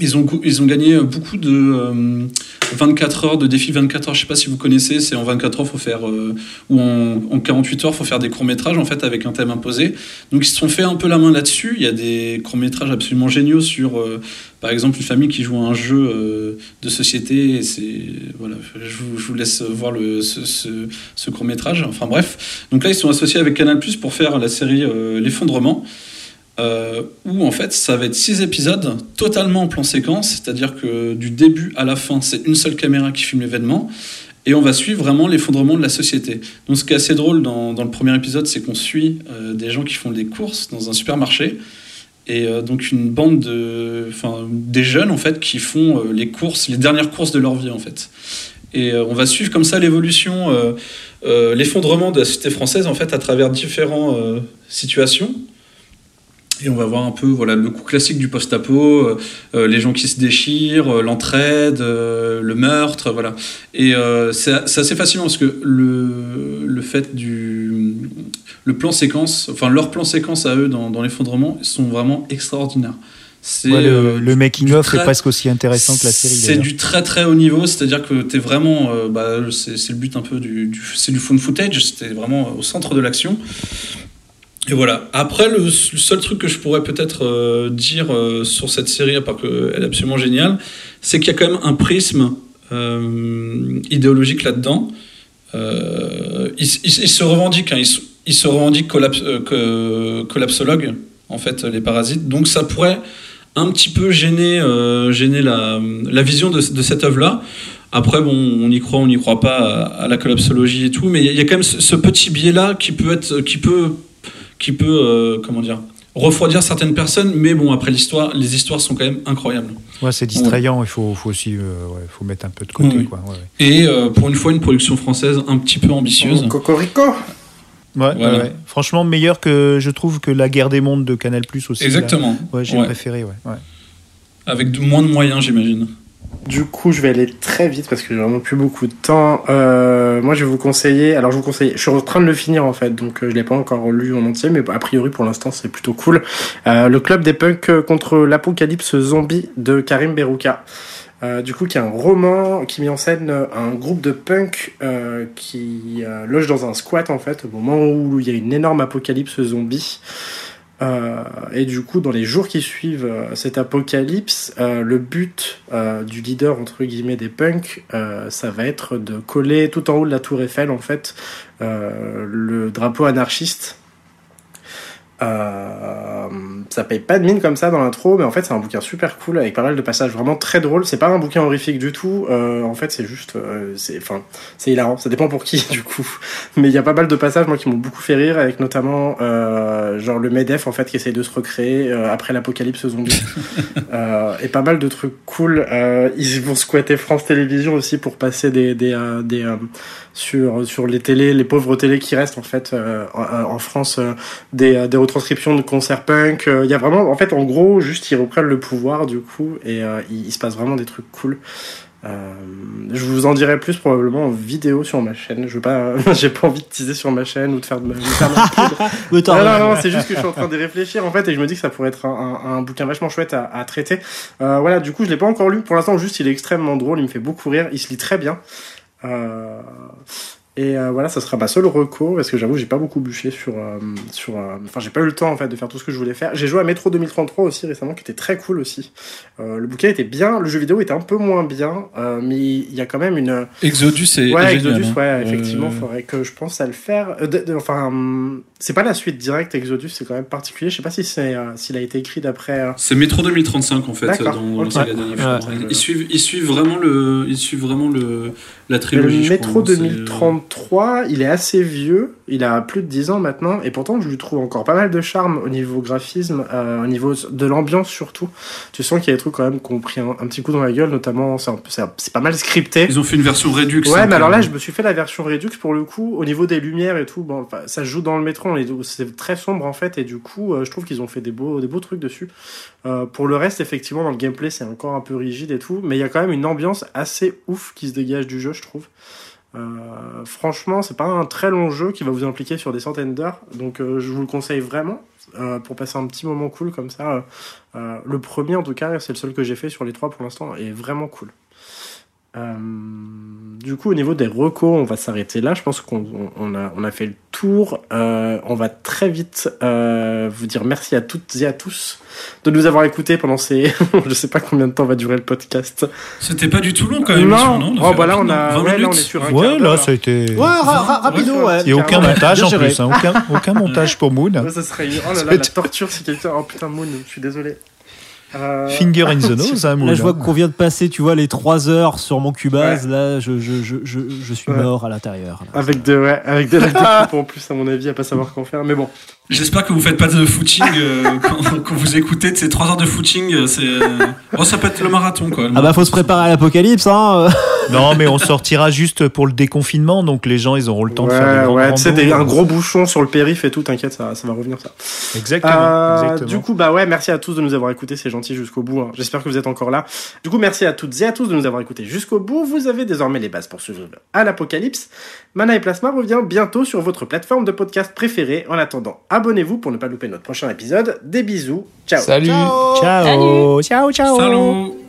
Ils ont, ils ont gagné beaucoup de euh, 24 heures, de défis 24 heures. Je sais pas si vous connaissez, c'est en 24 heures, faut faire, euh, ou en, en 48 heures, faut faire des courts-métrages, en fait, avec un thème imposé. Donc, ils se sont fait un peu la main là-dessus. Il y a des courts-métrages absolument géniaux sur, euh, par exemple, une famille qui joue à un jeu euh, de société. C'est, voilà, je vous, laisse voir le, ce, ce, ce court-métrage. Enfin, bref. Donc là, ils sont associés avec Canal+, pour faire la série L'Effondrement euh, où en fait ça va être six épisodes totalement en plan séquence, c'est-à-dire que du début à la fin c'est une seule caméra qui filme l'événement et on va suivre vraiment l'effondrement de la société. Donc ce qui est assez drôle dans, le premier épisode c'est qu'on suit euh, des gens qui font des courses dans un supermarché et euh, donc une bande de, enfin des jeunes en fait qui font les courses, les dernières courses de leur vie en fait. Et on va suivre comme ça l'évolution, l'effondrement de la société française en fait à travers différentes situations. Et on va voir un peu voilà, le coup classique du post-apo, euh, euh, les gens qui se déchirent, euh, l'entraide, euh, le meurtre, voilà. Et euh, c'est assez fascinant parce que le, le fait du... Le plan séquence, enfin leur plan séquence à eux dans, dans l'effondrement sont vraiment extraordinaires. C'est Ouais, le, le making-of est presque aussi intéressant que la série. c'est du très très haut niveau, c'est-à-dire que tu es vraiment. euh, bah, c'est c'est le but un peu du. du- c'est du phone footage, c'était vraiment au centre de l'action. Et voilà. Après, le, seul truc que je pourrais peut-être euh, dire euh, sur cette série, à part qu'elle est absolument géniale, c'est qu'il y a quand même un prisme euh, idéologique là-dedans. Ils, se revendiquent, hein, ils, se- revendiquent collapsologues, en fait, les parasites. Donc ça pourrait un petit peu gêner, gêner la, vision de, cette œuvre-là. Après, bon, on y croit, on n'y croit pas à, la collapsologie et tout, mais il y a- il y a quand même ce, ce petit biais-là qui peut être, qui peut, qui peut, euh, comment dire, refroidir certaines personnes. Mais bon, après l'histoire, les histoires sont quand même incroyables. Ouais, c'est distrayant. Il faut, faut aussi euh, ouais, faut mettre un peu de côté. Oui. Quoi. Ouais. Et euh, pour une fois, une production française un petit peu ambitieuse. Cocorico Ouais, Voilà. ouais, ouais. Franchement, meilleur que je trouve que La Guerre des Mondes de Canal Plus aussi. là. Exactement. Ouais, j'ai Ouais. préféré. Ouais. ouais. Avec de- moins de moyens, j'imagine. Du coup, je vais aller très vite parce que j'ai vraiment plus beaucoup de temps. Euh, moi, je vais vous conseiller. Alors, je vous conseille. Je suis en train de le finir en fait, donc euh, je l'ai pas encore lu en entier, mais a priori pour l'instant c'est plutôt cool. Euh, le club des punks euh, contre l'apocalypse zombie de Karim Berouka. Du coup, qui est un roman qui met en scène un groupe de punks qui loge dans un squat en fait au moment où il y a une énorme apocalypse zombie. Euh, et du coup, dans les jours qui suivent euh, cet apocalypse, euh, le but euh, du leader entre guillemets des punks, euh, ça va être de coller tout en haut de la tour Eiffel en fait le drapeau anarchiste. Euh, ça paye pas de mine comme ça dans l'intro, mais en fait c'est un bouquin super cool avec pas mal de passages vraiment très drôles. C'est pas un bouquin horrifique du tout. euh, en fait c'est juste, euh, c'est, enfin, c'est hilarant. Ça dépend pour qui du coup, mais il y a pas mal de passages moi qui m'ont beaucoup fait rire, avec notamment euh, genre le Medef en fait qui essaye de se recréer euh, après l'apocalypse zombie, euh, et pas mal de trucs cool. Euh, ils vont squatter France Télévisions aussi pour passer des des, euh, des euh, sur sur les télés, les pauvres télés qui restent en fait euh, en, en France, euh, des, euh, des retranscriptions de concerts punk. Euh, Il y a vraiment, en fait, en gros, juste ils reprennent le pouvoir du coup et euh, il, il se passe vraiment des trucs cool. Euh, je vous en dirai plus probablement en vidéo sur ma chaîne. Je veux pas, j'ai pas envie de teaser sur ma chaîne ou de faire de ma, de faire ma pub. Mais t'as Non, non, non, c'est juste que je suis en train de réfléchir en fait et je me dis que ça pourrait être un, un, un bouquin vachement chouette à, à traiter. Euh, voilà, du coup, je l'ai pas encore lu. Pour l'instant, juste il est extrêmement drôle, il me fait beaucoup rire, il se lit très bien. Euh, et euh, voilà, ça sera ma seule reco parce que j'avoue, j'ai pas beaucoup bûché sur euh, sur. euh, Enfin, j'ai pas eu le temps en fait de faire tout ce que je voulais faire. J'ai joué à Metro 2033 aussi récemment, qui était très cool aussi. Euh, le bouquin était bien, le jeu vidéo était un peu moins bien, euh, mais il y a quand même une. Exodus est Ouais, Exodus, génial, hein. ouais, effectivement, Euh, faudrait que je pense à le faire. Euh, de- de- enfin, c'est pas la suite directe, Exodus, c'est quand même particulier. Je sais pas si c'est euh, s'il a été écrit d'après. euh, C'est Métro 2035 en fait dans, D'accord, dans ok. la saga d'Annie Ouais. Ils suivent, ils suivent vraiment le, ils suivent vraiment le la Le trilogie. je Métro crois, hein, c'est- 2033, il est assez vieux, il a plus de 10 ans maintenant, et pourtant je lui trouve encore pas mal de charme au niveau graphisme, euh, au niveau de l'ambiance surtout. Tu sens qu'il y a des trucs quand même qui ont pris un, un petit coup dans la gueule, notamment c'est pas mal scripté. Ils ont fait une version Redux. Ouais, mais alors là, quand je me suis fait la version Redux pour le coup, au niveau des lumières et tout. Bon, ça joue dans le métro, c'est très sombre en fait, et du coup, euh, je trouve qu'ils ont fait des beaux, des beaux trucs dessus. Euh, pour le reste, effectivement, dans le gameplay, c'est encore un peu rigide et tout, mais il y a quand même une ambiance assez ouf qui se dégage du jeu, je trouve. Euh, franchement, c'est pas un très long jeu qui va vous impliquer sur des centaines d'heures, donc euh, je vous le conseille vraiment euh, pour passer un petit moment cool comme ça. Euh, euh, le premier, en tout cas, c'est le seul que j'ai fait sur les trois pour l'instant, est vraiment cool. Euh, du coup, au niveau des recos, on va s'arrêter là. Je pense qu'on on- on a, on a fait le tour. Euh, on va très vite euh, vous dire merci à toutes et à tous de nous avoir écoutés pendant ces. je sais pas combien de temps va durer le podcast. C'était pas du tout long quand même. Non, oh bah là on a, 20 ouais, là on est sur un Ouais, là, ça a été. Ouais, ra- ra- rapido, ouais. Il n'y a aucun montage en plus, hein, aucun, aucun montage pour Moon. Ouais, ça serait oh là là, la torture si quelqu'un. Oh putain, Moon, je suis désolé. Euh, Finger in the nose, hein. Là, je vois qu'on vient de passer, tu vois, les 3 heures sur mon Cubase. Là, je, je, je, je, je suis Ouais. mort à l'intérieur. Avec de, ouais, avec de la découpe en plus, à mon avis, à pas savoir qu'en faire. Mais bon. J'espère que vous faites pas de footing euh, quand, quand vous écoutez ces 3 heures de footing. euh, C'est euh, oh ça peut être le marathon quoi. Ah bah, faut se préparer à l'apocalypse, hein. Non, mais on sortira juste pour le déconfinement, donc les gens, ils auront le temps de faire des Ouais, tu sais, un gros bouchon sur le périph et tout, t'inquiète, ça, ça va revenir ça. Exactement. Euh, exactement. Du coup, bah ouais, merci à tous de nous avoir écoutés, c'est gentil jusqu'au bout. hein. J'espère que vous êtes encore là. Du coup, merci à toutes et à tous de nous avoir écoutés jusqu'au bout. Vous avez désormais les bases pour survivre à l'apocalypse. Mana et Plasma revient bientôt sur votre plateforme de podcast préférée. En attendant, abonnez-vous pour ne pas louper notre prochain épisode. Des bisous. Ciao. Salut. Ciao. Ciao, ciao. Salut.